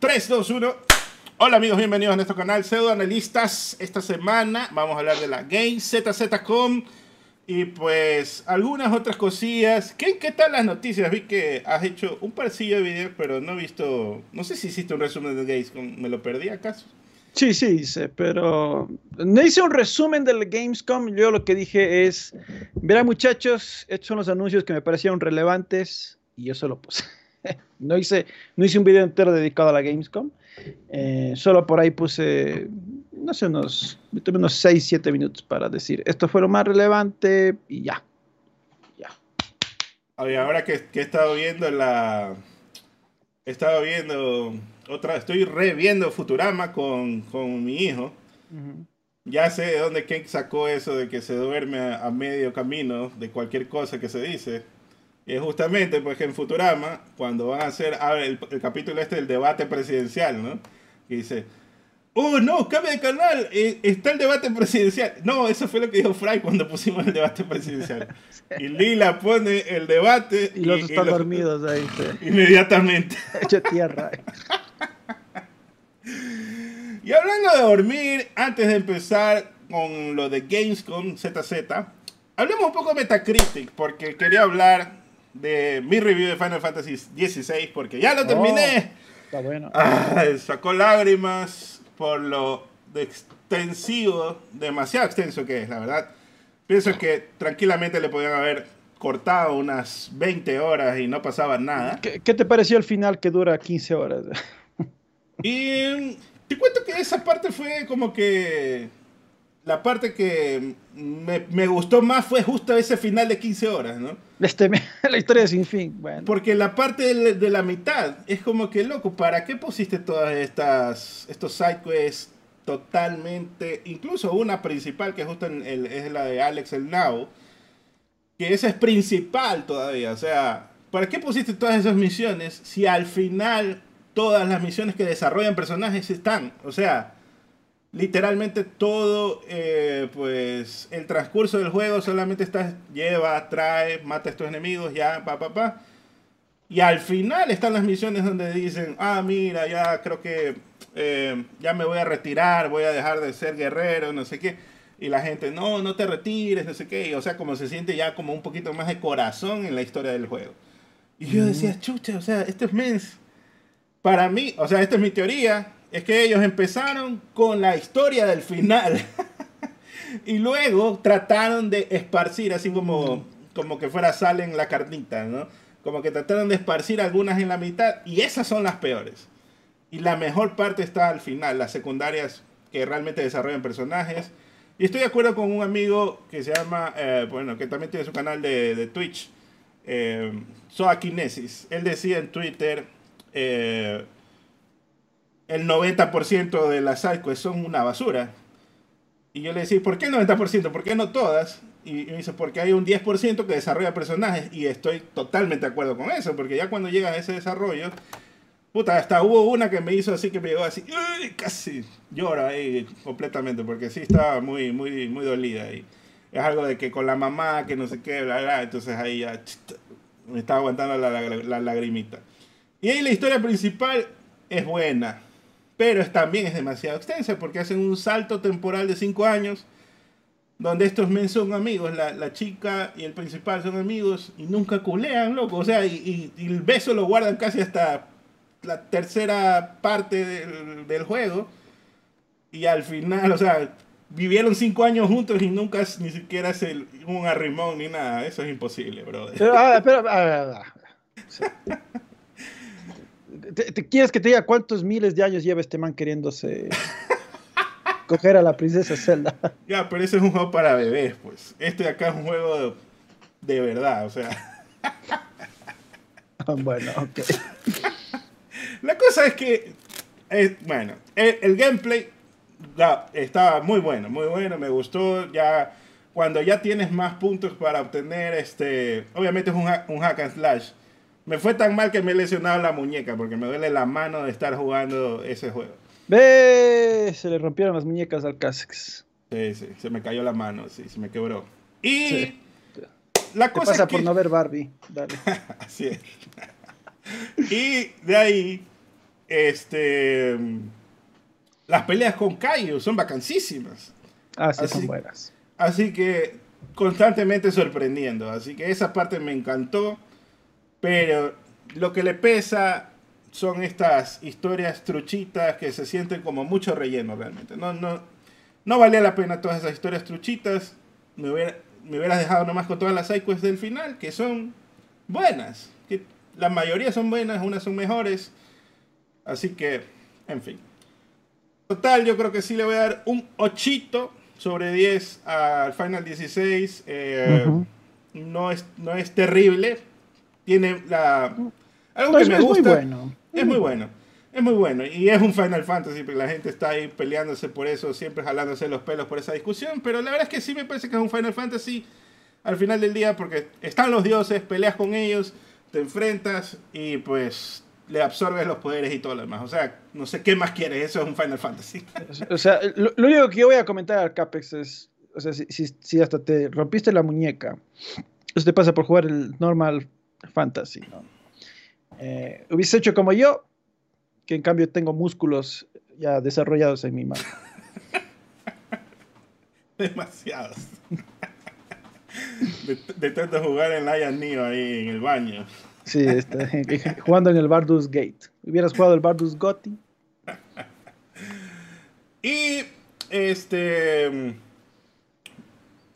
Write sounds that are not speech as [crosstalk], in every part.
3, 2, 1. Hola amigos, bienvenidos a nuestro canal Pseudo Analistas. Esta semana vamos a hablar de la Game ZZ.com y pues algunas otras cosillas. ¿Qué, ¿Qué tal las noticias? Vi que has hecho un parcillo de videos, pero no he visto. No sé si hiciste un resumen de Gamescom. ¿Me lo perdí acaso? Sí, sí hice, pero no hice un resumen del Gamescom. Yo lo que dije es: Verá, muchachos, estos son los anuncios que me parecieron relevantes y yo solo puse. [laughs] no, hice, no hice un video entero dedicado a la Gamescom. Eh, solo por ahí puse, no sé, unos, unos 6, 7 minutos para decir esto fue lo más relevante y ya. Ya. ahora que, que, he estado viendo la. He estado viendo otra. Estoy reviendo Futurama con, con mi hijo. Ya sé de dónde Ken sacó eso de que se duerme a medio camino de cualquier cosa que se dice. Y es justamente pues en Futurama, cuando van a hacer el, el, capítulo este del debate presidencial, ¿no? Y dice, oh no, cambia de canal, eh, está el debate presidencial. No, eso fue lo que dijo Fry cuando pusimos el debate presidencial. Y Lila pone el debate. Y los están dormidos ahí. Inmediatamente. [laughs] Hecho tierra. [laughs] y hablando de dormir, antes de empezar con lo de Gamescom ZZ, hablemos un poco de Metacritic, porque quería hablar de mi review de Final Fantasy XVI porque ya lo terminé. Oh, está bueno. sacó lágrimas por lo extensivo, demasiado extenso que es, la verdad. Pienso que tranquilamente le podían haber cortado unas 20 horas y no pasaba nada. ¿Qué, qué te pareció el final que dura 15 horas? [laughs] y te cuento que esa parte fue como que la parte que me, me, gustó más fue justo ese final de 15 horas, ¿no? [laughs] Este, la historia sin fin, bueno. Porque la parte de, de, la mitad es como que, loco, ¿para qué pusiste todas estas, estos sidequests totalmente, incluso una principal que justo en es la de Alex el Now, que esa es principal todavía, o sea, ¿para qué pusiste todas esas misiones si al final todas las misiones que desarrollan personajes están? O sea, literalmente todo, eh, pues, el transcurso del juego solamente está, lleva, trae, mata a estos enemigos, ya, pa, pa, pa. Y al final están las misiones donde dicen, ah, mira, ya creo que eh, ya me voy a retirar, voy a dejar de ser guerrero, no sé qué. Y la gente, no, no te retires, no sé qué. o sea, como se siente ya como un poquito más de corazón en la historia del juego. Y yo decía, chucha, o sea, este es mens. Para mí, o sea, esta es mi teoría, es que ellos empezaron con la historia del final [laughs] y luego trataron de esparcir, así como, como que fuera sal en la carnita, ¿no? Como que trataron de esparcir algunas en la mitad y esas son las peores. Y la mejor parte está al final, las secundarias que realmente desarrollan personajes. Y estoy de acuerdo con un amigo que se llama, eh, bueno, que también tiene su canal de, de Twitch, eh, Soa Kinesis. Él decía en Twitter, eh, el 90% de las sidequests son una basura. Y yo le decía, ¿por qué el 90%? ¿Por qué no todas? Y me dice, porque hay un 10% que desarrolla personajes. Y estoy totalmente de acuerdo con eso, porque ya cuando llega a ese desarrollo, puta, hasta hubo una que me hizo así, que me llegó así, casi lloro ahí completamente, porque sí estaba muy, muy, muy dolida. Y es algo de que con la mamá, que no sé qué, bla, bla, entonces ahí ya me estaba aguantando la, la, la lagrimita. Y ahí la historia principal es buena pero también es demasiado extensa porque hacen un salto temporal de 5 años donde estos men son amigos, la, la, chica y el principal son amigos y nunca culean, loco, o sea, y, y, el beso lo guardan casi hasta la tercera parte del, del juego y al final, o sea, vivieron 5 años juntos y nunca ni siquiera es el, un arrimón ni nada, eso es imposible, brother. Pero, ah, pero, ah, ah, [laughs] ¿Te, quieres que te diga cuántos miles de años lleva este man queriéndose [laughs] coger a la princesa Zelda? Ya, pero ese es un juego para bebés, pues. Este de acá es un juego de, verdad, o sea. bueno, ok. La cosa es que, bueno, el, gameplay estaba muy bueno, muy bueno, me gustó. Ya cuando ya tienes más puntos para obtener, este, obviamente es un, un hack and slash me fue tan mal que me he lesionado la muñeca porque me duele la mano de estar jugando ese juego. Ve, se le rompieron las muñecas al Casex. Sí, sí, se me cayó la mano, sí, se me quebró. Y la cosa pasa es que... por no ver Barbie? Dale. [laughs] Así es. y de ahí, este, las peleas con Kaiju son vacancísimas. Ah, sí, son buenas. Así que constantemente sorprendiendo. Así que esa parte me encantó. Pero lo que le pesa son estas historias truchitas que se sienten como mucho relleno realmente. No, no, no valía la pena todas esas historias truchitas. Me, hubiera, me hubieras dejado nomás con todas las sidequests del final, que son buenas. Que la mayoría son buenas, unas son mejores. Así que, en fin. Total, yo creo que sí le voy a dar un 8 sobre 10 al Final 16. Eh, no, es, no es terrible. Tiene la... Algo que me gusta. Muy bueno. Es muy bueno. Es muy bueno. Y es un Final Fantasy, porque la gente está ahí peleándose por eso, siempre jalándose los pelos por esa discusión. Pero la verdad es que sí me parece que es un Final Fantasy al final del día, porque están los dioses, peleas con ellos, te enfrentas y pues le absorbes los poderes y todo lo demás. O sea, no sé qué más quieres, eso es un Final Fantasy. o sea, lo, único que yo voy a comentar al Capex es, o sea, si, si, hasta te rompiste la muñeca, eso te pasa por jugar el normal fantasy, ¿no? Eh, hubiese hecho como yo, que en cambio tengo músculos ya desarrollados en mi mano. [laughs] Demasiados. de, tanto jugar en Lion Neo ahí en el baño. Sí, está, [laughs] jugando en el Bardus Gate. ¿Hubieras jugado el Bardus Gotti? [laughs] y este.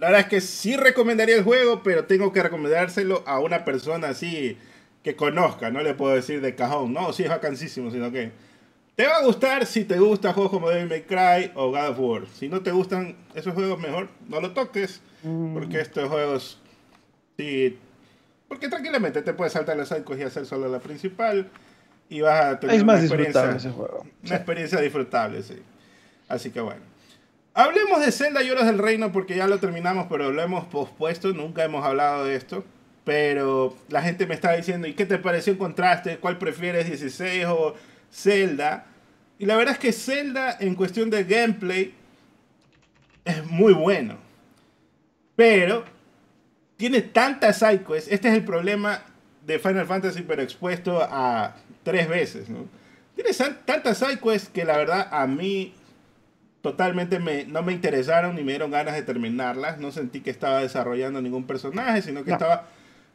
La verdad es que sí recomendaría el juego, pero tengo que recomendárselo a una persona así que conozca. No le puedo decir de cajón, no, sí es vacancísimo, sino que te va a gustar si te gusta juegos como Devil May Cry o God of War. Si no te gustan esos juegos, mejor no lo toques, mm. porque estos juegos sí porque tranquilamente te puedes saltar los sidequests y hacer solo la principal. Y vas a tener una experiencia, ese juego. Una experiencia disfrutable, sí. Así que bueno. Hablemos de Zelda y Horas del Reino porque ya lo terminamos, pero lo hemos pospuesto. Nunca hemos hablado de esto. Pero la gente me está diciendo, ¿y qué te pareció el contraste? ¿Cuál prefieres, 16 o Zelda? Y la verdad es que Zelda, en cuestión de gameplay, es muy bueno. Pero tiene tantas sidequests. Este es el problema de Final Fantasy, pero expuesto a tres veces. ¿no? Tiene tantas sidequests que la verdad a mí totalmente me, no me interesaron ni me dieron ganas de terminarlas. No sentí que estaba desarrollando ningún personaje, sino que estaba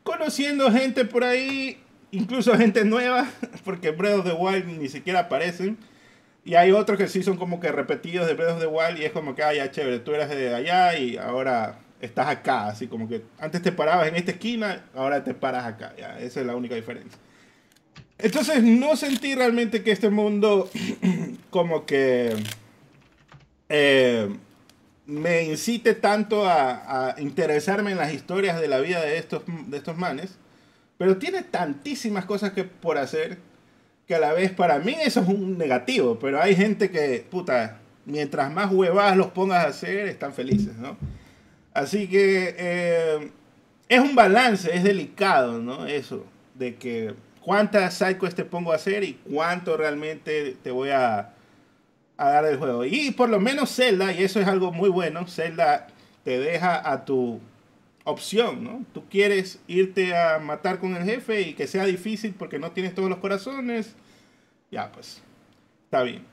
conociendo gente por ahí, incluso gente nueva, [laughs] porque Breath of the Wild ni siquiera aparecen. Y hay otros que sí son como que repetidos de Breath of the Wild y es como que, ah, ya chévere, tú eras de allá y ahora estás acá, así como que antes te parabas en esta esquina, ahora te paras acá, ya, esa es la única diferencia. Entonces no sentí realmente que este mundo [clears throat] como que eh, me incite tanto a, interesarme en las historias de la vida de estos, de estos manes, pero tiene tantísimas cosas que por hacer que a la vez para mí eso es un negativo, pero hay gente que, puta, mientras más huevadas los pongas a hacer, están felices, ¿no? Así que eh, es un balance, es delicado, ¿no? Eso, de que cuántas sidequests te pongo a hacer y cuánto realmente te voy a, a dar del juego. Y por lo menos Zelda, y eso es algo muy bueno, Zelda te deja a tu opción, ¿no? Tú quieres irte a matar con el jefe y que sea difícil porque no tienes todos los corazones, ya pues, está bien.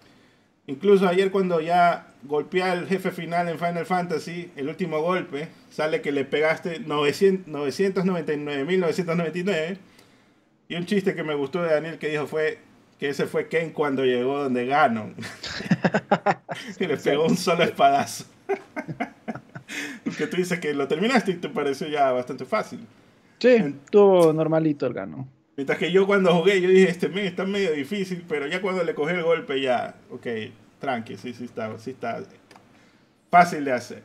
Incluso ayer cuando ya golpeé al jefe final en Final Fantasy, el último golpe, sale que le pegaste 999.999. Y un chiste que me gustó de Daniel que dijo fue que ese fue Ken cuando llegó donde Ganon. [laughs] que le pegó un solo espadazo. [laughs] que tú dices que lo terminaste y te pareció ya bastante fácil. Sí, estuvo normalito el Ganon. Mientras que yo cuando jugué, yo dije, este mes está medio difícil, pero ya cuando le cogí el golpe ya, ok, tranqui, sí, sí está, sí está fácil de hacer.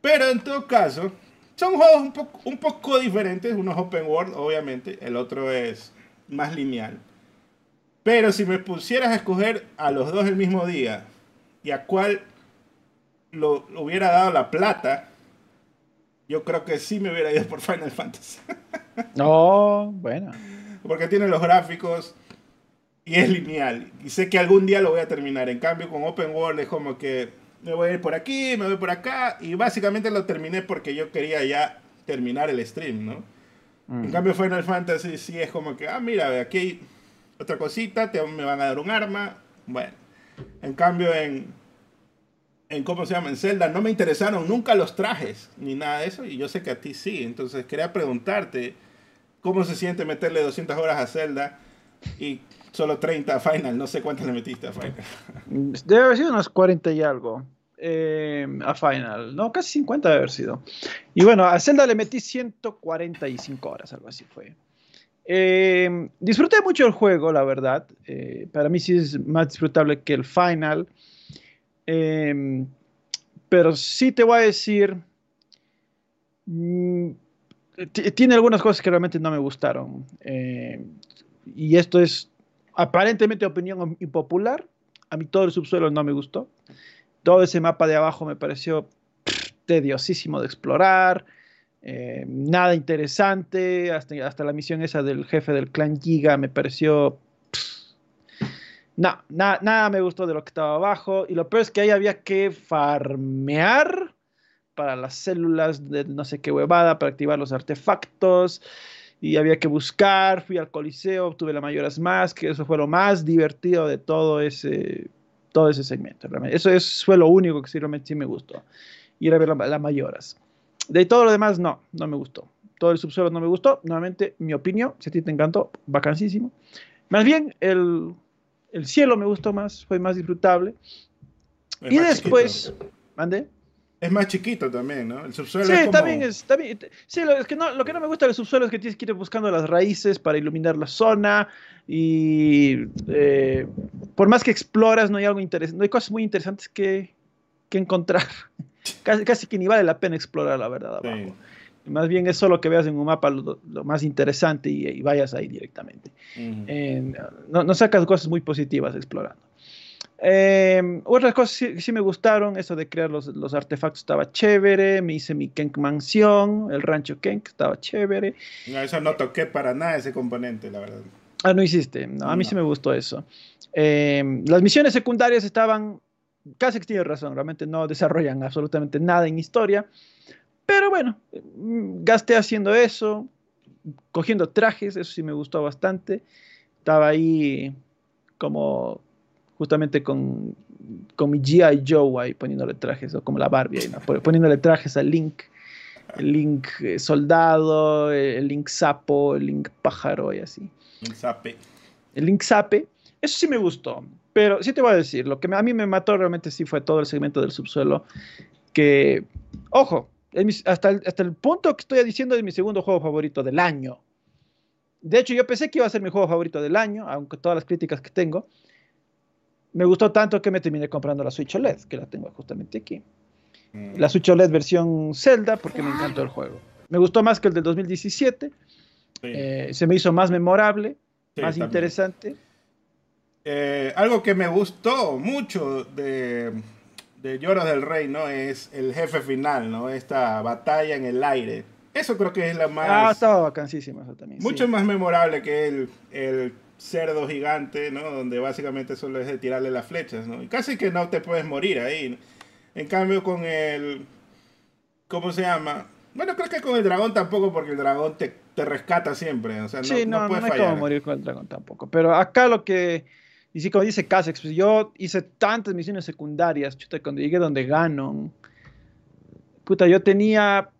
Pero en todo caso, son juegos un poco, un poco diferentes, uno es open world, obviamente, el otro es más lineal. Pero si me pusieras a escoger a los dos el mismo día y a cuál lo, lo hubiera dado la plata, yo creo que sí me hubiera ido por Final Fantasy. [laughs] No, bueno porque tiene los gráficos y es lineal. Y sé que algún día lo voy a terminar. En cambio, con Open World es como que me voy a ir por aquí, me voy por acá. Y básicamente lo terminé porque yo quería ya terminar el stream, ¿no? En mm. cambio, Final Fantasy sí es como que, ah, mira, aquí otra cosita, te, me van a dar un arma. Bueno, en cambio en, en, ¿cómo se llama? En Zelda no me interesaron nunca los trajes ni nada de eso y yo sé que a ti sí. Entonces quería preguntarte cómo se siente meterle 200 horas a Zelda y solo 30 a Final. No sé cuántas le metiste a Final. [laughs] Debe haber sido unas 40 y algo. Eh, a Final, no, casi 50 debe haber sido. Y bueno, a Zelda le metí 145 horas, algo así fue. Eh, disfruté mucho el juego, la verdad. Eh, para mí sí es más disfrutable que el Final. pero sí te voy a decir, mm, tiene algunas cosas que realmente no me gustaron. y esto es aparentemente opinión impopular. A mí todo el subsuelo no me gustó. Todo ese mapa de abajo me pareció tediosísimo de explorar, eh, nada interesante, hasta, la misión esa del jefe del clan Giga me pareció... no, nada me gustó de lo que estaba abajo, y lo peor es que ahí había que farmear para las células de no sé qué huevada, para activar los artefactos, y había que buscar, fui al coliseo, obtuve la mayoras más, que eso fue lo más divertido de todo ese todo ese segmento. Eso, es, fue lo único que sí, realmente sí me gustó. Ir a ver las mayoras. De todo lo demás, no, no me gustó. Todo el subsuelo no me gustó. Nuevamente, mi opinión, si a ti te encantó, vacancísimo. Más bien, el, el cielo me gustó más, fue más disfrutable. y después, ¿mande? Es más chiquito también, ¿no? El subsuelo sí, es también es. También, sí, lo, es que no, lo que no me gusta del subsuelo es que tienes que ir buscando las raíces para iluminar la zona. Y eh, por más que exploras, no hay algo interesante. No hay cosas muy interesantes que, que encontrar. Casi, casi, que ni vale la pena explorar, la verdad, abajo. Más bien es solo que veas en un mapa lo, más interesante y, vayas ahí directamente. no, no sacas cosas muy positivas explorando. Eh, otras cosas que sí, me gustaron, eso de crear los, los, artefactos estaba chévere, me hice mi Kenk mansión, el rancho Kenk estaba chévere. No, eso no toqué para nada ese componente, la verdad. Ah, no hiciste, a mí sí me gustó eso. Eh, las misiones secundarias estaban, casi que tienes razón, realmente no desarrollan absolutamente nada en historia, pero bueno, mm, gasté haciendo eso, cogiendo trajes, eso sí me gustó bastante. Estaba ahí como justamente con, con mi G.I. Joe ahí poniéndole trajes, o como la Barbie, ahí, poniéndole trajes al Link, el Link eh, soldado, el Link sapo, el Link pájaro y así. Link sape. El Link sape, eso sí me gustó, pero sí te voy a decir, lo que a mí me mató realmente sí fue todo el segmento del subsuelo, que, ojo, hasta el, hasta el punto que estoy diciendo es mi segundo juego favorito del año. De hecho, yo pensé que iba a ser mi juego favorito del año, aunque todas las críticas que tengo, me gustó tanto que me terminé comprando la Switch OLED, que la tengo justamente aquí. Mm. La Switch OLED versión Zelda, porque me encantó el juego. Me gustó más que el del 2017. Eh, se me hizo más memorable, más interesante. Eh, algo que me gustó mucho de, de Lloros del Rey, ¿no? Es el jefe final, ¿no? Esta batalla en el aire. Eso creo que es la más... Ah, estaba vacancísima eso también. Mucho más memorable que el, el cerdo gigante, ¿no? Donde básicamente solo es de tirarle las flechas, ¿no? Y casi que no te puedes morir ahí. En cambio con el... ¿Cómo se llama? Bueno, creo que con el dragón tampoco, porque el dragón te, te rescata siempre. O sea, no, sí, no, no, puedes no morir con el dragón tampoco. Pero acá lo que... Y sí, como dice Casex, pues yo hice tantas misiones secundarias, chuta, cuando llegué donde gano, puta, yo tenía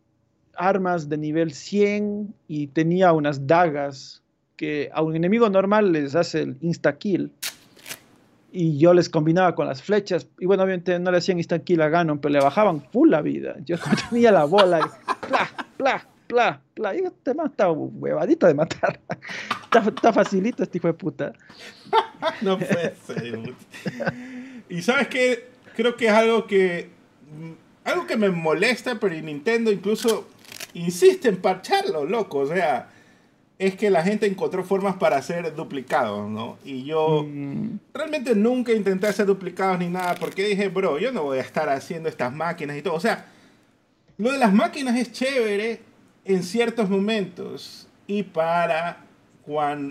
armas de nivel 100 y tenía unas dagas que a un enemigo normal les hace el insta-kill. Y yo les combinaba con las flechas. Y bueno, obviamente no le hacían insta-kill a Ganon, pero le bajaban full la vida. Yo [laughs] tenía la bola y pla, pla, pla. Y este man está huevadito de matar. [laughs] Está, facilito este hijo de puta. [laughs] no puede ser. y sabes que creo que es algo que algo que me molesta, pero Nintendo incluso insiste en parcharlo, loco. O sea, es que la gente encontró formas para hacer duplicados, ¿no? Y yo mm. realmente nunca intenté hacer duplicados ni nada, porque dije, bro, yo no voy a estar haciendo estas máquinas y todo. O sea, lo de las máquinas es chévere en ciertos momentos y para,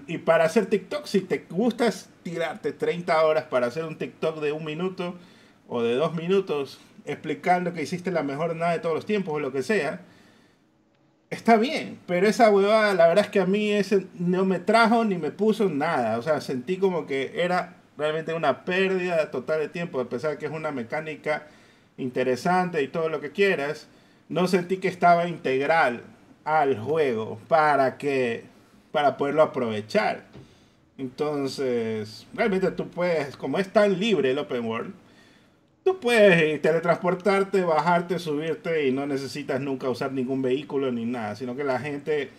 y para hacer TikTok, si te gustas tirarte 30 horas para hacer un TikTok de un minuto o de dos minutos explicando que hiciste la mejor nada de todos los tiempos o lo que sea, está bien, pero esa huevada, la verdad es que a mí ese no me trajo ni me puso nada. O sea, sentí como que era realmente una pérdida total de tiempo, a pesar de que es una mecánica interesante y todo lo que quieras. No sentí que estaba integral al juego para que para poderlo aprovechar. Entonces, realmente tú puedes, como es tan libre el open world, tú puedes teletransportarte, bajarte, subirte y no necesitas nunca usar ningún vehículo ni nada, sino que la gente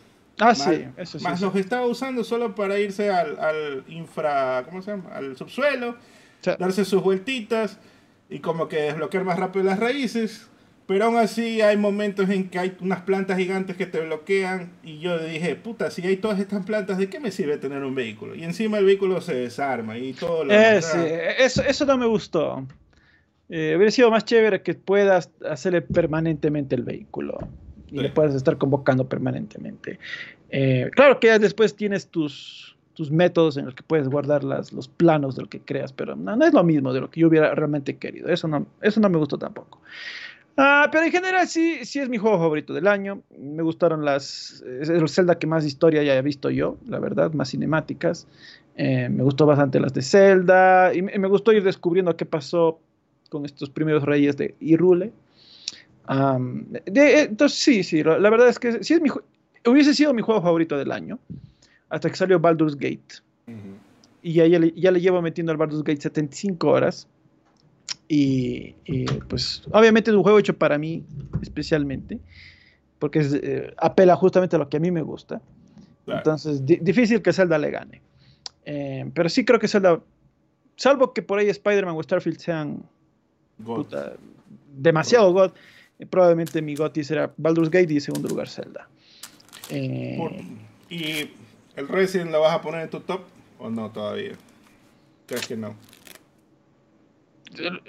ah, más, sí, eso sí, más los estaba usando solo para irse al, al, infra, ¿cómo se llama? Al subsuelo, darse sus vueltitas y como que desbloquear más rápido las raíces. Pero aún así hay momentos en que hay unas plantas gigantes que te bloquean y yo dije, puta, si hay todas estas plantas, ¿de qué me sirve tener un vehículo? Y encima el vehículo se desarma y todo lo eh, sí, eso, eso no me gustó. Eh, hubiera sido más chévere que puedas hacerle permanentemente el vehículo y le puedas estar convocando permanentemente. Eh, claro que después tienes tus, tus métodos en los que puedes guardar las, los planos de lo que creas, pero no, no, es lo mismo de lo que yo hubiera realmente querido. Eso no, eso no me gustó tampoco. Ah, pero en general sí, sí es mi juego favorito del año. Me gustaron las... Es el Zelda que más historia ya he visto yo, la verdad, más cinemáticas. Eh, me gustó bastante las de Zelda y me, me gustó ir descubriendo qué pasó con estos primeros reyes de Irule. de, entonces, sí, sí, la verdad es que sí es mi, hubiese sido mi juego favorito del año, hasta que salió Baldur's Gate. Y ya, ya, le, ya, le, llevo metiendo al Baldur's Gate 75 horas. Y, y, pues obviamente es un juego hecho para mí especialmente, porque es, eh, apela justamente a lo que a mí me gusta. Claro. Entonces, di difícil que Zelda le gane. Eh, pero sí creo que Zelda, salvo que por ahí Spider-Man o Starfield sean Puta, demasiado God. Probablemente mi GOTY será Baldur's Gate y en segundo lugar Zelda. Eh, ¿Y el Resident lo vas a poner en tu top o no todavía? ¿Crees que no?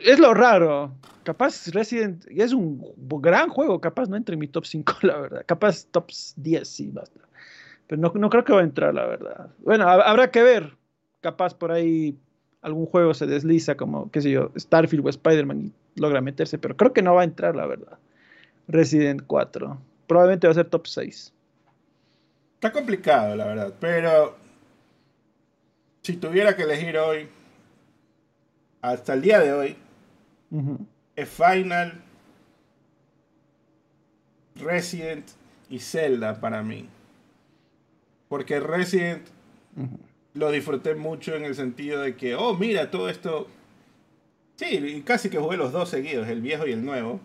Es lo raro. Capaz Resident es un gran juego, capaz no entre en mi top 5, [laughs] la verdad. Capaz top 10, sí, basta. Pero no, no creo que va a entrar, la verdad. Bueno, habrá que ver. Capaz por ahí algún juego se desliza como, qué sé yo, Starfield o Spider-Man y logra meterse, pero creo que no va a entrar, la verdad. Resident 4. Probablemente va a ser top 6. Está complicado, la verdad, pero si tuviera que elegir hoy, hasta el día de hoy, uh -huh. es Final, Resident y Zelda para mí. Porque Resident uh -huh lo disfruté mucho en el sentido de que, oh, mira, todo esto. Sí, casi que jugué los dos seguidos, el viejo y el nuevo.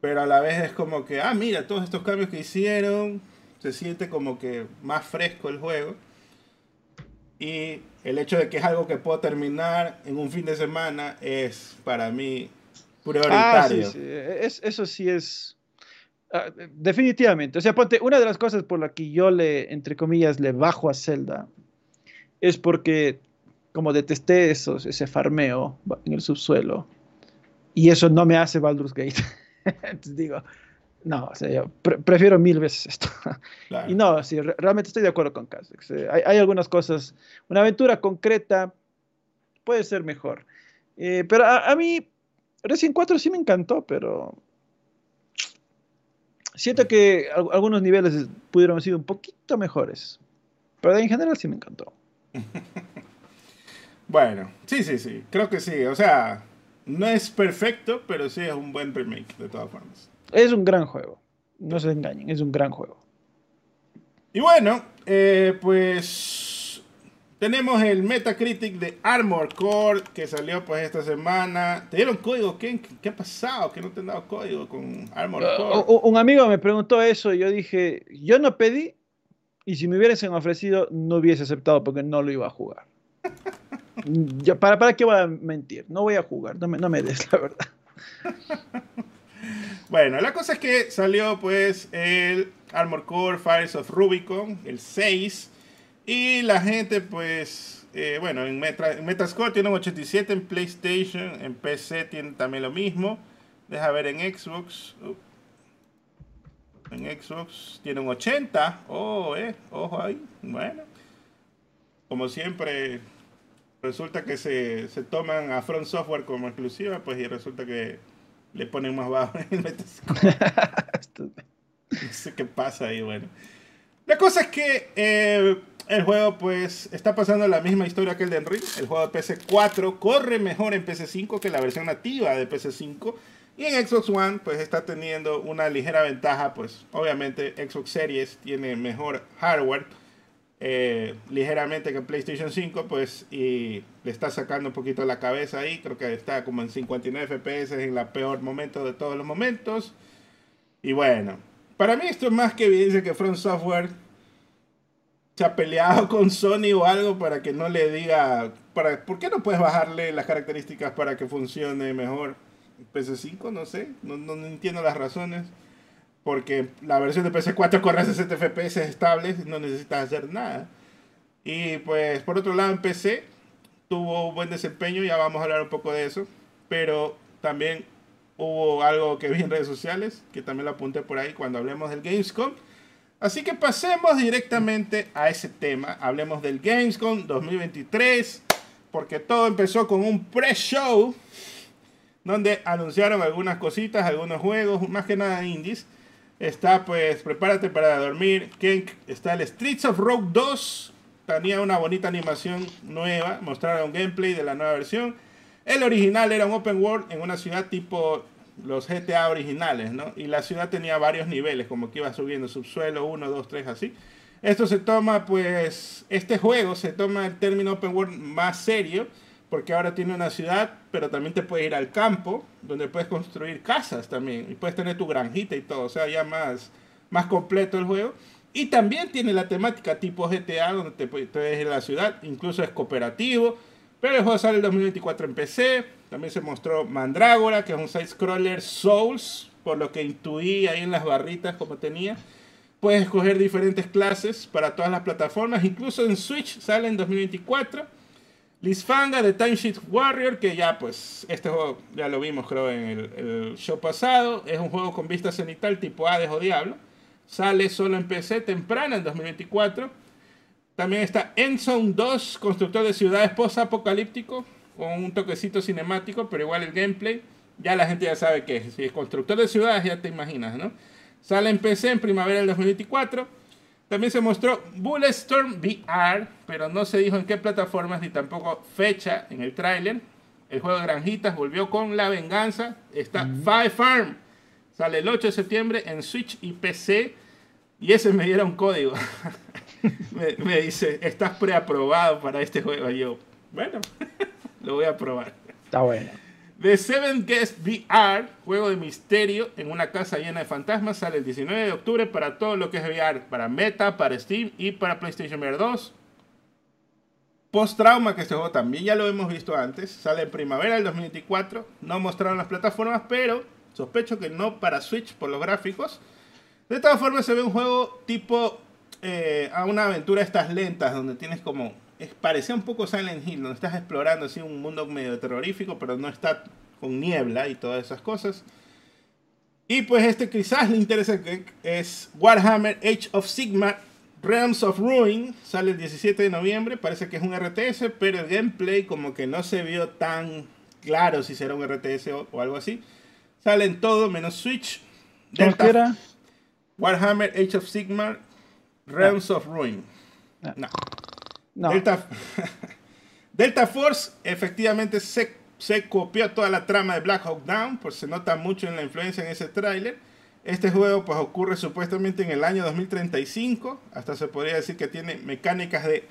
Pero a la vez es como que, ah, mira, todos estos cambios que hicieron. Se siente como que más fresco el juego. Y el hecho de que es algo que puedo terminar en un fin de semana es para mí prioritario. Ah, sí, sí. Es, eso sí es. Uh, definitivamente. O sea, ponte, una de las cosas por la que yo le, entre comillas, le bajo a Zelda es porque como detesté esos, ese farmeo en el subsuelo y eso no me hace Baldur's Gate. [laughs] Entonces digo, no, o sea, yo pre prefiero mil veces esto. [laughs] Claro. Y no, sí, re realmente estoy de acuerdo con Casex. Eh, hay, hay, algunas cosas, una aventura concreta puede ser mejor. Eh, pero a, a, mí, Resident 4 sí me encantó, pero siento que algunos niveles pudieron haber sido un poquito mejores. Pero en general sí me encantó. [laughs] bueno, sí, sí, sí, creo que sí. O sea, no es perfecto, pero sí es un buen remake, de todas formas. Es un gran juego, no se engañen, es un gran juego. Y bueno, eh, pues tenemos el Metacritic de Armor Core que salió pues esta semana. ¿Te dieron código? ¿Qué, qué ha pasado? ¿Que no te han dado código con Armor Core? Uh, un amigo me preguntó eso y yo dije, yo no pedí y si me hubiesen ofrecido, no hubiese aceptado porque no lo iba a jugar. [laughs] Yo, ¿para, ¿Para qué voy a mentir? No voy a jugar, no me, no me des la verdad. [laughs] bueno, la cosa es que salió pues el Armor Core Fires of Rubicon, el 6. Y la gente pues, eh, bueno, en, Meta, en, Metascore tiene un 87, en PlayStation, en PC tiene también lo mismo. Deja ver en Xbox. Uh, en Xbox tiene un 80. Oh, eh, ojo ahí. Bueno. Como siempre, resulta que se, se toman a Front Software como exclusiva, pues y resulta que le ponen más bajo en el Metascore. No sé qué pasa ahí, bueno. La cosa es que eh, el juego pues está pasando la misma historia que el de Enrique. El juego de PC4 corre mejor en PC5 que la versión nativa de PC5. Y en Xbox One pues está teniendo una ligera ventaja, pues obviamente Xbox Series tiene mejor hardware eh, ligeramente que PlayStation 5, pues y le está sacando un poquito la cabeza ahí, creo que está como en 59 FPS en el peor momento de todos los momentos. Y bueno, para mí esto es más que evidencia que Front Software se ha peleado [laughs] con Sony o algo para que no le diga, para, ¿por qué no puedes bajarle las características para que funcione mejor? PC5, no sé, no, no, entiendo las razones. Porque la versión de PC4 corre a 60 FPS estables, no necesitas hacer nada. Y pues por otro lado en PC tuvo un buen desempeño, ya vamos a hablar un poco de eso. Pero también hubo algo que vi en redes sociales, que también lo apunté por ahí cuando hablemos del Gamescom. Así que pasemos directamente a ese tema. Hablemos del Gamescom 2023, porque todo empezó con un pre-show donde anunciaron algunas cositas, algunos juegos, más que nada indies. Está pues Prepárate para dormir, Kenk, está el Streets of Rogue 2, tenía una bonita animación nueva, mostraron gameplay de la nueva versión. El original era un open world en una ciudad tipo los GTA originales, ¿no? Y la ciudad tenía varios niveles, como que iba subiendo subsuelo, 1, 2, 3, así. Esto se toma, pues, este juego se toma el término open world más serio, porque ahora tiene una ciudad, pero también te puedes ir al campo, donde puedes construir casas también, y puedes tener tu granjita y todo, o sea, ya más, más completo el juego. Y también tiene la temática tipo GTA, donde te puedes ir a la ciudad, incluso es cooperativo, pero el juego sale el 2024 en PC, también se mostró Mandrágora, que es un side-scroller Souls, por lo que intuí ahí en las barritas como tenía. Puedes escoger diferentes clases para todas las plataformas, incluso en Switch sale en 2024. Lisfanga de Timesheet Warrior, que ya pues este juego ya lo vimos creo en el, show pasado. Es un juego con vista cenital tipo Hades o Diablo. Sale solo en PC temprano en 2024. También está Endzone 2, constructor de ciudades post-apocalíptico con un toquecito cinemático, pero igual el gameplay, ya la gente ya sabe que Si es constructor de ciudades, ya te imaginas, ¿no? Sale en PC en primavera del 2024. También se mostró Bulletstorm VR, pero no se dijo en qué plataformas ni tampoco fecha en el tráiler. El juego de granjitas volvió con la venganza. Está Five Farm. Sale el 8 de septiembre en Switch y PC. Y ese me diera un código. [laughs] me, me, dice, estás preaprobado para este juego. Y yo, bueno. [laughs] Lo voy a probar. Está bueno. The Seven Guest VR, juego de misterio en una casa llena de fantasmas, sale el 19 de octubre para todo lo que es VR, para Meta, para Steam y para PlayStation VR 2. Post Trauma, que este juego también ya lo hemos visto antes, sale en primavera del 2024. No mostraron las plataformas, pero sospecho que no para Switch por los gráficos. De todas formas, se ve un juego tipo eh, a una aventura estas lentas, donde tienes como parecía un poco Silent Hill, donde estás explorando así un mundo medio terrorífico, pero no está con niebla y todas esas cosas. Y pues este quizás le interesa que es Warhammer Age of Sigma Realms of Ruin, sale el 17 de noviembre, parece que es un RTS, pero el gameplay como que no se vio tan claro si será un RTS o, algo así. Sale en todo menos Switch. Delta, Warhammer Age of Sigma Realms of Ruin. no. Delta, [laughs] Delta Force efectivamente se, se, copió toda la trama de Black Hawk Down, pues se nota mucho en la influencia en ese tráiler. Este juego pues ocurre supuestamente en el año 2035, hasta se podría decir que tiene mecánicas de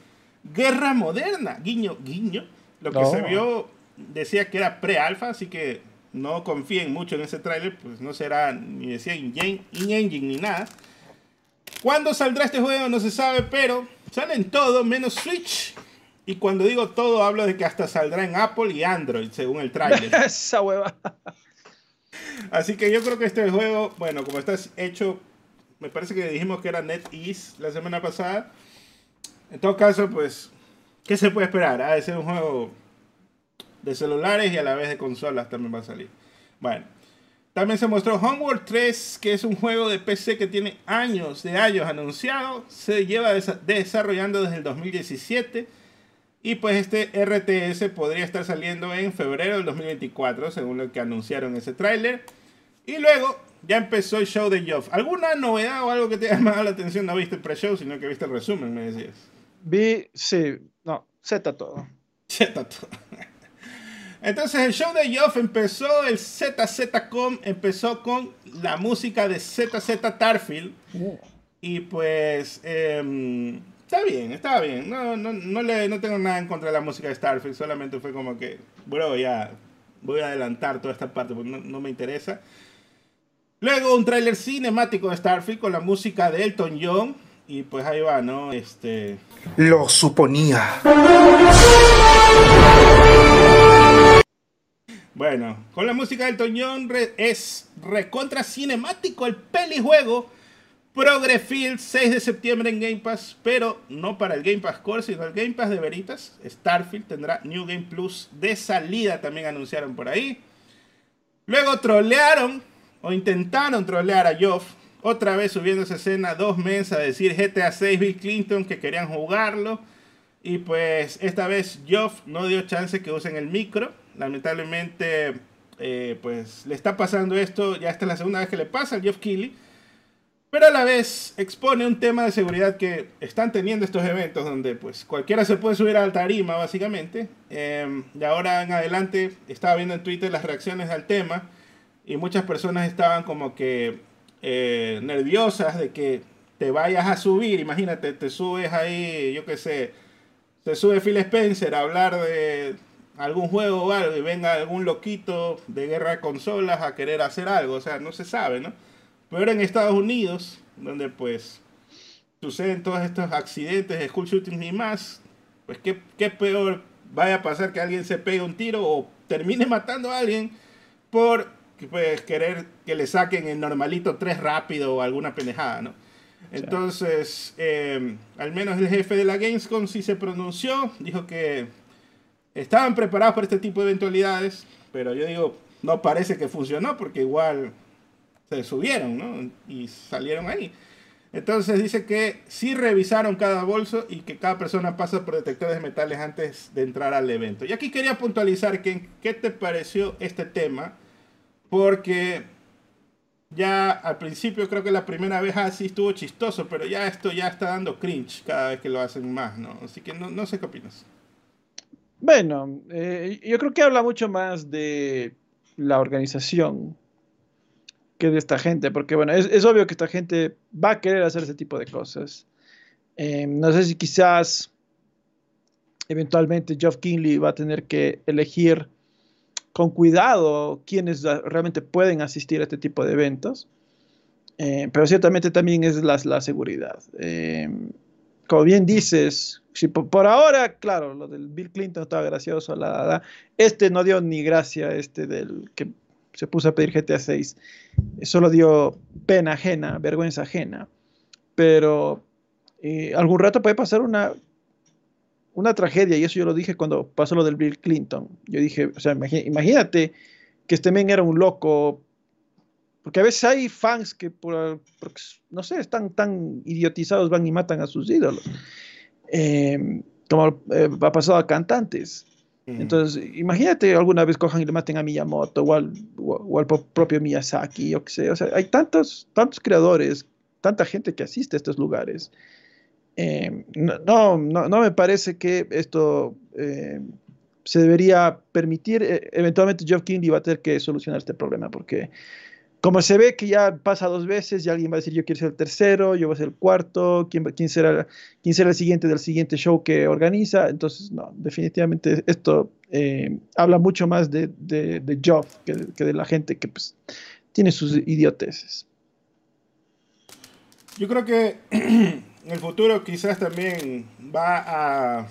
guerra moderna, guiño, guiño. Lo que se vio decía que era pre-alfa, así que no confíen mucho en ese tráiler, pues no será ni decía in-engine ni nada. ¿Cuándo saldrá este juego? No se sabe, pero Salen todo menos Switch. Y cuando digo todo, hablo de que hasta saldrá en Apple y Android, según el trailer. [laughs] Esa hueva. Así que yo creo que este juego, bueno, como está hecho, me parece que dijimos que era NetEase la semana pasada. En todo caso, pues, ¿qué se puede esperar? Ha de ser un juego de celulares y a la vez de consolas también va a salir. Bueno. También se mostró Homeworld 3, que es un juego de PC que tiene años de años anunciado. Se lleva desarrollando desde el 2017. Y pues este RTS podría estar saliendo en febrero del 2024, según lo que anunciaron ese tráiler. Y luego ya empezó el show de Geoff. ¿Alguna novedad o algo que te [laughs] haya llamado la atención? No viste el pre-show, sino que viste el resumen, me decías. Vi, sí, no, Z todo. [laughs] Z todo. Entonces el show de Geoff empezó, el ZZCom empezó con la música de ZZ Tarfield. Uh. Y pues em, está bien, está bien. No, no, no, le, no tengo nada en contra de la música de Starfield, solamente fue como que, bro, ya voy a adelantar toda esta parte porque no, no me interesa. Luego un tráiler cinemático de Starfield con la música de Elton John. Y pues ahí va, ¿no? Este. Lo suponía. Bueno, con la música de Elton John es recontra cinemático el pelijuego. Progrefield 6 de septiembre en Game Pass, pero no para el Game Pass Core, sino el Game Pass de Veritas. Starfield tendrá New Game Plus de salida, también anunciaron por ahí. Luego trolearon o intentaron trolear a Geoff, otra vez subiendo esa escena dos meses a decir GTA 6 Bill Clinton que querían jugarlo. Y pues esta vez Geoff no dio chance que usen el micro. Lamentablemente, eh, pues le está pasando esto, ya esta es la segunda vez que le pasa a Geoff Keighley. Pero a la vez expone un tema de seguridad que están teniendo estos eventos donde pues cualquiera se puede subir a tarima básicamente. Eh, y ahora en adelante estaba viendo en Twitter las reacciones al tema y muchas personas estaban como que eh, nerviosas de que te vayas a subir, imagínate, te subes ahí, yo qué sé, te sube Phil Spencer a hablar de algún juego o algo y venga algún loquito de guerra de consolas a querer hacer algo, o sea, no se sabe, ¿no? Pero en Estados Unidos, donde pues suceden todos estos accidentes, school shootings y más, pues qué, qué peor vaya a pasar que alguien se pegue un tiro o termine matando a alguien por pues, querer que le saquen el normalito 3 rápido o alguna pendejada, ¿no? Entonces, em, al menos el jefe de la Gamescom sí se pronunció, dijo que estaban preparados para este tipo de eventualidades, pero yo digo, no parece que funcionó porque igual se subieron, ¿no? Y salieron ahí. Entonces dice que sí revisaron cada bolso y que cada persona pasa por detectores de metales antes de entrar al evento. Y aquí quería puntualizar que, qué te pareció este tema porque ya al principio creo que la primera vez así estuvo chistoso, pero ya esto ya está dando cringe cada vez que lo hacen más, ¿no? Así que no, sé qué opinas. Bueno, eh, yo creo que habla mucho más de la organización que de esta gente, porque bueno, es, obvio que esta gente va a querer hacer ese tipo de cosas. Eh, no sé si quizás eventualmente Geoff Kinley va a tener que elegir con cuidado quienes realmente pueden asistir a este tipo de eventos, eh, pero ciertamente también es la, la seguridad. Eh, como bien dices, si por, ahora, claro, lo del Bill Clinton estaba gracioso, la, este no dio ni gracia, este del que se puso a pedir GTA 6, solo dio pena ajena, vergüenza ajena, pero eh, algún rato puede pasar una una tragedia, y eso yo lo dije cuando pasó lo del Bill Clinton. Yo dije, o sea, imagínate que este men era un loco, porque a veces hay fans que, por, no sé, están tan idiotizados, van y matan a sus ídolos, em, como eh, ha pasado a cantantes. Entonces, imagínate alguna vez cojan y le maten a Miyamoto o al, o al propio Miyazaki, yo qué sé. O sea, hay tantos, tantos creadores, tanta gente que asiste a estos lugares eh, no, no, no, me parece que esto eh, se debería permitir. Eh, eventualmente Geoff Keighley va a tener que solucionar este problema porque como se ve que ya pasa dos veces y alguien va a decir yo quiero ser el tercero, yo voy a ser el cuarto, ¿quién, será, quién será el siguiente del siguiente show que organiza? Entonces, no, definitivamente esto habla mucho más de, de, Geoff que, que, de la gente que pues, tiene sus idioteces. Yo creo que [clears throat] en el futuro quizás también va a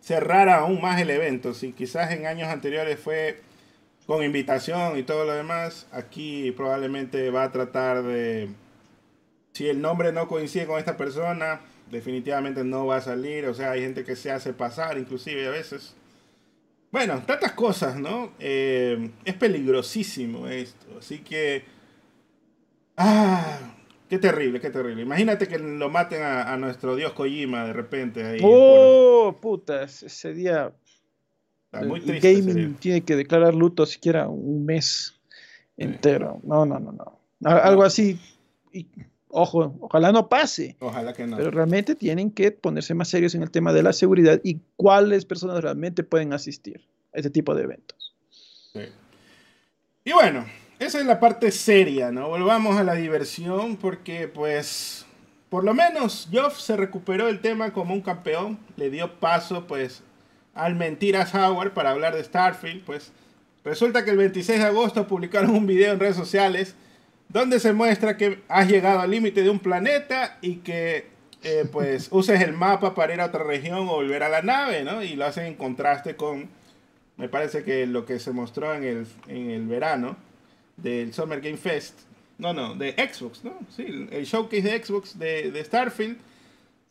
cerrar aún más el evento. Si quizás en años anteriores fue con invitación y todo lo demás, aquí probablemente va a tratar de, si el nombre no coincide con esta persona, definitivamente no va a salir. O sea, hay gente que se hace pasar, inclusive a veces. Bueno, tantas cosas, ¿no? Eh, es peligrosísimo esto. Así que... Ah, Qué terrible, qué terrible. Imagínate que lo maten a, nuestro dios Kojima de repente. Ahí oh, puta, ese día. Muy triste. Gaming tiene que declarar luto siquiera un mes entero. No, no, no, no. Algo así. Y, ojo, ojalá no pase. Ojalá que no. Pero realmente tienen que ponerse más serios en el tema de la seguridad y cuáles personas realmente pueden asistir a este tipo de eventos. Sí. Y bueno, esa es la parte seria, ¿no? Volvamos a la diversión porque pues por lo menos Geoff se recuperó el tema como un campeón, le dio paso pues al Mentiras Howard para hablar de Starfield, pues resulta que el 26 de agosto publicaron un video en redes sociales donde se muestra que has llegado al límite de un planeta y que eh, pues [laughs] uses el mapa para ir a otra región o volver a la nave, ¿no? Y lo hacen en contraste con, me parece que lo que se mostró en el, en el verano del Summer Game Fest, no, no, de Xbox, ¿no? Sí, el showcase de Xbox de, de Starfield.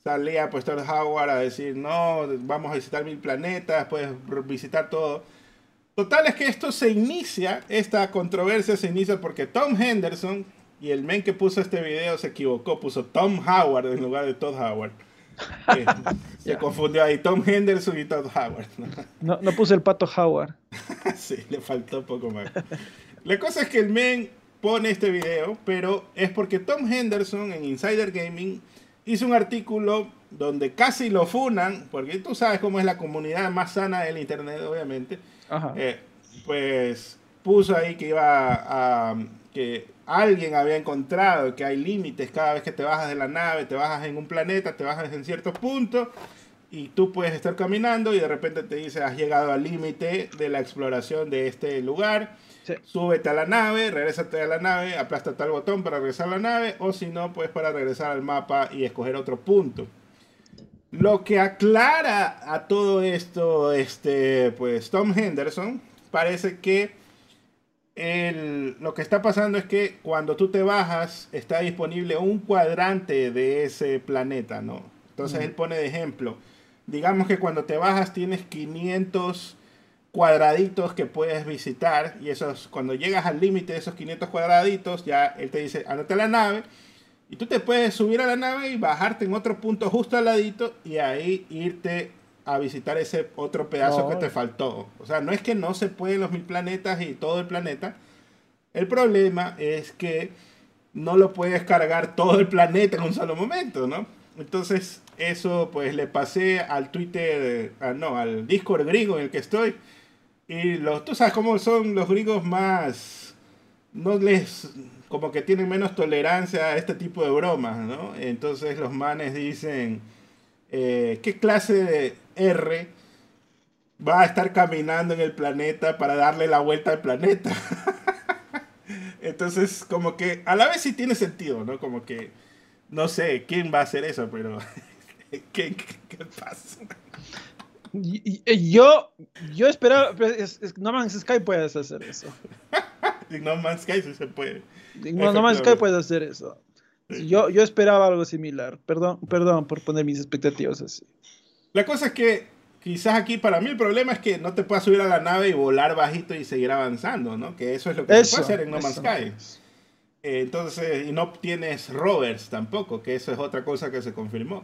Salía pues Todd Howard a decir, no, vamos a visitar mil planetas, puedes visitar todo. Total es que esto se inicia, esta controversia se inicia porque Tom Henderson y el men que puso este video se equivocó, puso Tom Howard en lugar de Todd Howard. [laughs] Eh, se confundió ahí Tom Henderson y Todd Howard. ¿no? no, puse el pato Howard. [laughs] sí, le faltó un poco más. La cosa es que el men pone este video, pero es porque Tom Henderson en Insider Gaming hizo un artículo donde casi lo funan, porque tú sabes cómo es la comunidad más sana del Internet, obviamente. Eh, pues puso ahí que iba a, que alguien había encontrado que hay límites cada vez que te bajas de la nave, te bajas en un planeta, te bajas en ciertos puntos y tú puedes estar caminando y de repente te dice has llegado al límite de la exploración de este lugar Súbete a la nave, regrésate a la nave, aplástate al botón para regresar a la nave, o si no, pues para regresar al mapa y escoger otro punto. Lo que aclara a todo esto, este, pues Tom Henderson, parece que lo que está pasando es que cuando tú te bajas, está disponible un cuadrante de ese planeta, ¿no? Entonces él pone de ejemplo, digamos que cuando te bajas tienes 500 cuadraditos que puedes visitar y esos cuando llegas al límite de esos 500 cuadraditos ya él te dice andate a la nave y tú te puedes subir a la nave y bajarte en otro punto justo al ladito y ahí irte a visitar ese otro pedazo que te faltó. O sea, no es que no se pueden los mil planetas y todo el planeta. El problema es que no lo puedes cargar todo el planeta en un solo momento, ¿no? Entonces, eso pues le pasé al Twitter, ah, no, al Discord griego en el que estoy y los, tú sabes cómo son los gringos más, no les, como que tienen menos tolerancia a este tipo de bromas, ¿no? Entonces los manes dicen, eh, ¿qué clase de R va a estar caminando en el planeta para darle la vuelta al planeta? [laughs] Entonces, como que a la vez sí tiene sentido, ¿no? Como que, no sé quién va a hacer eso, pero [laughs] ¿qué, qué pasa? Yo, yo esperaba, No Man's Sky puedes hacer eso. [laughs] no Man's Sky sí se puede. No, Man's Sky puede hacer eso. Yo, yo esperaba algo similar. Perdón, perdón por poner mis expectativas así. La cosa es que quizás aquí para mí el problema es que no te puedas subir a la nave y volar bajito y seguir avanzando, ¿no? Que eso es lo que se puede hacer en No Man's Sky. Eh, entonces, y no tienes rovers tampoco, que eso es otra cosa que se confirmó.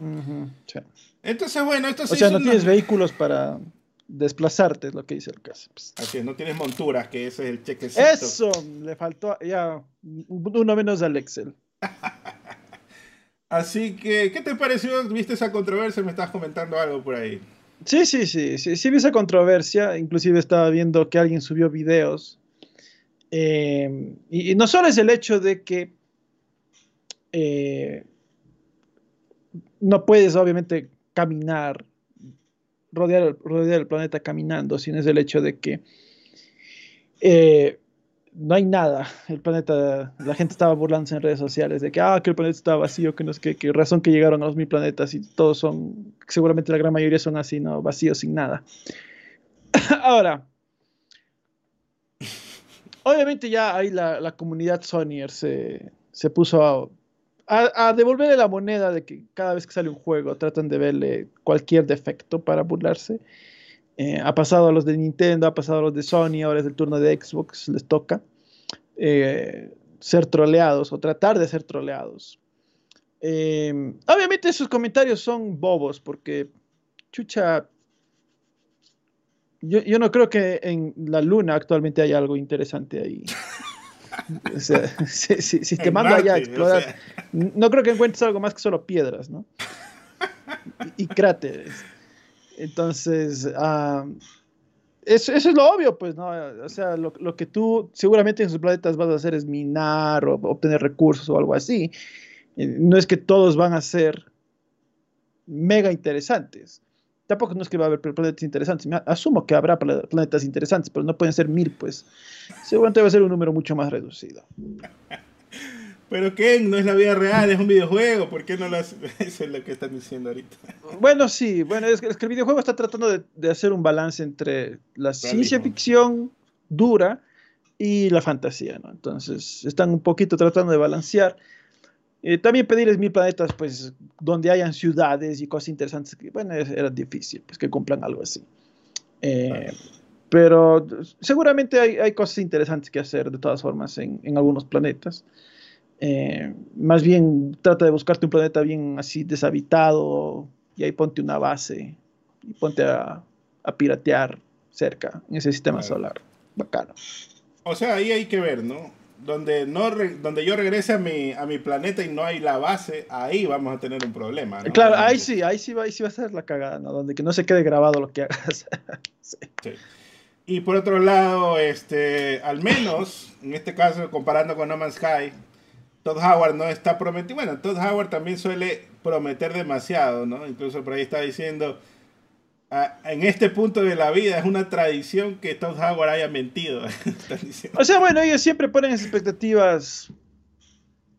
Entonces, bueno, esto O sea, no tienes vehículos para desplazarte, es lo que dice el caso. Así es, no tienes monturas, que ese es el cheque Eso, le faltó ya uno menos al Excel. [laughs] Así que, ¿qué te pareció? ¿Viste esa controversia? Me estás comentando algo por ahí. Sí, sí, sí, sí, sí vi esa controversia. Inclusive estaba viendo que alguien subió videos eh, y, no solo es el hecho de que eh, no puedes obviamente caminar, rodear, rodear, el planeta caminando, sino es el hecho de que eh, no hay nada. El planeta, la gente estaba burlándose en redes sociales de que, ah, que el planeta está vacío, que no es que, que razón que llegaron a los mil planetas y todos son, seguramente la gran mayoría son así, ¿no? Vacíos sin nada. [laughs] Ahora, obviamente ya ahí la, comunidad Sonyer se, puso a, devolverle la moneda de que cada vez que sale un juego tratan de verle cualquier defecto para burlarse. Eh, ha pasado a los de Nintendo, ha pasado a los de Sony, ahora es el turno de Xbox, les toca eh, ser troleados o tratar de ser troleados. Eh, obviamente sus comentarios son bobos porque, chucha, yo, no creo que en la luna actualmente haya algo interesante ahí. [laughs] O sea, si, si- si te mando allá a o explorar, sea. no creo que encuentres algo más que solo piedras, ¿no? Y, y cráteres. Entonces, eso, eso es lo obvio, pues, ¿no? O sea, lo, lo que tú seguramente en sus planetas vas a hacer es minar o obtener recursos o algo así. Eh, No es que todos van a ser mega interesantes. Tampoco no es que va a haber planetas interesantes. Asumo que habrá pla- planetas interesantes, pero no pueden ser mil, pues. Seguramente va a ser un número mucho más reducido. [laughs] Pero Ken, no es la vida real, es un videojuego. ¿Por qué no lo hace? [laughs] Eso es lo que están diciendo ahorita. Bueno, sí, bueno, es que, es que el videojuego está tratando de, de hacer un balance entre la ciencia ficción dura y la fantasía, ¿no? Entonces, están un poquito tratando de balancear. Eh, también pedirles mil planetas, pues, donde hayan ciudades y cosas interesantes, que, bueno, era difícil, pues, que cumplan algo así. Eh, pero seguramente hay, hay cosas interesantes que hacer, de todas formas, en, en algunos planetas. Eh, más bien trata de buscarte un planeta bien así deshabitado y ahí ponte una base y ponte a, a piratear cerca en ese sistema solar. Bacano. O sea, ahí hay que ver, ¿no? Donde, no re- donde yo regrese a mi, a mi planeta y no hay la base, ahí vamos a tener un problema. ¿no? Claro, ahí sí, ahí sí va, ahí sí va a ser la cagada, ¿no? Donde que no se quede grabado lo que hagas. [laughs] Sí. Sí. Y por otro lado, este, al menos, en este caso, comparando con No Man's Sky, Todd Howard no está prometiendo. Bueno, Todd Howard también suele prometer demasiado, ¿no? Incluso por ahí está diciendo, "Ah, en este punto de la vida es una tradición que Todd Howard haya mentido. [laughs] O sea, bueno, ellos siempre ponen expectativas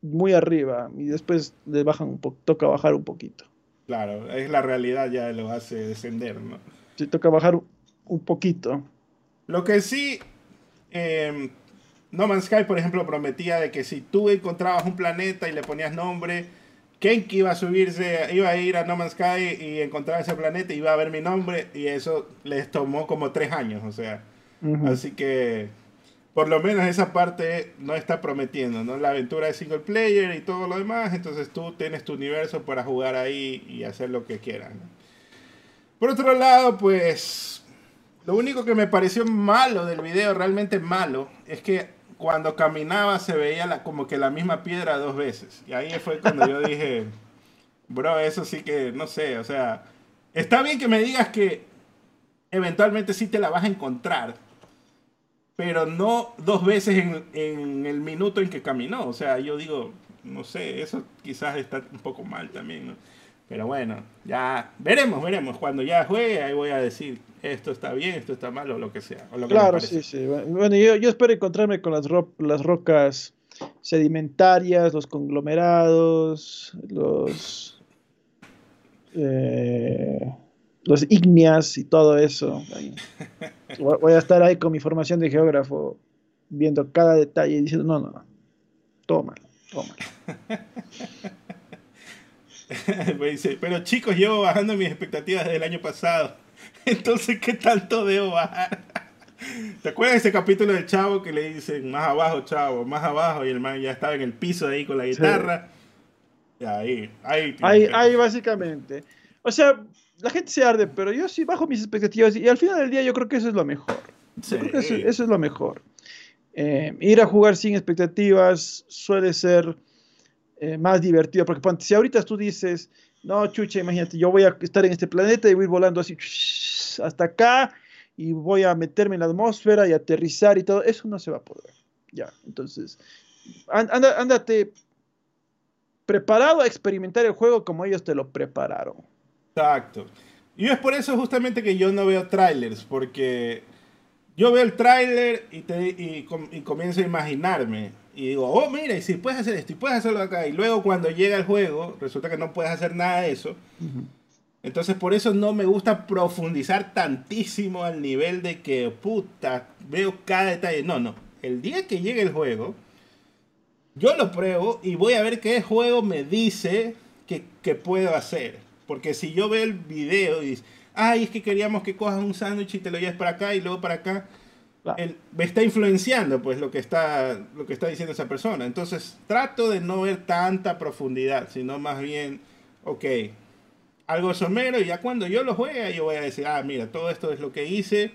muy arriba y después le bajan un poco, toca bajar un poquito. Claro, es la realidad ya lo hace descender, ¿no? Sí, toca bajar un- un poquito. Lo que sí, eh, No Man's Sky, por ejemplo, prometía de que si tú encontrabas un planeta y le ponías nombre, Kenki iba a subirse, iba a ir a No Man's Sky y encontrar ese planeta y iba a ver mi nombre y eso les tomó como tres años, o sea. Así que, por lo menos esa parte no está prometiendo, ¿no? La aventura de single player y todo lo demás, entonces tú tienes tu universo para jugar ahí y hacer lo que quieras, ¿no? Por otro lado, pues, lo único que me pareció malo del video, realmente malo, es que cuando caminaba se veía la, como que la misma piedra dos veces. Y ahí fue cuando yo dije, bro, eso sí que, no sé, o sea, está bien que me digas que eventualmente sí te la vas a encontrar, pero no dos veces en, en el minuto en que caminó. O sea, yo digo, no sé, eso quizás está un poco mal también, ¿no? Pero bueno, ya veremos, veremos. Cuando ya juegue, ahí voy a decir, esto está bien, esto está mal o lo que sea. o lo que me Claro, sí, sí. Bueno, yo, yo espero encontrarme con las, ro- las rocas sedimentarias, los conglomerados, los, eh, los ígneas y todo eso. Voy a estar ahí con mi formación de geógrafo, viendo cada detalle y diciendo, no, no, no, toma, toma. [laughs] Pero chicos, llevo bajando mis expectativas desde el año pasado. [laughs] Entonces, ¿qué tanto debo bajar? ¿Te acuerdas de ese capítulo del chavo que le dicen más abajo, chavo, más abajo? Y el man ya estaba en el piso ahí con la guitarra. Ahí, ahí. Ahí, ahí básicamente. O sea, la gente se arde, pero yo sí bajo mis expectativas y al final del día yo creo que eso es lo mejor. Yo creo que eso, eso es lo mejor. Eh, ir a jugar sin expectativas suele ser eh, más divertido, porque si ahorita tú dices, no, chucha, imagínate, yo voy a estar en este planeta y voy volando así hasta acá y voy a meterme en la atmósfera y aterrizar y todo, eso no se va a poder. Ya, entonces, anda- ándate preparado a experimentar el juego como ellos te lo prepararon. Exacto. Y es por eso justamente que yo no veo trailers, porque yo veo el tráiler y, te- y, y comienzo a imaginarme. Y digo, oh, mira, y si puedes hacer esto y puedes hacerlo acá. Y luego cuando llega el juego, resulta que no puedes hacer nada de eso. Entonces por eso no me gusta profundizar tantísimo al nivel de que, puta, veo cada detalle. No, no. El día que llegue el juego, yo lo pruebo y voy a ver qué juego me dice que, que puedo hacer. Porque si yo veo el video y dice, ay, es que queríamos que cojas un sándwich y te lo lleves para acá y luego para acá, Claro. el- me está influenciando pues lo que está, lo que está diciendo esa persona. Entonces trato de no ver tanta profundidad, sino más bien, ok, algo somero y ya cuando yo lo juegue yo voy a decir, ah, mira, todo esto es lo que hice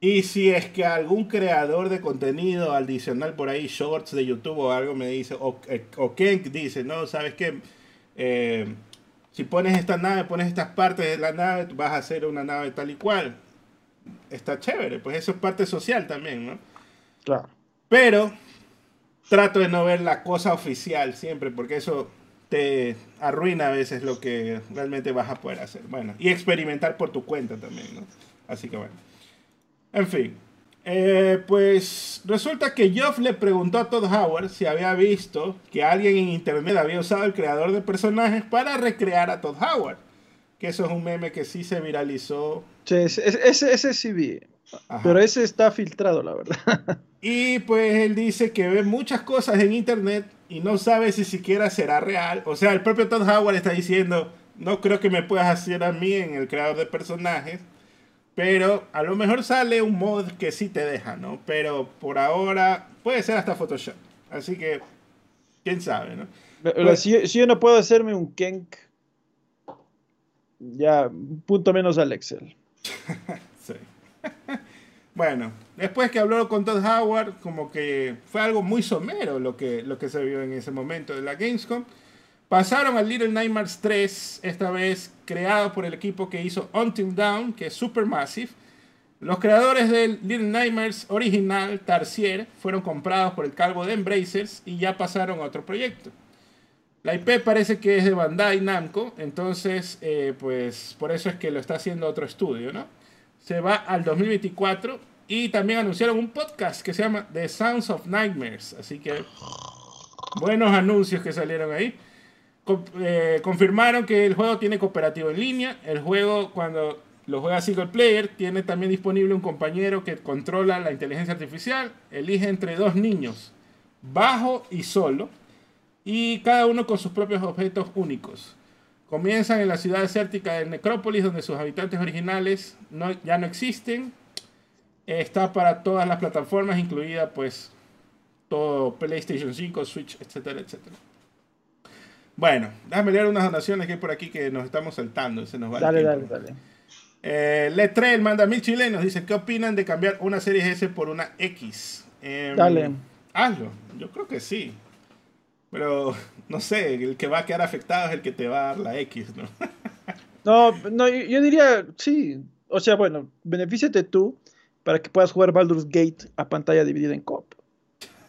Y si es que algún creador de contenido adicional por ahí, shorts de YouTube o algo, me dice, o, eh, o Ken dice, no, ¿sabes qué? Eh, si pones esta nave, pones estas partes de la nave, vas a hacer una nave tal y cual. Está chévere, pues eso es parte social también, ¿no? Claro. Pero trato de no ver la cosa oficial siempre, porque eso te arruina a veces lo que realmente vas a poder hacer. Bueno, y experimentar por tu cuenta también, ¿no? Así que bueno. En fin. Eh, pues resulta que Geoff le preguntó a Todd Howard si había visto que alguien en internet había usado el creador de personajes para recrear a Todd Howard. Que eso es un meme que sí se viralizó. Sí, ese, ese, ese sí vi. Ajá. Pero ese está filtrado, la verdad. [laughs] Y pues él dice que ve muchas cosas en internet y no sabe si siquiera será real. O sea, el propio Todd Howard está diciendo, no creo que me puedas hacer a mí en el creador de personajes. Pero a lo mejor sale un mod que sí te deja, ¿no? Pero por ahora puede ser hasta Photoshop. Así que, quién sabe, ¿no? Pero Pues- si, yo- si yo no puedo hacerme un Kenk, ya, punto menos al Excel. [laughs] Bueno, después que habló con Todd Howard, como que fue algo muy somero lo que, lo que se vio en ese momento de la Gamescom. Pasaron al Little Nightmares 3, esta vez creado por el equipo que hizo Until Dawn, que es Supermassive. Los creadores del Little Nightmares original, Tarsier, fueron comprados por el calvo de Embracers y ya pasaron a otro proyecto. La IP parece que es de Bandai Namco, entonces, eh, pues por eso es que lo está haciendo otro estudio, ¿no? Se va al 2024 y también anunciaron un podcast que se llama The Sounds of Nightmares, así que buenos anuncios que salieron ahí. Eh, confirmaron que el juego tiene cooperativo en línea. El juego, cuando lo juega single player, tiene también disponible un compañero que controla la inteligencia artificial. Elige entre dos niños, bajo y solo, y cada uno con sus propios objetos únicos. Comienzan en la ciudad desértica de Necrópolis, donde sus habitantes originales no- ya no existen. Está para todas las plataformas, incluida pues todo PlayStation 5, Switch, etcétera, etcétera. Bueno, déjame leer unas donaciones que hay por aquí que nos estamos saltando. Se nos va el Dale, dale, dale. Eh, Letrel manda mil chilenos. Dice: ¿Qué opinan de cambiar una serie S por una X? Em, Dale. Hazlo. Yo creo que sí. Pero no sé, el que va a quedar afectado es el que te va a dar la X, ¿no? [laughs] No, no, yo, diría, sí. O sea, bueno, benefíciate tú para que puedas jugar Baldur's Gate a pantalla dividida en cop.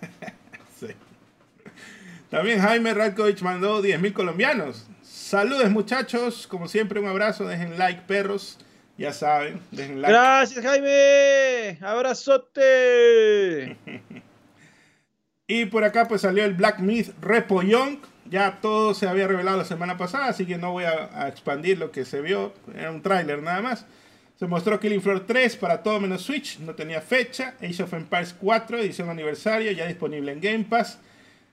[laughs] Sí. También Jaime Radkovich mandó 10.000 colombianos. Saludes muchachos, como siempre un abrazo, dejen like perros, ya saben, dejen like. Gracias, Jaime. Abrazote. [laughs] Y por acá pues salió el Black Myth Repollón. Ya todo se había revelado la semana pasada, así que no voy a, expandir lo que se vio. Era un tráiler nada más. Se mostró Killing Floor 3 para todo menos Switch, no tenía fecha. Age of Empires 4, edición aniversario, ya disponible en Game Pass.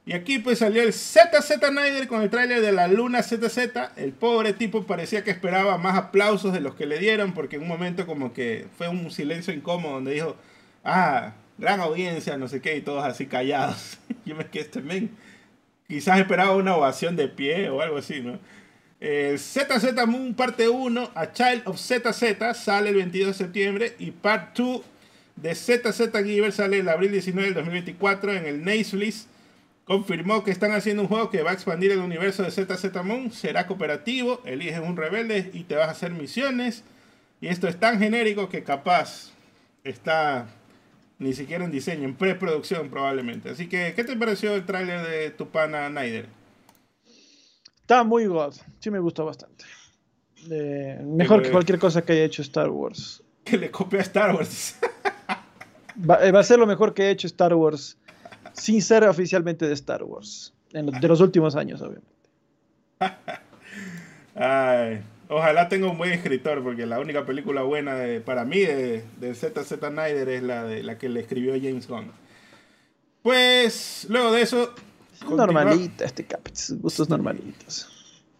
Y aquí pues salió el ZZ Snyder con el tráiler de la Luna ZZ. El pobre tipo parecía que esperaba más aplausos de los que le dieron, porque en un momento como que fue un silencio incómodo donde dijo, ah, gran audiencia, no sé qué, y todos así callados. [laughs] Yo me quedé este men. Quizás esperaba una ovación de pie o algo así, ¿no? Eh, ZZ Moon parte 1 a Child of ZZ sale el 22 de septiembre y Part 2 de ZZ Giver sale el abril 19 del 2024 en el Naislis. Confirmó que están haciendo un juego que va a expandir el universo de ZZ Moon. Será cooperativo, eliges un rebelde y te vas a hacer misiones. Y esto es tan genérico que capaz está ni siquiera en diseño, en preproducción probablemente. Así que, ¿qué te pareció el tráiler de tu pana Snyder? Está muy god. Sí me gustó bastante. Eh, mejor que cualquier cosa que haya hecho Star Wars. Que le copia a Star Wars. [laughs] Va, eh, va a ser lo mejor que ha hecho Star Wars sin ser oficialmente de Star Wars. En lo- de los últimos años, obviamente. [laughs] Ay, ojalá tenga un buen escritor, porque la única película buena de- para mí de, de ZZ Snyder es la, de, la que le escribió James Gunn. Pues, luego de eso... Normalita este cap, gustos normalitos.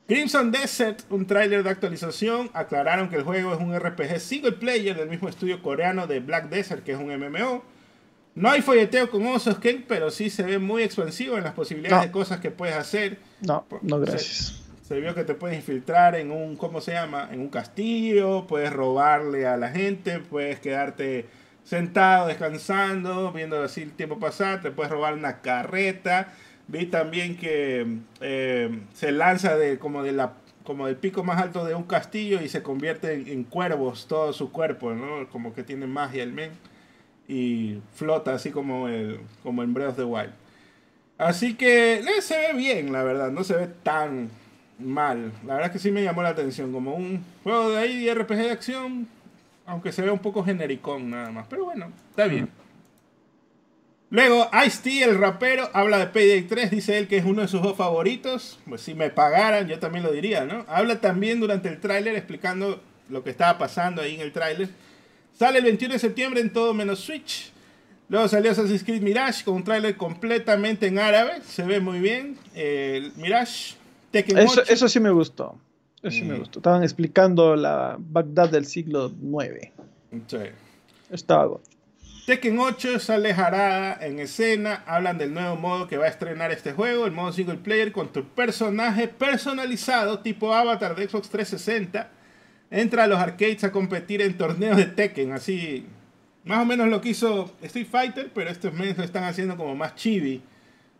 Crimson Desert, un tráiler de actualización, aclararon que el juego es un RPG single player del mismo estudio coreano de Black Desert, que es un MMO. No hay folleteo con osos, Ken, pero sí se ve muy expansivo en las posibilidades No. de cosas que puedes hacer. No, no gracias. Se vio que te puedes infiltrar en un, ¿cómo se llama? En un castillo, puedes robarle a la gente, puedes quedarte sentado, descansando, viendo así el tiempo pasar, te puedes robar una carreta. Vi también que eh, se lanza de como de la como del pico más alto de un castillo y se convierte en, cuervos todo su cuerpo, ¿no? Como que tiene magia el men y flota así como el como en Breath of the Wild. Así que eh, se ve bien, la verdad, no se ve tan mal. La verdad que sí me llamó la atención, como un juego de ahí de RPG de acción, aunque se ve un poco genericón nada más. Pero bueno, está bien. Luego, Ice-T, el rapero, habla de Payday 3, dice él que es uno de sus dos favoritos. Pues si me pagaran, yo también lo diría, ¿no? Habla también durante el tráiler explicando lo que estaba pasando ahí en el tráiler. Sale el 21 de septiembre en todo menos Switch. Luego salió Assassin's Creed Mirage con un tráiler completamente en árabe. Se ve muy bien. El Mirage, Tekken eso, eso sí me gustó. Eso sí me gustó. Estaban explicando la Bagdad del siglo IX. Sí. Estaba bueno. Tekken 8 sale Harada en escena. Hablan del nuevo modo que va a estrenar este juego. El modo single player con tu personaje personalizado tipo avatar de Xbox 360. Entra a los arcades a competir en torneos de Tekken. Así más o menos lo que hizo Street Fighter, pero estos meses lo están haciendo como más chibi,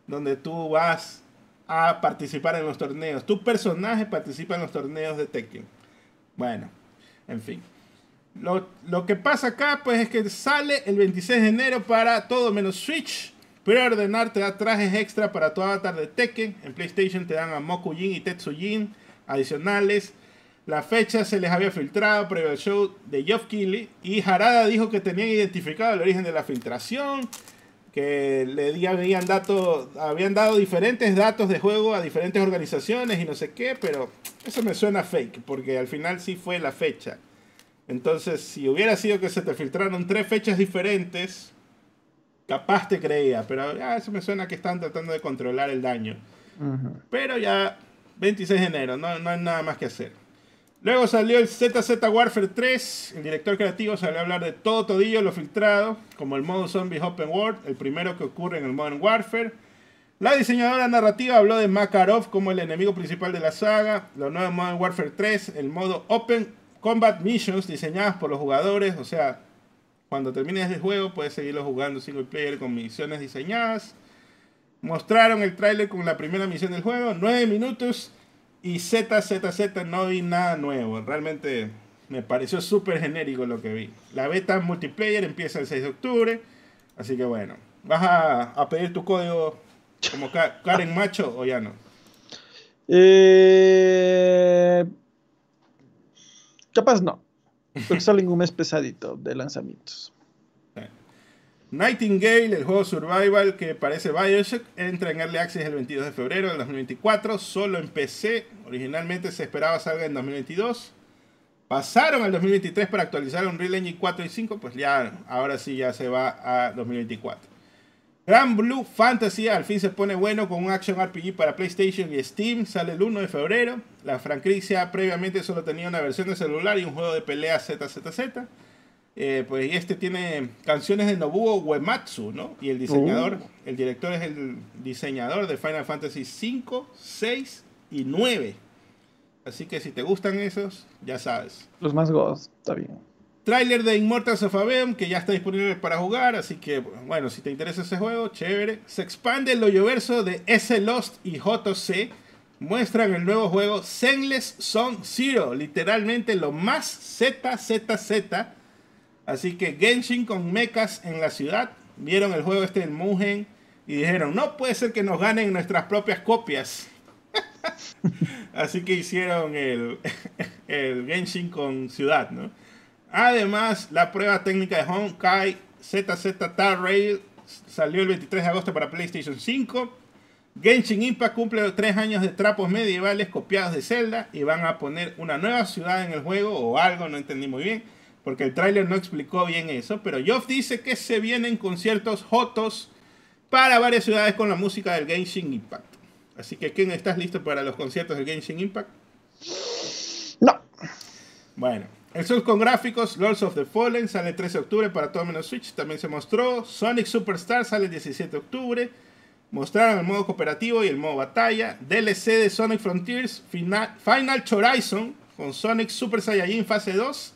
donde tú vas a participar en los torneos. Tu personaje participa en los torneos de Tekken. Bueno, en fin. Lo, lo, que pasa acá, pues es que sale el 26 de enero para todo menos Switch. Preordenar te da trajes extra para tu avatar de Tekken. En PlayStation te dan a Mokujin y Tetsujin adicionales. La fecha se les había filtrado previo al show de Geoff Keighley y Harada dijo que tenían identificado el origen de la filtración, que le habían, dato, habían dado diferentes datos de juego a diferentes organizaciones y no sé qué, pero eso me suena fake, porque al final sí fue la fecha. Entonces, si hubiera sido que se te filtraron tres fechas diferentes, capaz te creía, pero ya eso me suena que están tratando de controlar el daño. Pero ya 26 de enero, no, no hay nada más que hacer. Luego salió el ZZ Warfare 3. El director creativo salió a hablar de todo todillo lo filtrado, como el modo Zombie Open World, el primero que ocurre en el Modern Warfare. La diseñadora narrativa habló de Makarov como el enemigo principal de la saga, lo nuevo Modern Warfare 3, el modo Open Combat Missions diseñadas por los jugadores, o sea, cuando termines el juego puedes seguirlo jugando single player con misiones diseñadas. Mostraron el tráiler con la primera misión del juego, 9 minutos y ZZZ no vi nada nuevo. Realmente me pareció súper genérico lo que vi. La beta multiplayer empieza el 6 de octubre. Así que bueno, ¿vas a, pedir tu código como Karen Macho o ya no? Eh, capaz no. Porque sale un mes pesadito de lanzamientos. Nightingale, el juego survival que parece Bioshock, entra en Early Access el 22 de febrero del 2024, solo en PC. Originalmente se esperaba salga en 2022. Pasaron al 2023 para actualizar Unreal Engine 4 y 5, pues ya, ahora sí ya se va a 2024. Grand Blue Fantasy al fin se pone bueno con un action RPG para PlayStation y Steam. Sale el 1 de febrero. La franquicia previamente solo tenía una versión de celular y un juego de pelea ZZZ. Eh, pues este tiene canciones de Nobuo Uematsu, ¿no? Y el diseñador, oh. el director es el diseñador de Final Fantasy 5, 6 y 9. Así que si te gustan esos, ya sabes. Los más gods, está bien. Trailer de Immortals of Aveum que ya está disponible para jugar, así que bueno, si te interesa ese juego, chévere. Se expande el hoyoverso de S Lost y JC. Muestran el nuevo juego Zenless Song Zero, literalmente lo más ZZZ Así que Genshin con mechas en la ciudad vieron el juego este del Mugen y dijeron, no puede ser que nos ganen nuestras propias copias. [laughs] Así que hicieron [laughs] el, Genshin con ciudad, ¿no? Además, la prueba técnica de Honkai ZZ Tar Rail salió el 23 de agosto para PlayStation 5. Genshin Impact cumple tres años de trapos medievales copiados de Zelda y van a poner una nueva ciudad en el juego o algo, no entendí muy bien porque el tráiler no explicó bien eso, pero Geoff dice que se vienen conciertos jotos para varias ciudades con la música del Genshin Impact. Así que, ¿quién estás listo para los conciertos del Genshin Impact? No. Bueno, el Soul con gráficos, Lords of the Fallen, sale el 13 de octubre para todo menos Switch, también se mostró. Sonic Superstar sale el 17 de octubre. Mostraron el modo cooperativo y el modo batalla. DLC de Sonic Frontiers, Final, Final Horizon con Sonic Super Saiyajin fase 2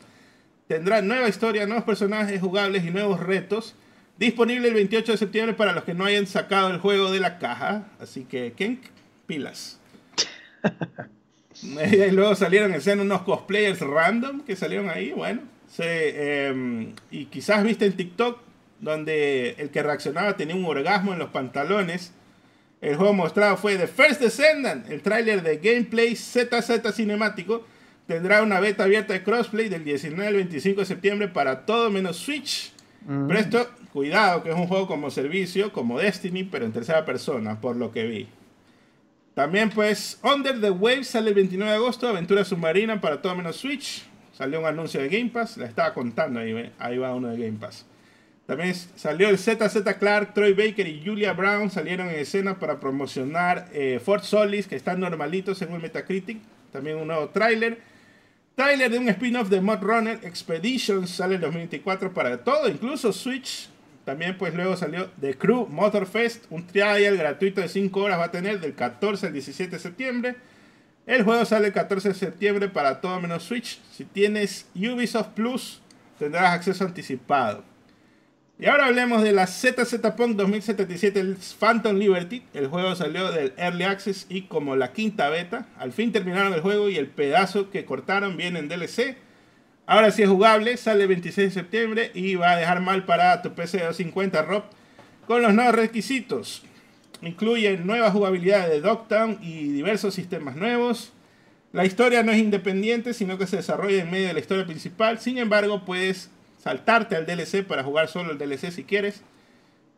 tendrá nueva historia, nuevos personajes jugables y nuevos retos. Disponible el 28 de septiembre para los que no hayan sacado el juego de la caja. Así que, Kenk, pilas. [laughs] y luego salieron en escena unos cosplayers random que salieron ahí. Bueno, em, y quizás viste en TikTok donde el que reaccionaba tenía un orgasmo en los pantalones. El juego mostrado fue The First Descendant, el tráiler de gameplay ZZ cinemático. Tendrá una beta abierta de crossplay del 19 al 25 de septiembre para todo menos Switch. Mm. Pero esto, cuidado, que es un juego como servicio, como Destiny, pero en tercera persona, por lo que vi. También pues Under the Waves sale el 29 de agosto, aventura submarina para todo menos Switch. Salió un anuncio de Game Pass, la estaba contando ahí, ahí va uno de Game Pass. También salió el ZZ Clark, Troy Baker y Julia Brown salieron en escena para promocionar eh, Fort Solis, que están normalitos según Metacritic. También un nuevo tráiler. Tráiler de un spin-off de Mod Runner Expeditions sale en 2024 para todo, incluso Switch. También pues luego salió The Crew Motorfest, un trial gratuito de 5 horas va a tener del 14 al 17 de septiembre. El juego sale el 14 de septiembre para todo menos Switch. Si tienes Ubisoft Plus, tendrás acceso anticipado. Y ahora hablemos de la ZZ Punk 2077, el Phantom Liberty. El juego salió del Early Access y como la quinta beta. Al fin terminaron el juego y el pedazo que cortaron viene en DLC. Ahora sí es jugable, sale el 26 de septiembre y va a dejar mal para tu PC 250 ROP con los nuevos requisitos. Incluye nueva jugabilidad de Dogtown y diversos sistemas nuevos. La historia no es independiente, sino que se desarrolla en medio de la historia principal. Sin embargo, puedes saltarte al DLC para jugar solo el DLC si quieres.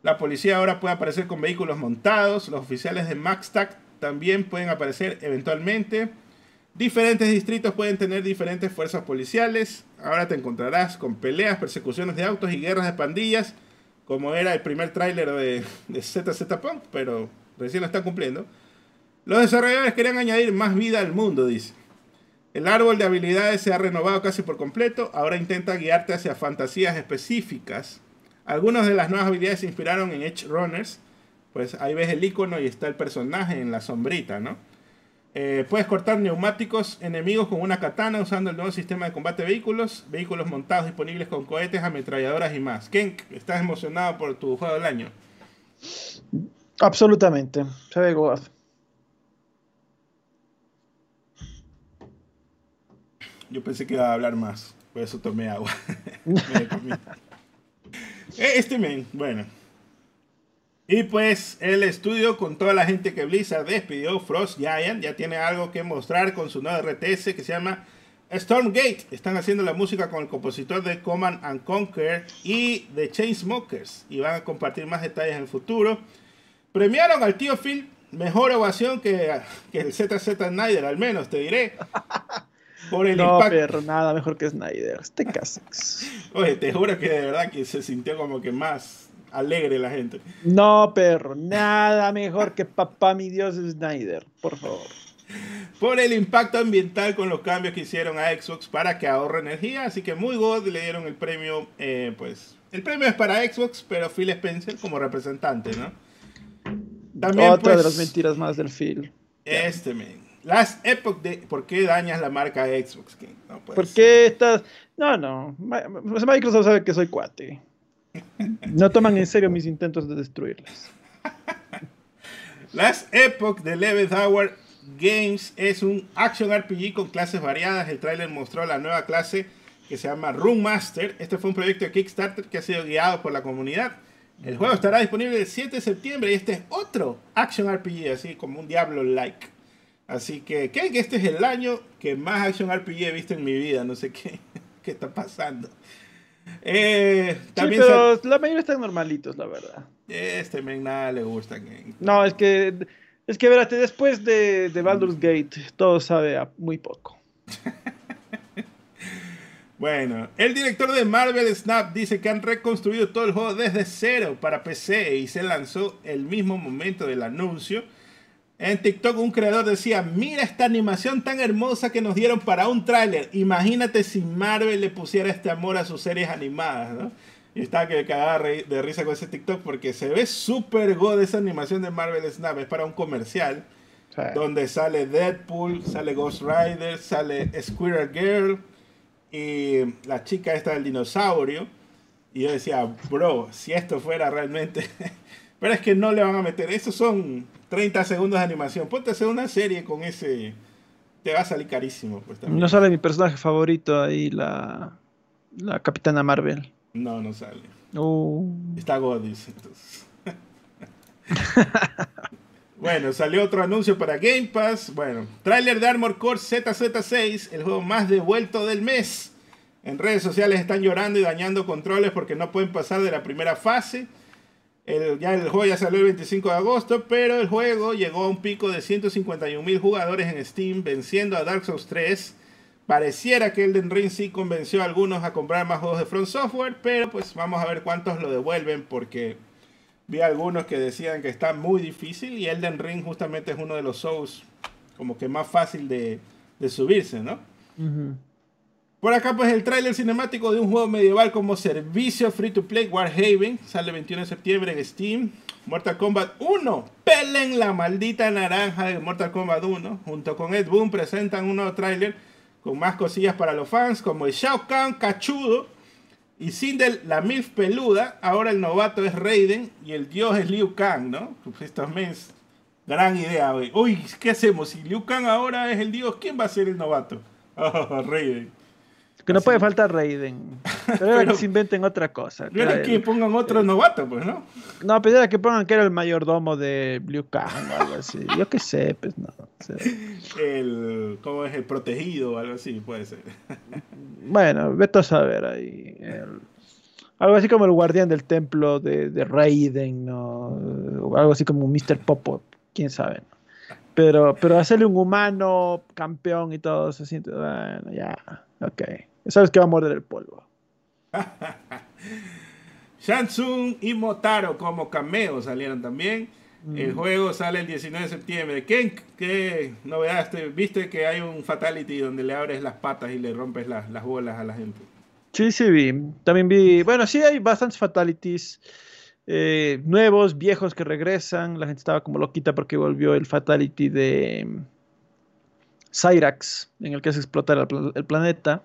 La policía ahora puede aparecer con vehículos montados. Los oficiales de MaxTac también pueden aparecer eventualmente. Diferentes distritos pueden tener diferentes fuerzas policiales. Ahora te encontrarás con peleas, persecuciones de autos y guerras de pandillas, como era el primer tráiler de, de ZZ Punk, pero recién lo están cumpliendo. Los desarrolladores querían añadir más vida al mundo, dice. El árbol de habilidades se ha renovado casi por completo. Ahora intenta guiarte hacia fantasías específicas. Algunas de las nuevas habilidades se inspiraron en Edge Runners. Pues ahí ves el icono y está el personaje en la sombrita, ¿no? Eh, puedes cortar neumáticos enemigos con una katana usando el nuevo sistema de combate de vehículos, vehículos montados disponibles con cohetes, ametralladoras y más. Ken, ¿estás emocionado por tu juego del año? Absolutamente. Se ve Yo pensé que iba a hablar más, por eso tomé agua. [laughs] [laughs] Eh, este men, bueno. Y pues el estudio con toda la gente que Blizzard despidió, Frost Giant, ya tiene algo que mostrar con su nuevo RTS que se llama Stormgate. Están haciendo la música con el compositor de Command and Conquer y de Chainsmokers. Y van a compartir más detalles en el futuro. Premiaron al tío Phil, mejor ovación que, que el ZZ Snyder, al menos, te diré. [laughs] Por el no, pero nada mejor que Snyder. Este Casex. Oye, te juro que de verdad que se sintió como que más alegre la gente. No, perro, nada mejor que papá mi Dios Snyder, por favor. Por el impacto ambiental con los cambios que hicieron a Xbox para que ahorre energía, así que muy god le dieron el premio, eh, pues, el premio es para Xbox, pero Phil Spencer como representante, ¿no? También, Otra de pues, las mentiras más del Phil. Este, men. Las Epoch de ¿por qué dañas la marca Xbox? No ¿Por qué estás.? No, no. Microsoft sabe que soy cuate. No toman en serio mis intentos de destruirlas. [laughs] Las Epoch de Level Hour Games es un action RPG con clases variadas. El tráiler mostró la nueva clase que se llama Room Master. Este fue un proyecto de Kickstarter que ha sido guiado por la comunidad. El juego estará disponible el 7 de septiembre y este es otro action RPG, así como un Diablo-like. Así que que este es el año que más Action RPG he visto en mi vida. No sé [laughs] qué, qué está pasando. Eh, también sí, pero la mayoría están normalitos, la verdad. Este men nada le gusta. No, es que, es que verás, después de, de Baldur's Gate, todo sabe a muy poco. [laughs] bueno, el director de Marvel Snap dice que han reconstruido todo el juego desde cero para PC y se lanzó el mismo momento del anuncio en TikTok un creador decía, mira esta animación tan hermosa que nos dieron para un tráiler. Imagínate si Marvel le pusiera este amor a sus series animadas, ¿no? Y estaba que cagaba de risa con ese TikTok porque se ve súper god esa animación de Marvel Snap. Es para un comercial donde sale Deadpool, sale Ghost Rider, sale Squirrel Girl y la chica esta del dinosaurio. Y yo decía, bro, si esto fuera realmente... Pero es que no le van a meter, esos son 30 segundos de animación. Ponte a hacer una serie con ese... Te va a salir carísimo. Pues, también. No sale mi personaje favorito ahí, la, la Capitana Marvel. No, no sale. Uh. Está Godis, entonces. [laughs] bueno, salió otro anuncio para Game Pass. Bueno, tráiler de Armor Core ZZ6, el juego más devuelto del mes. En redes sociales están llorando y dañando controles porque no pueden pasar de la primera fase. El, ya el juego ya salió el 25 de agosto, pero el juego llegó a un pico de 151 mil jugadores en Steam, venciendo a Dark Souls 3. Pareciera que Elden Ring sí convenció a algunos a comprar más juegos de Front Software, pero pues vamos a ver cuántos lo devuelven porque vi algunos que decían que está muy difícil y Elden Ring justamente es uno de los Souls como que más fácil de, de subirse, ¿no? Por acá pues el tráiler cinemático de un juego medieval como servicio free to play Warhaven sale el 21 de septiembre en Steam. Mortal Kombat 1, pelen la maldita naranja de Mortal Kombat 1. Junto con Ed Boon presentan un nuevo tráiler con más cosillas para los fans como el Shao Kahn cachudo y Sindel la MILF peluda. Ahora el novato es Raiden y el dios es Liu Kang, ¿no? Estos mens, gran idea, güey. Uy, ¿qué hacemos? Si Liu Kang ahora es el dios, ¿quién va a ser el novato? [laughs] Oh, Raiden. Que no Así. puede faltar Raiden. [laughs] Pero, era Pero- que se inventen otra cosa. No era que pongan otro novato, pues, ¿no? No, pero era que pongan que era el mayordomo de Liu Kang o algo así. Yo qué sé, pues no. o sea, [laughs] El, ¿cómo es? El protegido o algo así, puede ser. [laughs] bueno, vete a saber ahí. el- algo así como el guardián del templo de, de Raiden, ¿no? O algo así como Mr. Popo, quién sabe. ¿no? Pero, pero hacerle un humano campeón y todo así, bueno, ya, ok. Sabes que va a morder el polvo. [laughs] Shansung y Motaro como cameo salieron también. El juego sale el 19 de septiembre. ¿Qué, qué novedades? te- ¿Viste que hay un fatality donde le abres las patas y le rompes las, las bolas a la gente? Sí, sí vi. También vi, bueno, sí hay bastantes fatalities eh, nuevos, viejos que regresan. La gente estaba como loquita porque volvió el fatality de mm, Cyrax, en el que hace explotar el planeta,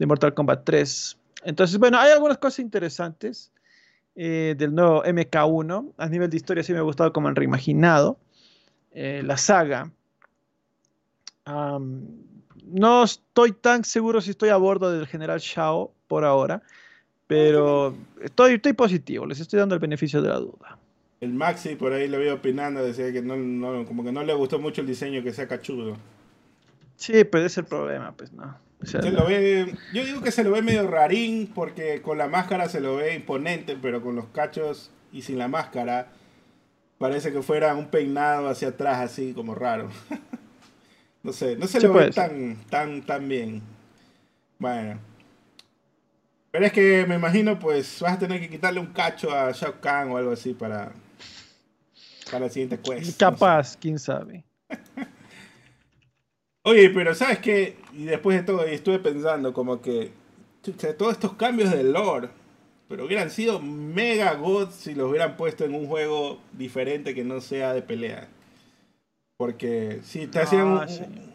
de Mortal Kombat 3. Entonces, bueno, hay algunas cosas interesantes eh, del nuevo MK1. A nivel de historia sí me ha gustado como han reimaginado eh, la saga. No estoy tan seguro si estoy a bordo del general Shao por ahora, pero estoy, estoy positivo, les estoy dando el beneficio de la duda. El Maxi por ahí lo vi opinando, decía que no, no- como que no le gustó mucho el diseño que sea cachudo. Sí, pero ese es el problema, pues no. Sea, Se lo ve, yo digo que se lo ve medio rarín porque con la máscara se lo ve imponente, pero con los cachos y sin la máscara parece que fuera un peinado hacia atrás así como raro. [laughs] no sé, no se Sí lo puede ve tan, tan, tan bien. Bueno. Pero es que me imagino pues vas a tener que quitarle un cacho a Shao Kahn o algo así para, para el siguiente quest. no sé. capaz, quién sabe. [laughs] Oye, pero ¿sabes qué? Y después de todo, estuve pensando como que chucha, todos estos cambios de lore, pero hubieran sido mega god si los hubieran puesto en un juego diferente que no sea de pelea. Porque si te Ah, hacían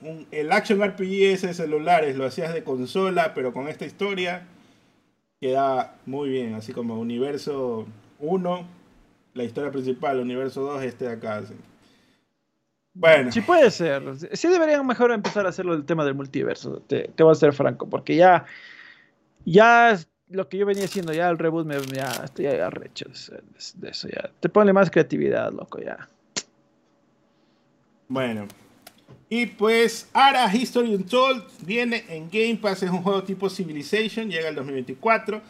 un- el action RPG ese de celulares, lo hacías de consola, pero con esta historia queda muy bien, así como universo 1, la historia principal, universo 2, este de acá. así. Bueno. Sí puede ser. Sí deberían mejor empezar a hacerlo el tema del multiverso, te, te voy a ser franco, porque ya, ya lo que yo venía haciendo, ya el reboot, me, ya estoy arrecho de, eso- de eso, ya. Te pone más creatividad, loco, ya. Bueno. Y pues Ara History Untold viene en Game Pass, es un juego tipo Civilization, llega el 2024.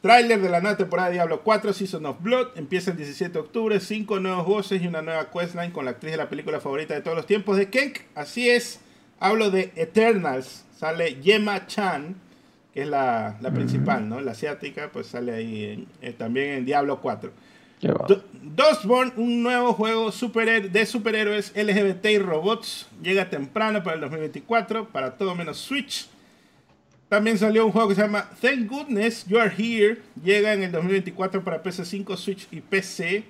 Trailer de la nueva temporada de Diablo 4, Season of Blood, empieza el 17 de octubre, cinco nuevos voces y una nueva questline con la actriz de la película favorita de todos los tiempos de Kenk. Así es, hablo de Eternals, sale Yema Chan, que es la, la principal, ¿no? La asiática, pues sale ahí en- eh, también en Diablo 4. Ya va. Do- Dustborn, un nuevo juego de superhéroes LGBT y robots, llega temprano para el 2024, para todo menos Switch. También salió un juego que se llama Thank Goodness You Are Here, llega en el 2024 para PC5, Switch y PC.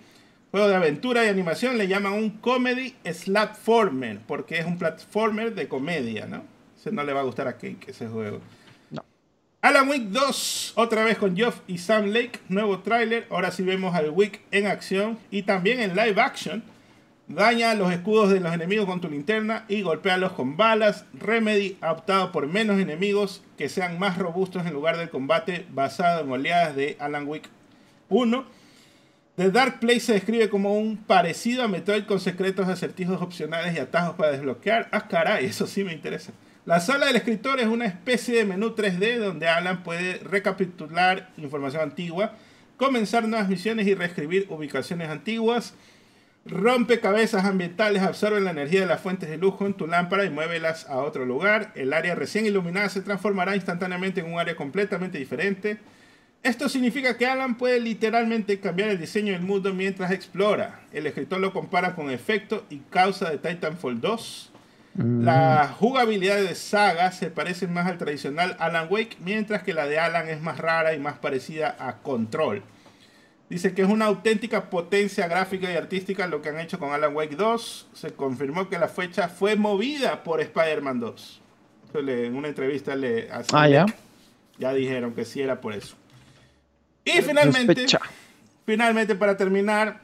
Juego de aventura y animación, le llaman un comedy platformer, porque es un platformer de comedia, ¿no? Ese no le va a gustar a Cake, ese juego. No. Alan Wake 2, otra vez con Geoff y Sam Lake, nuevo tráiler. Ahora sí vemos al Wick en acción y también en live action. Daña los escudos de los enemigos con tu linterna y golpéalos con balas. Remedy ha optado por menos enemigos que sean más robustos en lugar del combate basado en oleadas de Alan Wake 1. The Dark Place se describe como un parecido a Metroid con secretos, acertijos opcionales y atajos para desbloquear. Ah, caray, eso sí me interesa. La sala del escritor es una especie de menú 3D donde Alan puede recapitular información antigua, comenzar nuevas misiones y reescribir ubicaciones antiguas. Rompe cabezas ambientales absorbe la energía de las fuentes de luz en tu lámpara y muévelas a otro lugar. El área recién iluminada se transformará instantáneamente en un área completamente diferente. Esto significa que Alan puede literalmente cambiar el diseño del mundo mientras explora. El escritor lo compara con efecto y causa de Titanfall 2. La jugabilidad de Saga se parece más al tradicional Alan Wake, mientras que la de Alan es más rara y más parecida a Control. Dice que es una auténtica potencia gráfica y artística lo que han hecho con Alan Wake 2. Se confirmó que la fecha fue movida por Spider-Man 2. en una entrevista le ah, ya. ya dijeron que sí era por eso. Y finalmente, finalmente para terminar,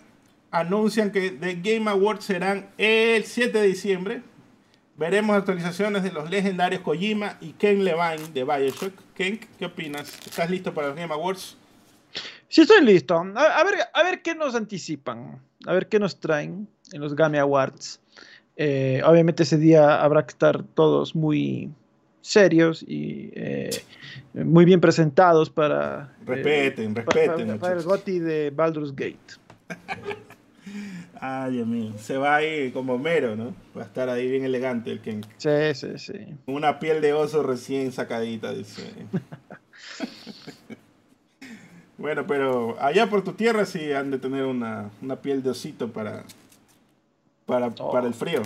anuncian que The Game Awards serán el 7 de diciembre. Veremos actualizaciones de los legendarios Kojima y Ken Levine de Bioshock. Ken, ¿qué opinas? ¿Estás listo para los Game Awards? Sí, estoy listo. A, ver, a ver qué nos anticipan. A ver qué nos traen en los Game Awards. Eh, obviamente ese día habrá que estar todos muy serios y eh, muy bien presentados para... Eh, respeten, respeten. Para, el GOTI de Baldur's Gate. [laughs] Ay, Dios mío. Se va ahí como mero, ¿no? Va a estar ahí bien elegante el Ken. Sí, sí, sí. Una piel de oso recién sacadita, dice. [laughs] bueno, pero allá por tu tierra sí han de tener una, piel de osito para, para, para el frío.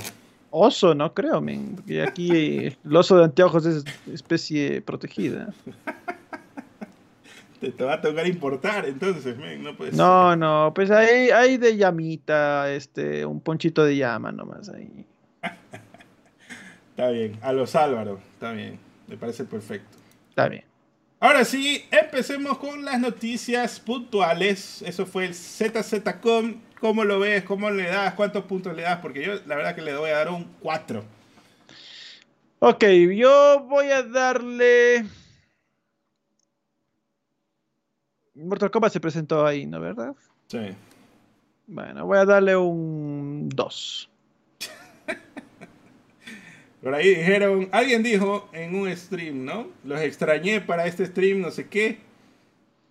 Oso, no creo, porque aquí el oso de anteojos es especie protegida. [laughs] Te, va a tocar importar, entonces, no puede No, no, pues hay, hay de llamita, este, un ponchito de llama nomás ahí. [laughs] está bien, a los Álvaro, está bien, me parece perfecto. Está bien. Ahora sí, empecemos con las noticias puntuales. Eso fue el ZZCom. ¿Cómo lo ves? ¿Cómo le das? ¿Cuántos puntos le das? Porque yo la verdad que le voy a dar un 4. Ok, yo voy a darle Mortal Kombat se presentó ahí, ¿no? ¿Verdad? Sí. Bueno, voy a darle un 2. Por ahí dijeron, alguien dijo en un stream, ¿no? Los extrañé para este stream, no sé qué.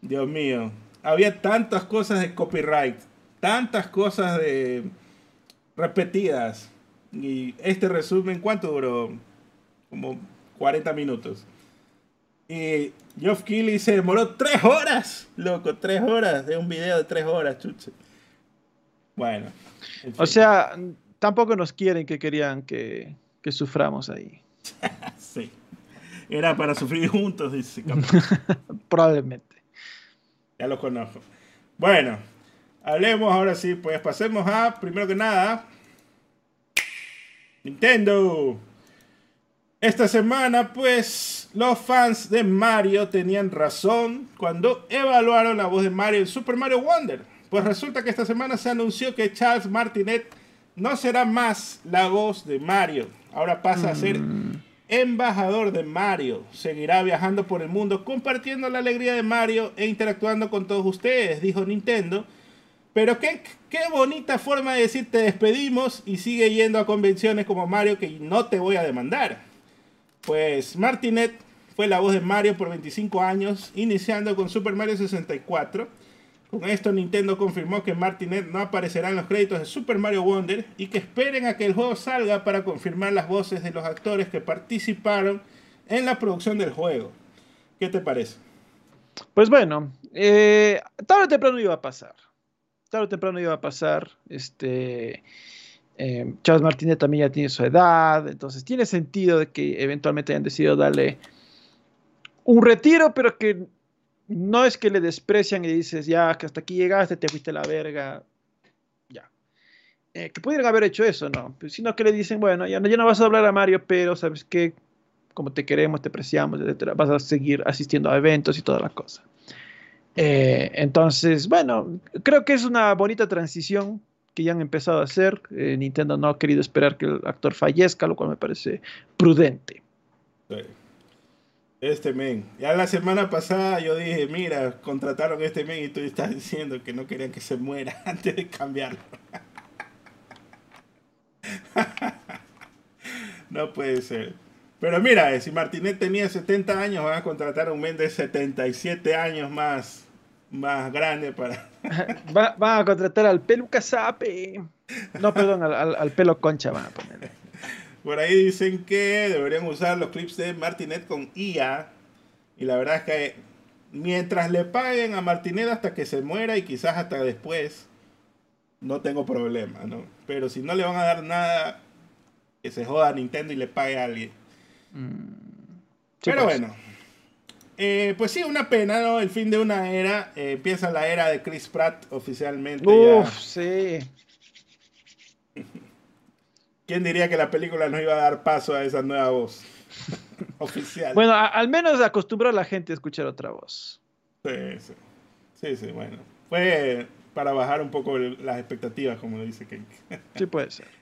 Dios mío, había tantas cosas de copyright, tantas cosas de repetidas. Y este resumen, ¿cuánto duró? Como 40 minutos. Y Geoff Keighley se demoró tres horas, loco, tres horas de un video de tres horas, chuche. Bueno. O sea, tampoco nos quieren que querían que, que suframos ahí. [laughs] sí. Era para sufrir juntos, dice. [laughs] Probablemente. Ya lo conozco. Bueno, hablemos ahora sí, pues pasemos a, primero que nada, Nintendo. Esta semana, pues, los fans de Mario tenían razón cuando evaluaron la voz de Mario en Super Mario Wonder. Pues resulta que esta semana se anunció que Charles Martinet no será más la voz de Mario. Ahora pasa a ser mm. embajador de Mario. Seguirá viajando por el mundo compartiendo la alegría de Mario e interactuando con todos ustedes, dijo Nintendo. Pero qué, qué bonita forma de decir te despedimos y sigue yendo a convenciones como Mario que no te voy a demandar. Pues Martinet fue la voz de Mario por 25 años, iniciando con Super Mario 64. Con esto Nintendo confirmó que Martinet no aparecerá en los créditos de Super Mario Wonder y que esperen a que el juego salga para confirmar las voces de los actores que participaron en la producción del juego. ¿Qué te parece? Pues bueno, eh, tarde o temprano iba a pasar. Tarde o temprano iba a pasar. Este, eh, Charles Martínez también ya tiene su edad, entonces tiene sentido de que eventualmente hayan decidido darle un retiro, pero que no es que le desprecian y dices, ya, que hasta aquí llegaste, te fuiste la verga, ya. Eh, que pudieran haber hecho eso, ¿no? Pues, sino que le dicen, bueno, ya no, ya no vas a hablar a Mario, pero sabes que como te queremos, te apreciamos, etcétera. Vas a seguir asistiendo a eventos y toda la cosa. Eh, entonces, bueno, creo que es una bonita transición que ya han empezado a hacer. Eh, Nintendo no ha querido esperar que el actor fallezca, lo cual me parece prudente. Este men. Ya la semana pasada yo dije, mira, contrataron a este men y tú estás diciendo que no querían que se muera [laughs] antes de cambiarlo. [laughs] no puede ser. Pero mira, si Martinet tenía 70 años, van a contratar a un men de 77 años más más grande para. [laughs] Va, a contratar al pelo casape. No, perdón, al, pelo concha van a poner. Por ahí dicen que deberían usar los clips de Martinet con IA. Y la verdad es que mientras le paguen a Martinet hasta que se muera y quizás hasta después, no tengo problema, ¿no? Pero si no le van a dar nada, que se joda a Nintendo y le pague a alguien. Mm. Pero pues. bueno. Eh, pues sí, una pena, ¿no? El fin de una era. Eh, empieza la era de Chris Pratt oficialmente. Uf, sí. ¿Quién diría que la película nos iba a dar paso a esa nueva voz [laughs] oficial? Bueno, al menos acostumbró a la gente a escuchar otra voz. Sí, sí. Sí, sí, bueno. Fue para bajar un poco las expectativas, como dice Ken. sí, puede ser. [laughs]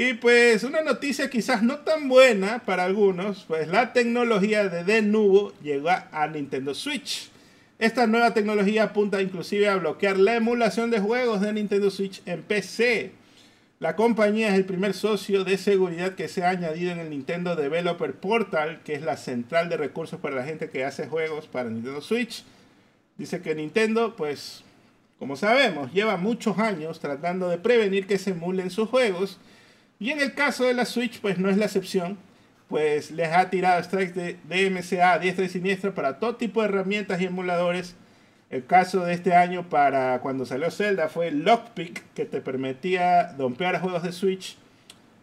Y pues una noticia quizás no tan buena para algunos, pues la tecnología de Denuvo llegó a Nintendo Switch. Esta nueva tecnología apunta inclusive a bloquear la emulación de juegos de Nintendo Switch en PC. La compañía es el primer socio de seguridad que se ha añadido en el Nintendo Developer Portal, que es la central de recursos para la gente que hace juegos para Nintendo Switch. Dice que Nintendo, pues, como sabemos, lleva muchos años tratando de prevenir que se emulen sus juegos y en el caso de la Switch, pues no es la excepción, pues les ha tirado strikes de DMCA diestra y siniestra para todo tipo de herramientas y emuladores. El caso de este año para cuando salió Zelda fue Lockpick, que te permitía dompear juegos de Switch,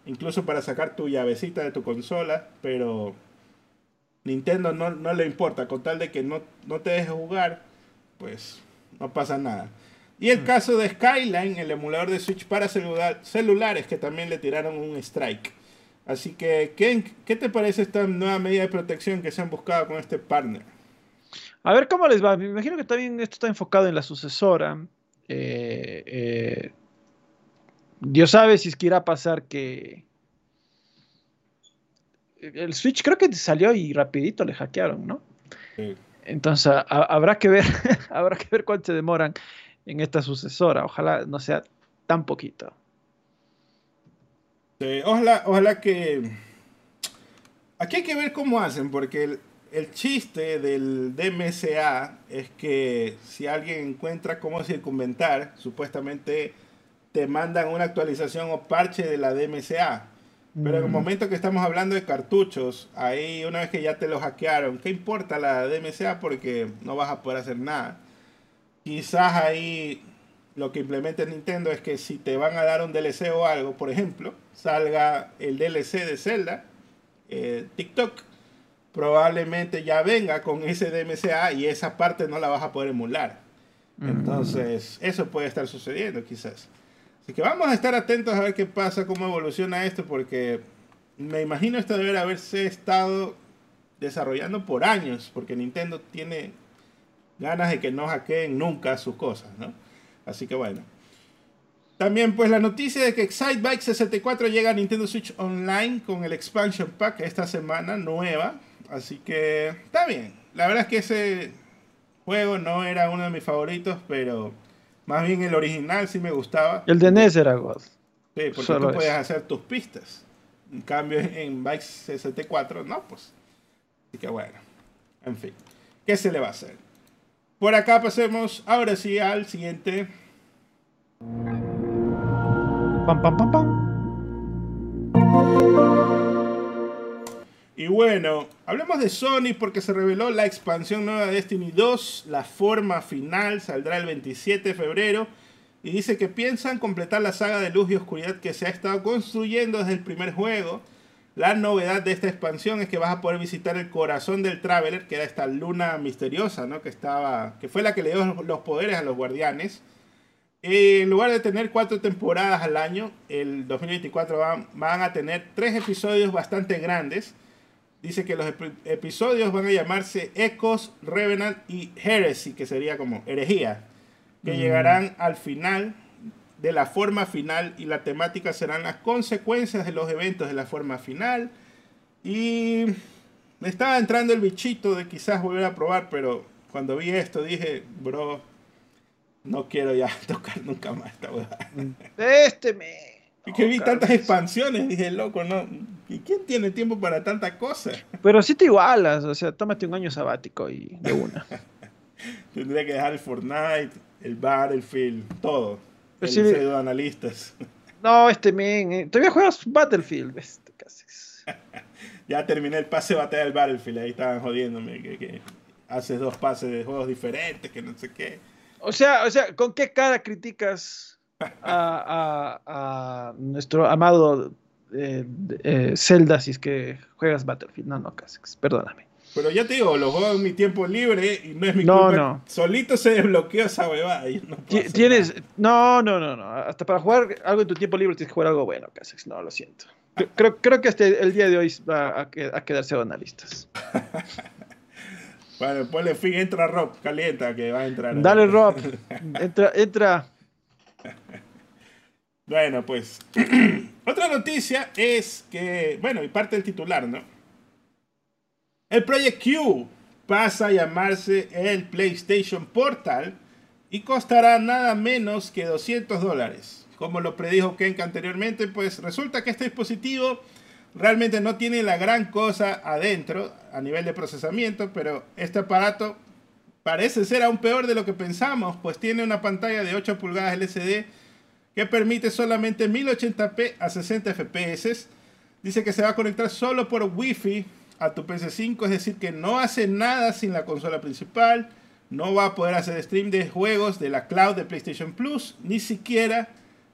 incluso para sacar tu llavecita de tu consola, pero Nintendo no, no le importa, con tal de que no, no te deje jugar, pues no pasa nada. Y el mm. caso de Skyline, el emulador de Switch para celulares, que también le tiraron un strike. Así que, ¿qué, ¿qué te parece esta nueva medida de protección que se han buscado con este partner? A ver cómo les va. Me imagino que también esto está enfocado en la sucesora. Eh, eh, Dios sabe si es que irá a pasar que el Switch creo que salió y rapidito le hackearon, ¿no? Entonces habrá que ver, [laughs] habrá que ver cuánto se demoran en esta sucesora. Ojalá no sea tan poquito. ojalá, ojalá que... Aquí hay que ver cómo hacen, porque el, chiste del DMCA es que si alguien encuentra cómo circunventar, supuestamente te mandan una actualización o parche de la DMCA. Pero en el momento que estamos hablando de cartuchos, ahí una vez que ya te lo hackearon, ¿qué importa la DMCA? Porque no vas a poder hacer nada. Quizás ahí lo que implementa Nintendo es que si te van a dar un DLC o algo, por ejemplo, salga el DLC de Zelda, eh, TikTok, probablemente ya venga con ese DMCA y esa parte no la vas a poder emular. Mm. Entonces, eso puede estar sucediendo quizás. Así que vamos a estar atentos a ver qué pasa, cómo evoluciona esto, porque me imagino esto debe haberse estado desarrollando por años, porque Nintendo tiene ganas de que no hackeen nunca sus cosas, ¿no? Así que bueno. También pues la noticia de que Excitebike 64 llega a Nintendo Switch Online con el expansion pack esta semana nueva. Así que está bien. La verdad es que ese juego no era uno de mis favoritos, pero más bien el original sí me gustaba. El de NES era God. Sí, porque tú puedes hacer tus pistas. En cambio en Bike 64 no, pues. Así que bueno. En fin. ¿Qué se le va a hacer? Por acá pasemos ahora sí al siguiente. Pam, pam, pam, pam. Y bueno, hablemos de Sony porque se reveló la expansión nueva de Destiny 2. La forma final saldrá el 27 de febrero. Y dice que piensan completar la saga de luz y oscuridad que se ha estado construyendo desde el primer juego. La novedad de esta expansión es que vas a poder visitar el corazón del Traveler, que era esta luna misteriosa, ¿no? Que, estaba, que fue la que le dio los poderes a los guardianes. en lugar de tener cuatro temporadas al año, el 2024 van, van a tener tres episodios bastante grandes. Dice que los episodios van a llamarse Ecos, Revenant y Heresy, que sería como herejía, que mm. llegarán al final de la forma final y la temática serán las consecuencias de los eventos de la forma final. Y me estaba entrando el bichito de quizás volver a probar, pero cuando vi esto dije, bro, no quiero ya [laughs] tocar nunca más esta huevada. Este me y que vi tantas expansiones, dije, loco, ¿no? ¿Y quién tiene tiempo para tanta cosa? Pero si te igualas, o sea, tómate un año sabático y de una. [laughs] Tendría que dejar el Fortnite, el Battlefield, todo. el pseudo analistas. [laughs] No, este men, eh, todavía juegas Battlefield, este, casi. [laughs] ya terminé el pase de batalla del Battlefield, ahí estaban jodiéndome que, que haces dos pases de juegos diferentes, que no sé qué. O sea, o sea, ¿con qué cara criticas a, nuestro amado eh, eh, Zelda si es que juegas Battlefield. No, no, Casex, perdóname. Pero ya te digo, lo juego en mi tiempo libre y no es mi no, No. Solito se desbloqueó esa huevada. No tienes. No, no, no, no. Hasta para jugar algo en tu tiempo libre tienes que jugar algo bueno, Casex. No, lo siento. Creo, creo que hasta el día de hoy va a, quedarse analistas. [laughs] bueno, ponle fin, entra Rob, calienta que va a entrar. Dale, Rob. [laughs] Entra, entra. [laughs] Bueno, pues [clears throat] otra noticia es que, bueno, y parte del titular, ¿no? El Project Q pasa a llamarse el PlayStation Portal y costará nada menos que 200 dólares. Como lo predijo Kenk anteriormente, pues resulta que este dispositivo realmente no tiene la gran cosa adentro a nivel de procesamiento, pero este aparato parece ser aún peor de lo que pensamos, pues tiene una pantalla de 8 pulgadas LCD que permite solamente 1080p a 60 fps. Dice que se va a conectar solo por Wi-Fi a tu PC5, es decir, que no hace nada sin la consola principal. No va a poder hacer stream de juegos de la cloud de PlayStation Plus, ni siquiera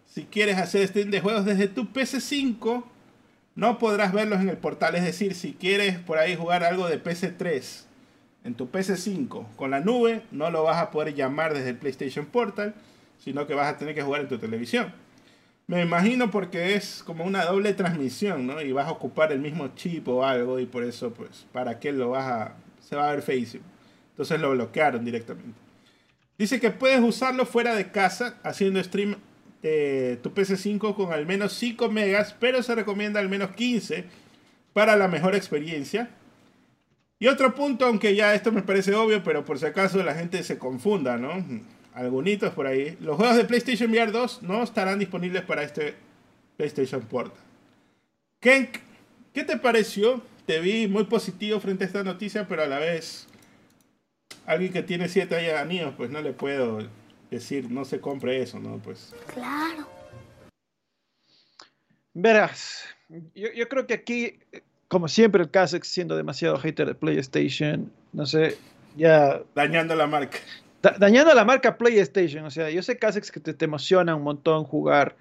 si quieres hacer stream de juegos desde tu PC5, no podrás verlos en el portal. Es decir, si quieres por ahí jugar algo de PC3 en tu PC5 con la nube, no lo vas a poder llamar desde el PlayStation Portal sino que vas a tener que jugar en tu televisión. Me imagino porque es como una doble transmisión, ¿no? Y vas a ocupar el mismo chip o algo y por eso, pues, ¿para qué lo vas a...? Se va a ver Facebook. Entonces lo bloquearon directamente. Dice que puedes usarlo fuera de casa haciendo stream tu PC5 con al menos 5 megas, pero se recomienda al menos 15 para la mejor experiencia. Y otro punto, aunque ya esto me parece obvio, pero por si acaso la gente se confunda, ¿no? algunitos por ahí. Los juegos de PlayStation VR 2 no estarán disponibles para este PlayStation Portal. Kenk, ¿qué te pareció? Te vi muy positivo frente a esta noticia, pero a la vez, alguien que tiene 7 años, pues no le puedo decir, no se compre eso, ¿no? Pues. Claro. Verás, yo, creo que aquí, como siempre, el Kasex siendo demasiado hater de PlayStation, no sé, ya. Dañando la marca dañando la marca PlayStation. O sea, yo sé, Casex, que te, emociona un montón jugar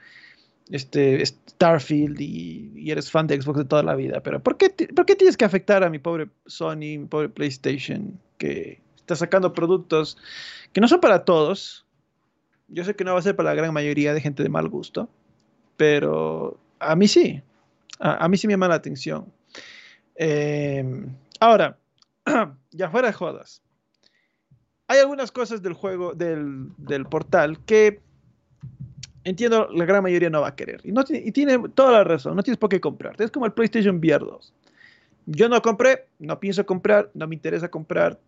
este Starfield y, eres fan de Xbox de toda la vida, pero ¿por qué, ¿por qué tienes que afectar a mi pobre Sony, mi pobre PlayStation, que está sacando productos que no son para todos? Yo sé que no va a ser para la gran mayoría de gente de mal gusto, pero a mí sí, a, mí sí me llama la atención. Em, ahora, [clears throat] ya fuera de jodas hay algunas cosas del juego, del, portal, que entiendo la gran mayoría no va a querer. Y, tiene toda la razón, no tienes por qué comprar. Es como el PlayStation VR 2. Yo no compré, no pienso comprar, no me interesa comprar,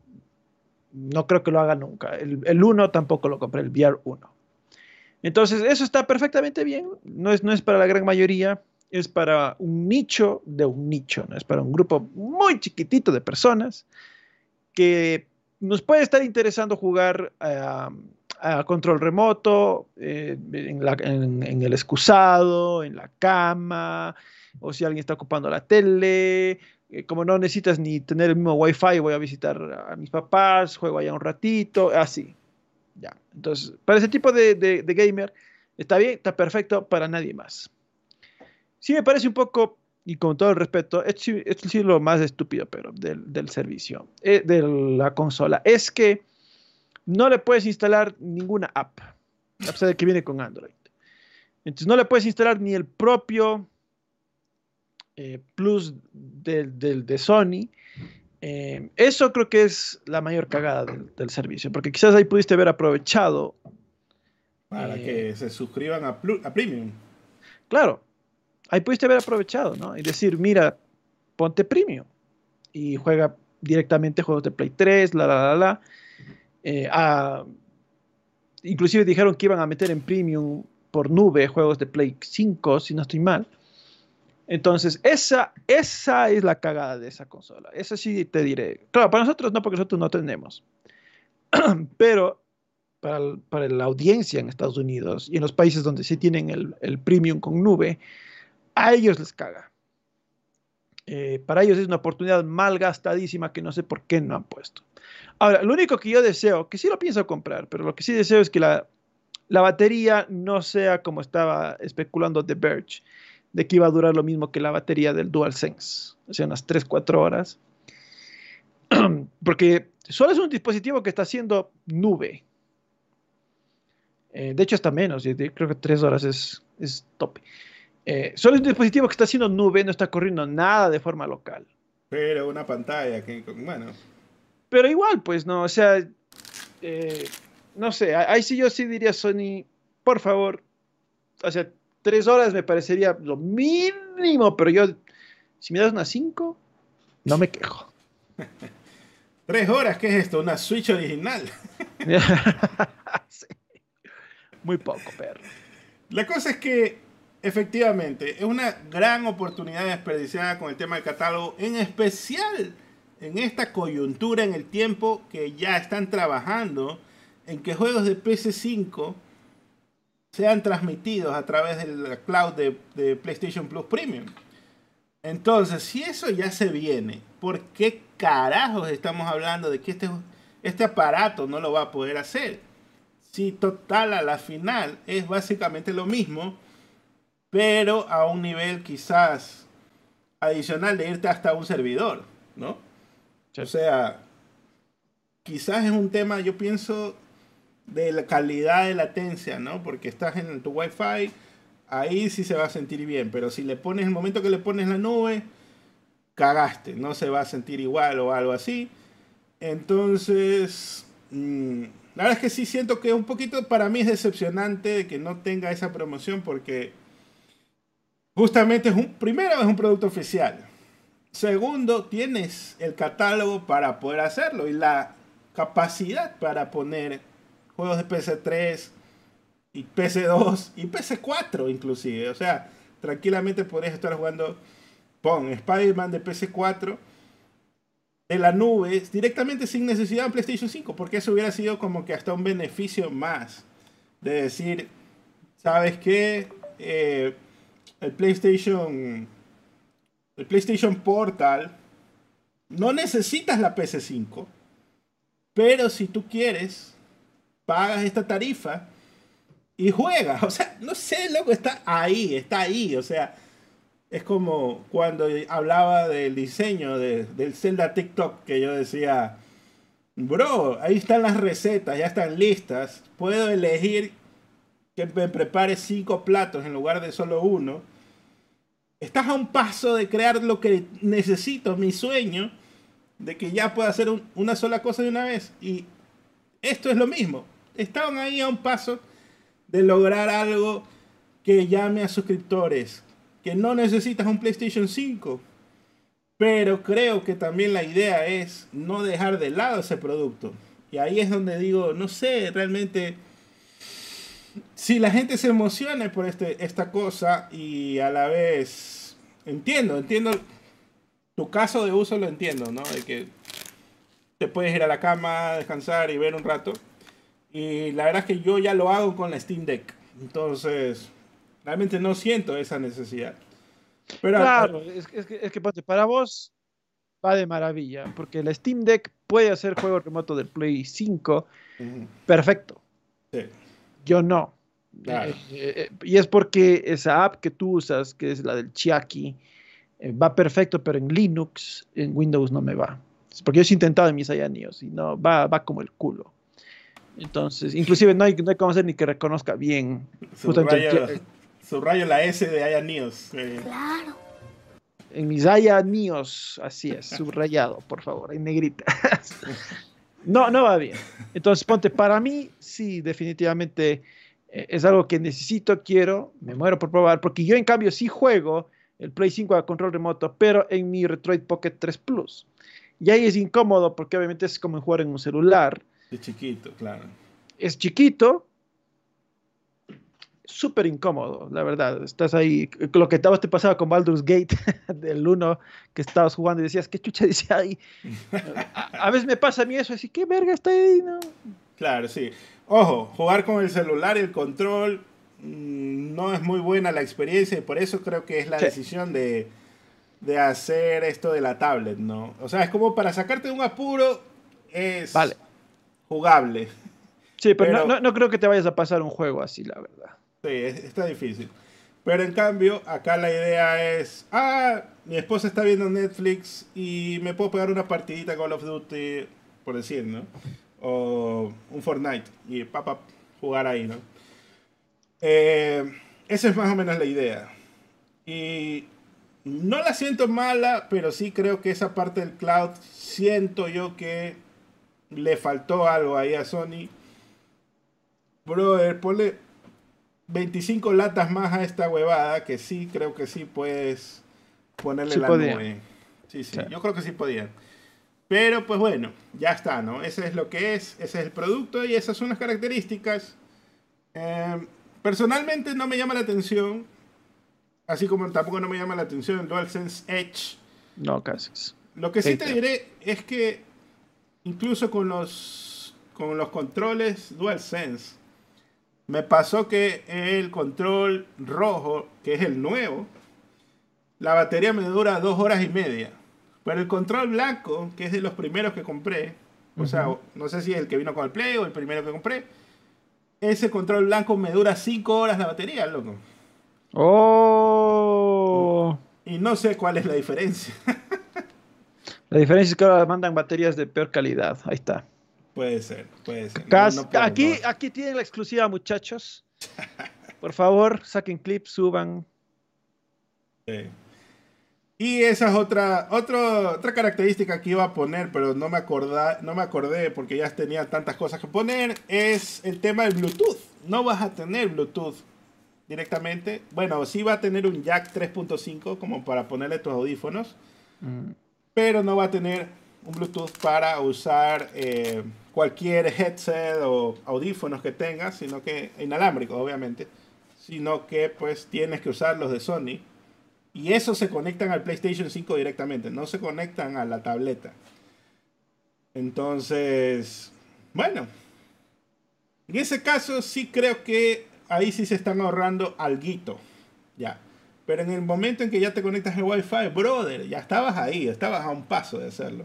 no creo que lo haga nunca. El, el 1 tampoco lo compré, el VR 1. Entonces, eso está perfectamente bien, no es, no es para la gran mayoría, es para un nicho de un nicho, no es para un grupo muy chiquitito de personas que nos puede estar interesando jugar a control remoto, eh, en, el excusado, en la cama, o si alguien está ocupando la tele. Eh, como no necesitas ni tener el mismo wifi, voy a visitar a mis papás, juego allá un ratito, así. Ya. Entonces, para ese tipo de, de gamer, está bien, está perfecto para nadie más. Sí me parece un poco y con todo el respeto, es es lo más estúpido, pero del, servicio, eh, de la consola, es que no le puedes instalar ninguna app, a pesar de que viene con Android. Entonces no le puedes instalar ni el propio eh, Plus del, de Sony. Eh, eso creo que es la mayor cagada del, servicio, porque quizás ahí pudiste haber aprovechado. Para que se suscriban a, a Premium. Claro, ahí pudiste haber aprovechado, ¿no? Y decir, mira, ponte Premium y juega directamente juegos de Play 3, la, la, la, la. Eh, inclusive dijeron que iban a meter en Premium por nube juegos de Play 5, si no estoy mal. Entonces, esa, esa es la cagada de esa consola. Esa sí te diré. Claro, para nosotros no, porque nosotros no tenemos. [clears throat] Pero para, para, la audiencia en Estados Unidos y en los países donde sí tienen el, el premium con nube, a ellos les caga. Eh, para ellos es una oportunidad mal gastadísima que no sé por qué no han puesto. Ahora, lo único que yo deseo, que sí lo pienso comprar, pero lo que sí deseo es que la, la batería no sea como estaba especulando The Verge, de que iba a durar lo mismo que la batería del DualSense, o sea, unas 3-4 horas. [clears throat] Porque solo es un dispositivo que está haciendo nube. Eh, de hecho, hasta menos, creo que 3 horas es, es tope. Eh, solo es un dispositivo que está haciendo nube, no está corriendo nada de forma local. Pero una pantalla que, bueno. Pero igual, pues, no, o sea, eh, no sé, ahí sí yo sí diría Sony, por favor, o sea, tres horas me parecería lo mínimo, pero yo, si me das unas cinco, no me quejo. [laughs] ¿Tres horas? ¿Qué es esto? ¿Una Switch original? [laughs] Muy poco, perro. La cosa es que, efectivamente, es una gran oportunidad desperdiciada con el tema del catálogo, en especial en esta coyuntura en el tiempo que ya están trabajando en que juegos de PS5 sean transmitidos a través del cloud de, PlayStation Plus Premium. Entonces, si eso ya se viene, ¿por qué carajos estamos hablando de que este, este aparato no lo va a poder hacer? Si total a la final es básicamente lo mismo, pero a un nivel quizás adicional de irte hasta un servidor, ¿no? O sea, quizás es un tema, yo pienso, de la calidad de latencia, ¿no? Porque estás en tu Wi-Fi, ahí sí se va a sentir bien, pero si le pones el momento que le pones la nube, cagaste, no se va a sentir igual o algo así. Entonces, mm, la verdad es que sí siento que un poquito para mí es decepcionante de que no tenga esa promoción porque justamente es un, primero es un producto oficial. Segundo, tienes el catálogo para poder hacerlo y la capacidad para poner juegos de PC3 y PC2 y PC4 inclusive. O sea, tranquilamente podrías estar jugando, pon Spider-Man de PC4 en la nube directamente sin necesidad de PlayStation 5, porque eso hubiera sido como que hasta un beneficio más de decir, ¿sabes qué? Eh, el PlayStation el PlayStation Portal no necesitas la PC5, pero si tú quieres pagas esta tarifa y juegas. [laughs] O sea, no sé, loco, está ahí, está ahí. O sea, es como cuando hablaba del diseño del Zelda TikTok que yo decía, bro, ahí están las recetas, ya están listas. Puedo elegir que me prepare cinco platos en lugar de solo uno. Estás a un paso de crear lo que necesito, mi sueño, de que ya pueda hacer una sola cosa de una vez. Y esto es lo mismo estaban ahí a un paso de lograr algo que llame a suscriptores, que no necesitas un PlayStation 5. Pero creo que también la idea es no dejar de lado ese producto. Y ahí es donde digo, no sé, realmente, si la gente se emociona por este, esta cosa y a la vez, entiendo, entiendo, tu caso de uso lo entiendo, ¿no? De que te puedes ir a la cama, descansar y ver un rato. Y la verdad es que yo ya lo hago con la Steam Deck. Entonces, realmente no siento esa necesidad. Pero, claro, es, que, es que para vos va de maravilla, porque la Steam Deck puede hacer juego remoto del Play 5 perfecto. Sí. Yo no. Eh, eh, y es porque esa app que tú usas, que es la del Chiaki, eh, va perfecto, pero en Linux, en Windows no me va. Es porque yo he intentado en mis años y no, va, va como el culo. Entonces, inclusive no hay, no hay cómo hacer ni que reconozca bien. Subrayo, subrayo la S de Aya News. Claro. en mis años, así es, subrayado, por favor, en negrita. [laughs] no, no va bien. Entonces, ponte, para mí, sí, definitivamente eh, es algo que necesito, quiero, me muero por probar, porque yo en cambio sí juego el Play 5 a control remoto, pero en mi Retroid Pocket 3 Plus. Y ahí es incómodo porque obviamente es como jugar en un celular. Es chiquito, claro. Es chiquito, súper incómodo, la verdad. Estás ahí, lo que te pasaba con Baldur's Gate [laughs] del 1, que estabas jugando y decías, ¿qué chucha dice ahí? [laughs] a, veces me pasa a mí eso, así, ¿qué verga está ahí? No? Claro, sí. Ojo, jugar con el celular el control mm, no es muy buena la experiencia y por eso creo que es la decisión de, de, hacer esto de la tablet, ¿no? O sea, es como para sacarte de un apuro, es jugable. Sí, pero, no, no creo que te vayas a pasar un juego así, la verdad. Sí, está difícil. Pero en cambio, acá la idea es, ah, mi esposa está viendo Netflix y me puedo pegar una partidita Call of Duty, por decir, ¿no? O un Fortnite y papá jugar ahí, ¿no? Eh, esa es más o menos la idea. Y no la siento mala, pero sí creo que esa parte del cloud siento yo que le faltó algo ahí a Sony. Brother, ponle 25 latas más a esta huevada, que sí, creo que sí puedes ponerle la nube. Sí, sí, yo creo que sí podían. Pero pues bueno, ya está, ¿no? Ese es lo que es, ese es el producto y esas son las características. Em, personalmente no me llama la atención, así como tampoco no me llama la atención el DualSense Edge. No, casi. Lo que sí te diré es que incluso con los, con los controles DualSense, me pasó que el control rojo, que es el nuevo, la batería me dura dos horas y media. Pero el control blanco, que es de los primeros que compré, o sea, no sé si es el que vino con el Play o el primero que compré, ese control blanco me dura cinco horas la batería, loco. Oh. Y no sé cuál es la diferencia. [laughs] la diferencia es que ahora mandan baterías de peor calidad. Ahí está. Puede ser, puede ser. aquí, aquí tienen la exclusiva, muchachos. Por favor, saquen clips, suban. Y esa es otra, otra, otra característica que iba a poner, pero no me, acordé, no me acordé porque ya tenía tantas cosas que poner, es el tema del Bluetooth. No vas a tener Bluetooth directamente. Bueno, sí va a tener un jack 3.5 como para ponerle tus audífonos, mm. pero no va a tener un Bluetooth para usar eh, cualquier headset o audífonos que tengas, sino que inalámbrico, obviamente, sino que pues tienes que usar los de Sony. Y esos se conectan al PlayStation 5 directamente, no se conectan a la tableta. Entonces, bueno, en ese caso sí creo que ahí sí se están ahorrando algo. Ya. Pero en el momento en que ya te conectas al Wi-Fi, brother, ya estabas ahí, estabas a un paso de hacerlo.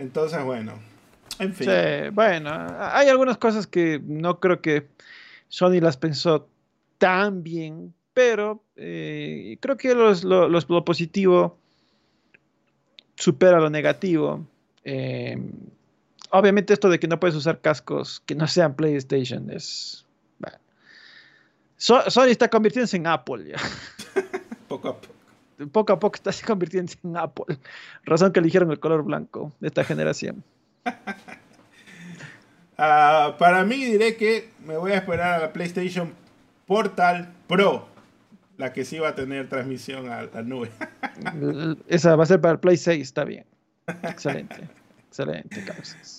Entonces, bueno, en fin. bueno, hay algunas cosas que no creo que Sony las pensó tan bien, pero eh, creo que lo, positivo supera lo negativo. Eh, obviamente esto de que no puedes usar cascos que no sean PlayStation es... Bueno. Sony está convirtiéndose en Apple ya. [laughs] poco a poco poco a poco está convirtiéndose en Apple. Razón que eligieron el color blanco de esta generación. [laughs] Ah, para mí diré que me voy a esperar a la PlayStation Portal Pro, la que sí va a tener transmisión a la nube. [laughs] Esa va a ser para el Play 6, está bien. Excelente. [laughs] Excelente,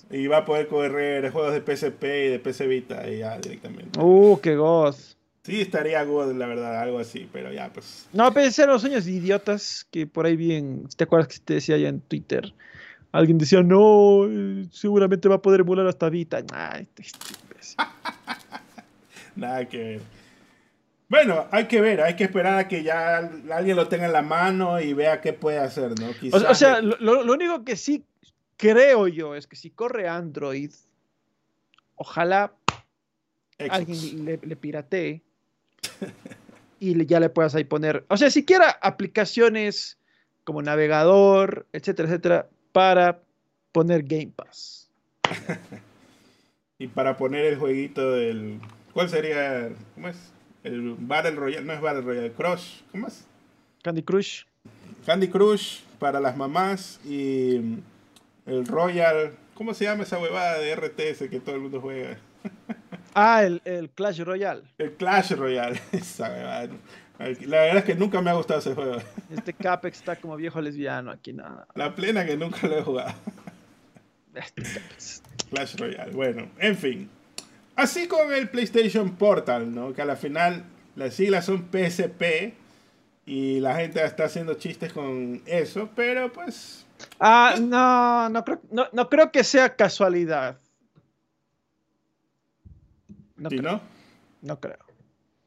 Y va a poder correr juegos de PSP y de PC Vita ya directamente. Uh, qué goz. Sí, estaría good, la verdad, algo así, pero ya, pues. No, pensé en los sueños idiotas que por ahí bien. ¿Te acuerdas que te decía ya en Twitter? Alguien decía, no, eh, seguramente va a poder emular hasta Vita. Ay, [laughs] Nada que ver. Bueno, hay que ver, hay que esperar a que ya alguien lo tenga en la mano y vea qué puede hacer, ¿no? o, sea, lo, lo, único que sí creo yo es que si corre Android, ojalá alguien le, le piratee y ya le puedas ahí poner, o sea, siquiera aplicaciones como navegador, etcétera, etcétera, para poner Game Pass. [laughs] y para poner el jueguito del... ¿Cuál sería? ¿Cómo es? El Battle Royale, no es Battle Royale, Crush, ¿cómo es? Candy Crush. Candy Crush para las mamás y el Royal. ¿Cómo se llama esa huevada de RTS que todo el mundo juega? [laughs] Ah, el, el Clash Royale. El Clash Royale. [laughs] La verdad es que nunca me ha gustado ese juego. Este Capex está como viejo lesbiano aquí, nada. La plena que nunca lo he jugado. Este Capex. Clash Royale. Bueno, en fin. Así con el PlayStation Portal, ¿no? Que a la final las siglas son PSP y la gente está haciendo chistes con eso, pero pues... Ah, no, no creo, no, no creo que sea casualidad. No creo, no, no creo.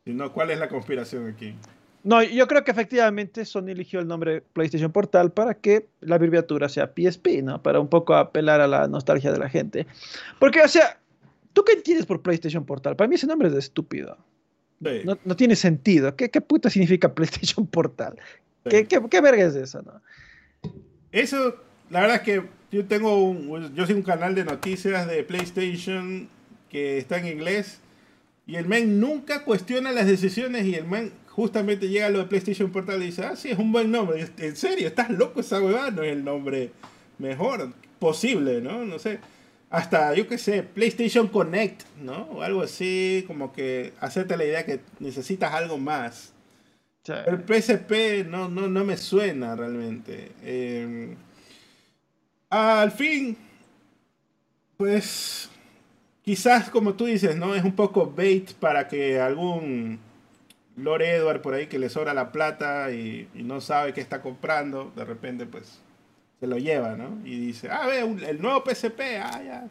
si no, ¿cuál es la conspiración aquí? No, yo creo que efectivamente Sony eligió el nombre PlayStation Portal para que la abreviatura sea PSP, ¿no? Para un poco apelar a la nostalgia de la gente. Porque, o sea, ¿tú qué entiendes por PlayStation Portal? Para mí ese nombre es de estúpido. Sí, No, no tiene sentido. ¿Qué, qué puta significa PlayStation Portal? sí. ¿Qué, qué, qué verga es eso, no? Eso, la verdad es que yo tengo un, yo soy un canal de noticias de PlayStation que está en inglés y el men nunca cuestiona las decisiones y el men justamente llega a lo de PlayStation Portal y dice, ah, sí, es un buen nombre. En serio, estás loco esa huevada, no es el nombre mejor posible, ¿no? No sé. Hasta, yo qué sé, PlayStation Connect, ¿no? O algo así, como que hacerte la idea que necesitas algo más. Sea, El PSP no, no, no me suena realmente. Eh, al fin, pues quizás como tú dices, ¿no? Es un poco bait para que algún Lord Edward por ahí que le sobra la plata y, y no sabe qué está comprando, de repente pues se lo lleva, ¿no? Y dice, ah, ve, un- el nuevo PSP, ah, ya.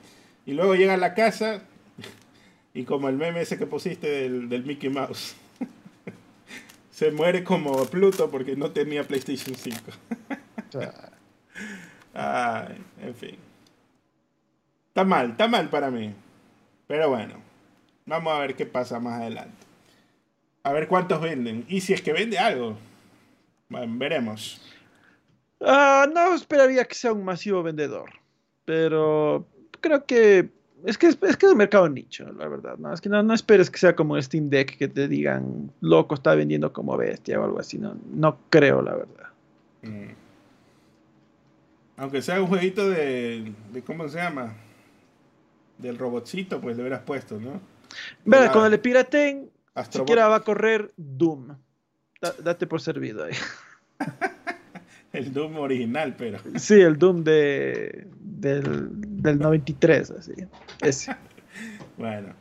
Y luego llega a la casa [laughs] y como el meme ese que pusiste del, del Mickey Mouse. [laughs] Se muere como Pluto porque no tenía PlayStation 5. o sea, Ay, en fin. Está mal, está mal para mí. Pero bueno, vamos a ver qué pasa más adelante. A ver cuántos venden. Y si es que vende algo. Bueno, veremos. ah, no esperaría que sea un masivo vendedor, pero creo que es que es, es que es un mercado nicho, la verdad. No, es que no, no esperes que sea como el Steam Deck que te digan loco está vendiendo como bestia o algo así. No, no creo, la verdad. Mm. Aunque sea un jueguito de, de ¿Cómo se llama? Del robotcito, pues le hubieras puesto, ¿no? Verá, Ah, cuando le piraten, Astrobot. siquiera va a correr Doom. Da- date por servido ahí. [laughs] El Doom original, pero. Sí, el Doom de, del, del 93, así. Ese. [laughs] Bueno.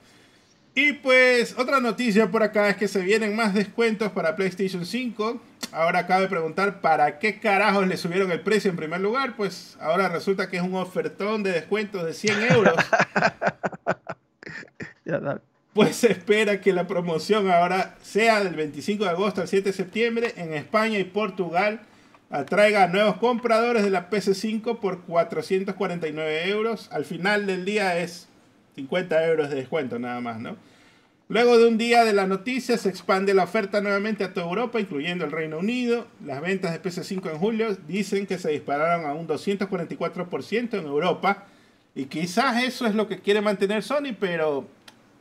Y pues otra noticia por acá es que se vienen más descuentos para PlayStation 5. Ahora cabe preguntar para qué carajos le subieron el precio en primer lugar. Pues ahora resulta que es un ofertón de descuentos de 100 euros. [laughs] Pues se espera que la promoción ahora sea del 25 de agosto al 7 de septiembre en España y Portugal. Atraiga a nuevos compradores de la PS5 por 449 euros. Al final del día es 50 euros de descuento nada más, ¿no? Luego de un día de la noticia se expande la oferta nuevamente a toda Europa, incluyendo el Reino Unido. Las ventas de PS5 en julio dicen que se dispararon a un 244% en Europa. Y quizás eso es lo que quiere mantener Sony, pero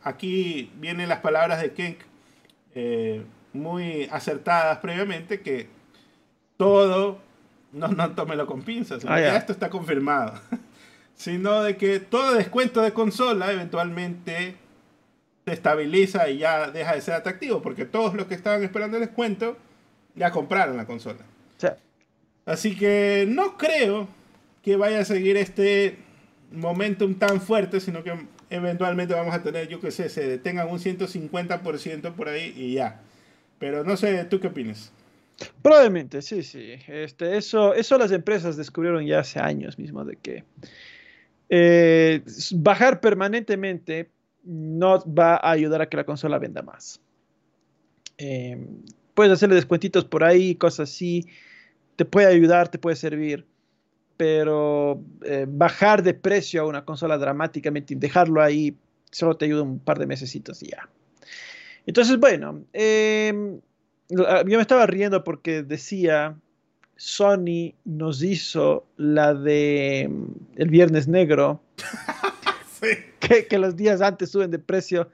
aquí vienen las palabras de Kenk eh, muy acertadas previamente, que todo, no, no tómelo con pinzas, Ah, ya. esto está confirmado, [laughs] sino de que todo descuento de consola eventualmente se estabiliza y ya deja de ser atractivo, porque todos los que estaban esperando el descuento ya compraron la consola. Sea, Así que no creo que vaya a seguir este momentum tan fuerte, sino que eventualmente vamos a tener, yo que sé, se detengan un 150% por ahí y ya. Pero no sé, ¿tú qué opinas? Probablemente, sí, sí. Este, eso, eso las empresas descubrieron ya hace años mismo, de que eh, bajar permanentemente no va a ayudar a que la consola venda más. Eh, puedes hacerle descuentitos por ahí, cosas así, te puede ayudar, te puede servir, pero eh, bajar de precio a una consola dramáticamente y dejarlo ahí solo te ayuda un par de mesecitos y ya. Entonces, bueno, em, Ah, yo me estaba riendo porque decía, Sony nos hizo la de mm, el Viernes Negro, [laughs] Sí. que, que los días antes suben de precio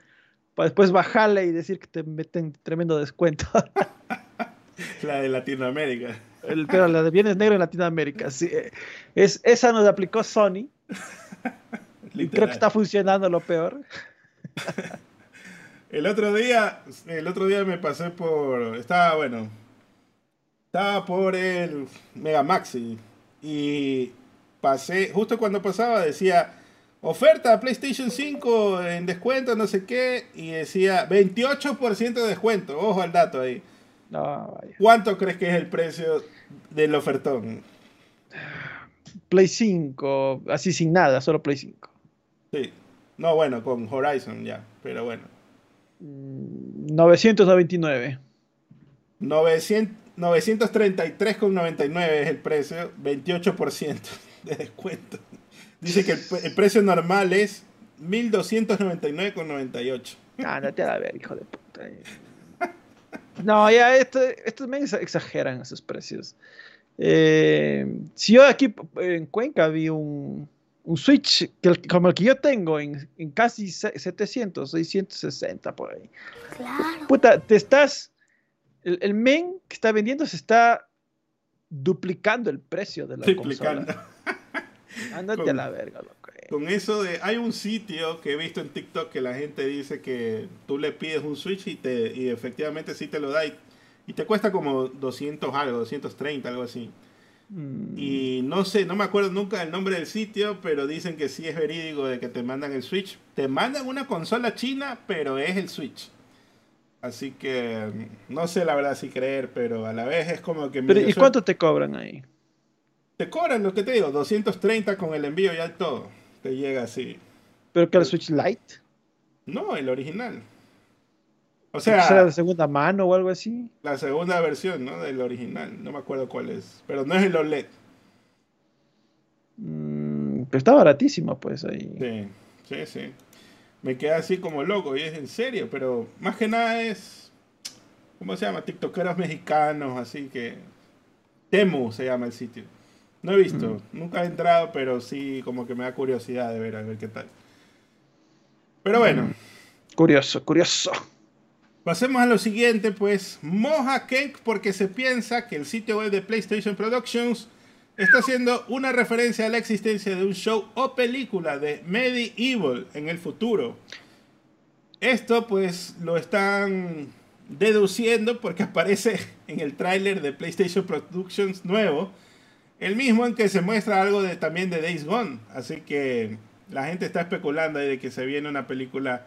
para después bajarle y decir que te meten tremendo descuento. [laughs] La de Latinoamérica. el, pero la de bienes negro en Latinoamérica. Sí, eh, es, esa nos aplicó Sony. [laughs] Y creo que está funcionando lo peor. el otro día, el otro día me pasé por, estaba bueno, estaba por el Mega Maxi y pasé, justo cuando pasaba decía oferta PlayStation 5 en descuento, no sé qué, y decía 28% de descuento, ojo al dato ahí. ¿Cuánto crees que es el precio del ofertón? Play 5, así sin nada, solo Play 5. Sí. No, bueno, con Horizon ya, pero bueno. 999. 900, 933,99 es el precio, 28% de descuento. Dice que el, precio normal es 1299,98. Ándate a la ver, hijo de puta. No, ya, esto, estos me exageran esos precios. Eh, si yo aquí en Cuenca vi un, un Switch como el que yo tengo en, en, casi 700, 660 por ahí. Claro. Puta, te estás. El, el, men que está vendiendo se está duplicando el precio de la Duplicando. consola. [laughs] Ándate a la verga, loco. Con eso de, hay un sitio que he visto en TikTok que la gente dice que tú le pides un Switch y, te, y efectivamente sí te lo da y, te cuesta como 200 algo, 230, algo así. Mm. Y no sé, no me acuerdo nunca el nombre del sitio, pero dicen que sí es verídico de que te mandan el Switch. Te mandan una consola china, pero es el Switch. Así que no sé la verdad si creer, pero a la vez es como que... Pero, ¿Y cuánto te cobran ahí? Te cobran lo que te digo, 230 con el envío y todo. Te llega así. ¿Pero que el Switch Lite? No, el original. O sea, ¿Será de segunda mano o algo así? La segunda versión, ¿no? Del original. No me acuerdo cuál es. Pero no es el OLED. Mm, pero está baratísimo, pues ahí. Sí, sí, sí. Me queda así como loco y es en serio, pero más que nada es. ¿Cómo se llama? TikTokeros mexicanos, así que. Temu se llama el sitio. No he visto, nunca he entrado, pero sí como que me da curiosidad de ver a ver qué tal. Pero bueno. Curioso, curioso. Pasemos a lo siguiente, pues moja cake porque se piensa que el sitio web de PlayStation Productions está haciendo una referencia a la existencia de un show o película de Medieval en el futuro. Esto pues lo están deduciendo porque aparece en el tráiler de PlayStation Productions nuevo el mismo en que se muestra algo de, también de Days Gone. Así que la gente está especulando de que se viene una película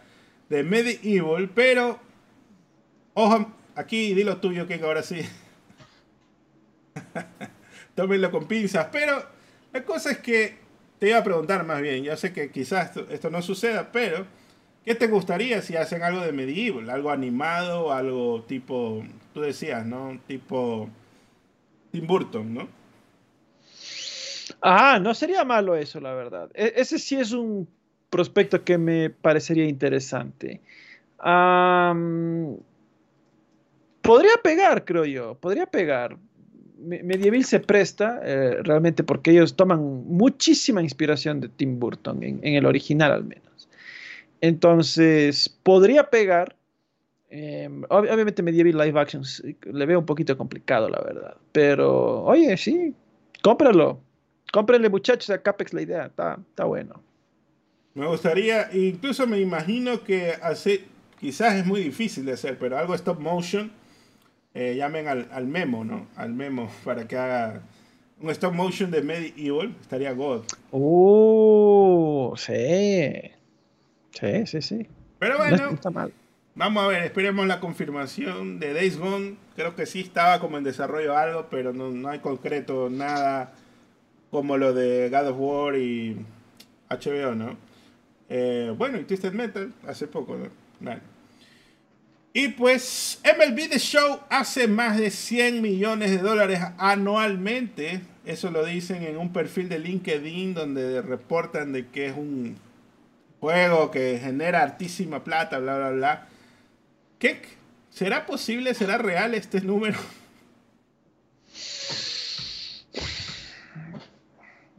de Medieval. Pero, ojo, aquí di lo tuyo, que ahora sí. [laughs] Tómenlo con pinzas. Pero la cosa es que te iba a preguntar más bien. Yo sé que quizás esto, no suceda, pero ¿qué te gustaría si hacen algo de Medieval? Algo animado, algo tipo, tú decías, ¿no? Tipo Tim Burton, ¿no? Ah, no sería malo eso, la verdad. E, ese sí es un prospecto que me parecería interesante. podría pegar, creo yo, podría pegar. Medieval se presta eh, realmente porque ellos toman muchísima inspiración de Tim Burton, en, el original al menos. Entonces, podría pegar. Em, obviamente Medieval Live Actions le veo un poquito complicado, la verdad. Pero, oye, sí, cómpralo. Cómprenle muchachos a Capex la idea, está, está bueno. Me gustaría, incluso me imagino que hace, quizás es muy difícil de hacer, pero algo stop motion, eh, llamen al, memo, ¿no? Al memo [laughs] para que haga un stop motion de Medieval, estaría God. Uh, sí. Sí, sí, sí. Pero bueno, vamos a ver, esperemos la confirmación de Days Gone. Creo que sí estaba como en desarrollo algo, pero no, no hay concreto nada como lo de God of War y HBO, ¿no? Eh, bueno, y Twisted Metal, hace poco, ¿no? Y pues MLB The Show hace más de 100 millones de dólares anualmente. Eso lo dicen en un perfil de LinkedIn donde reportan de que es un juego que genera altísima plata, bla, bla, bla. ¿Qué? ¿Será posible? ¿Será real este número?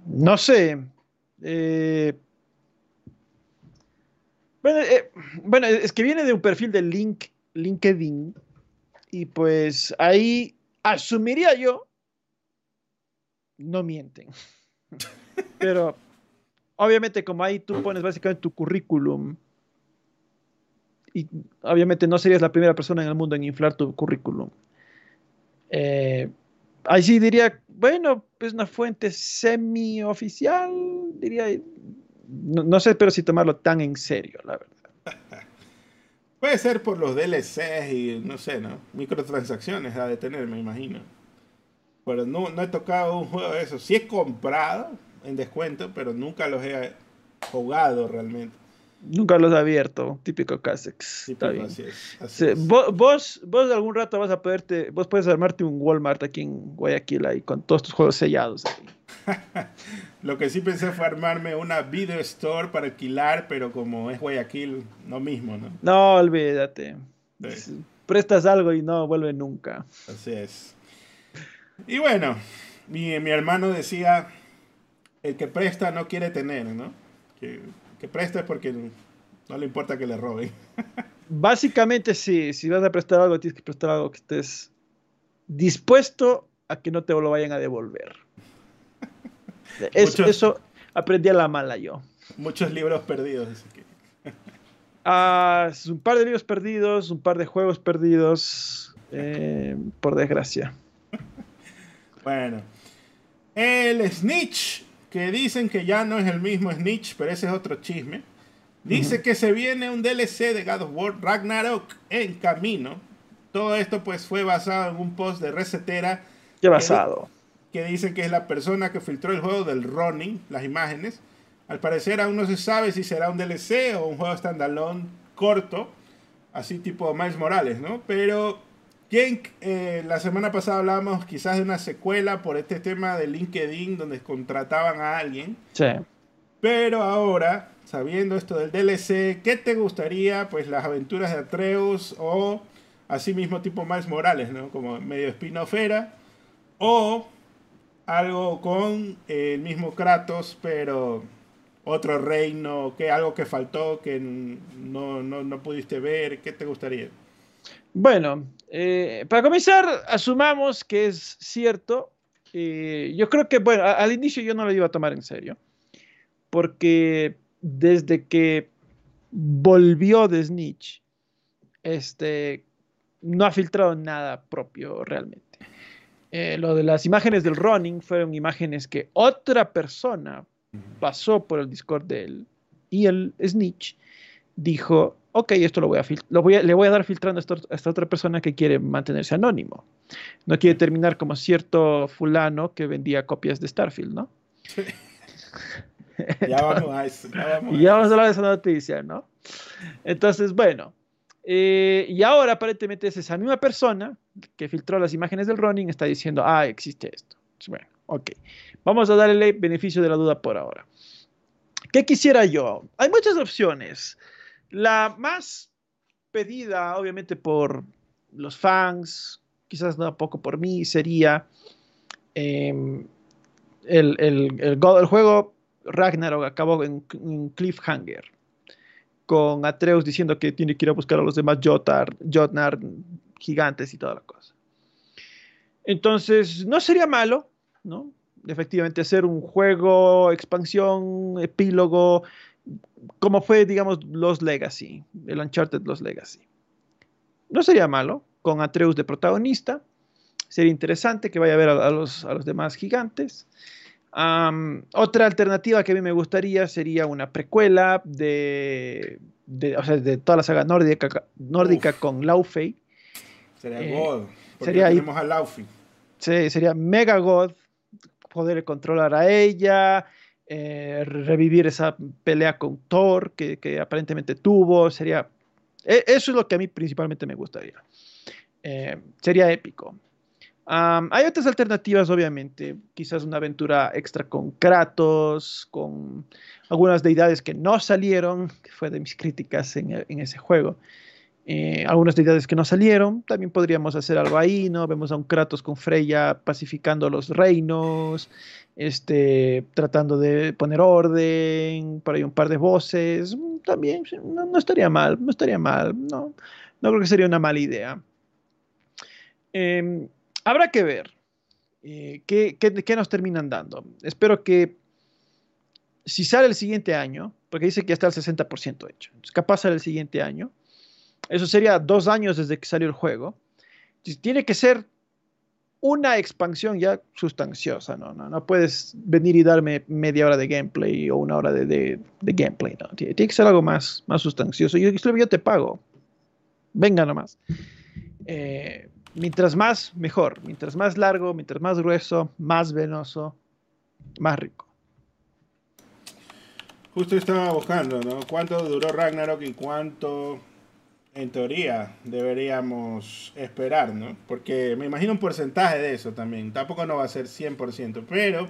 No sé. Eh, eh, bueno, es que viene de un perfil de LinkedIn y pues ahí asumiría yo no mienten. [laughs] Pero obviamente como ahí tú pones básicamente tu currículum y obviamente no serías la primera persona en el mundo en inflar tu currículum. Eh, ahí sí diría, bueno, es una fuente semi-oficial, diría, no, no, sé, pero si tomarlo tan en serio, la verdad. Puede ser por los DLCs y, no sé, ¿no? Microtransacciones a de tener, me imagino. Pero no, no he tocado un juego de eso. Sí he comprado en descuento, pero nunca los he jugado realmente. Nunca los he abierto, típico Casex. Está bien. Así es, así es. Vos, vos, de algún rato vas a poderte, vos puedes armarte un Walmart aquí en Guayaquil ahí con todos tus juegos sellados. [laughs] Lo que sí pensé fue armarme una video store para alquilar, pero como es Guayaquil, no mismo, ¿no? No, olvídate. Prestas algo y no vuelve nunca. Así es. Y bueno, mi, mi hermano decía, el que presta no quiere tener, ¿no? Que que prestes porque no le importa que le roben. Básicamente sí, si vas a prestar algo, tienes que prestar algo que estés dispuesto a que no te lo vayan a devolver. [laughs] eso aprendí a la mala yo. Muchos libros perdidos. [laughs] Ah, un par de libros perdidos, un par de juegos perdidos, eh, por desgracia. [laughs] bueno, el Snitch que dicen que ya no es el mismo Snitch, pero ese es otro chisme. Dice que se viene un DLC de God of War Ragnarok en camino. Todo esto pues fue basado en un post de Resetera. ¿Qué basado? Que, dice que es la persona que filtró el juego del running, las imágenes. Al parecer aún no se sabe si será un DLC o un juego standalone corto, así tipo Miles Morales, ¿no? Pero Bien, eh, la semana pasada hablábamos quizás de una secuela por este tema de LinkedIn donde contrataban a alguien. Sí. Pero ahora, sabiendo esto del DLC, ¿qué te gustaría? Pues las aventuras de Atreus o así mismo tipo Miles Morales, ¿no? Como medio spin-offera. O algo con el mismo Kratos, pero otro reino, que algo que faltó, que no, no, no pudiste ver. ¿Qué te gustaría? Bueno, eh, para comenzar, asumamos que es cierto. Eh, yo creo que, bueno, al inicio yo no lo iba a tomar en serio, porque desde que volvió de Snitch, este, no ha filtrado nada propio realmente. Eh, lo de las imágenes del running fueron imágenes que otra persona pasó por el Discord de él y el Snitch dijo, ok, esto lo voy a, lo voy le voy a dar filtrando a, esta otra persona que quiere mantenerse anónimo. No quiere terminar como cierto fulano que vendía copias de Starfield, ¿no? [laughs] ya vamos a eso. Ya vamos, ya vamos a hablar de esa noticia, ¿no? Entonces, bueno. Eh, y ahora aparentemente es esa misma persona que filtró las imágenes del running está diciendo, ah, existe esto. Bueno, ok. Vamos a darle el beneficio de la duda por ahora. ¿Qué quisiera yo? Hay muchas opciones. La más pedida, obviamente, por los fans, quizás no poco por mí, sería em, el, el, juego Ragnarok acabó en, cliffhanger, con Atreus diciendo que tiene que ir a buscar a los demás Jotar, Jotnar, gigantes y toda la cosa. Entonces, no sería malo, ¿no? Efectivamente, hacer un juego, expansión, epílogo, como fue, digamos, los Legacy, el Uncharted Los Legacy. No sería malo, con Atreus de protagonista. Sería interesante que vaya a ver a, los, a los, demás gigantes. otra alternativa que a mí me gustaría sería una precuela de, de, o sea, de toda la saga nórdica, nórdica con Laufey. Sería eh, God. Sería tenemos a Laufey. Sí, sería Mega God. Poder controlar a ella, eh, revivir esa pelea con Thor que, aparentemente tuvo, sería... E, eso es lo que a mí principalmente me gustaría. Eh, sería épico. hay otras alternativas, obviamente. Quizás una aventura extra con Kratos, con algunas deidades que no salieron, que fue de mis críticas en, ese juego. Eh, algunas deidades que no salieron, también podríamos hacer algo ahí, ¿no? Vemos a un Kratos con Freya pacificando los reinos, este, tratando de poner orden, por ahí un par de voces, mm, también no, estaría mal, no estaría mal, no, no creo que sería una mala idea. Em, habrá que ver. Eh, ¿qué, qué, qué nos terminan dando? Espero que si sale el siguiente año, porque dice que ya está el 60% hecho, capaz sale el siguiente año, eso sería dos años desde que salió el juego. Tiene que ser una expansión ya sustanciosa, ¿no? No, no puedes venir y darme media hora de gameplay o una hora de, de, gameplay, ¿no? Tiene, tiene, que ser algo más, más sustancioso. Yo, yo te pago. Venga nomás. Eh, mientras más, mejor. Mientras más largo, mientras más grueso, más venoso, más rico. Justo estaba buscando, ¿no? ¿Cuánto duró Ragnarok y cuánto en teoría deberíamos esperar, ¿no? Porque me imagino un porcentaje de eso también. Tampoco no va a ser 100%, pero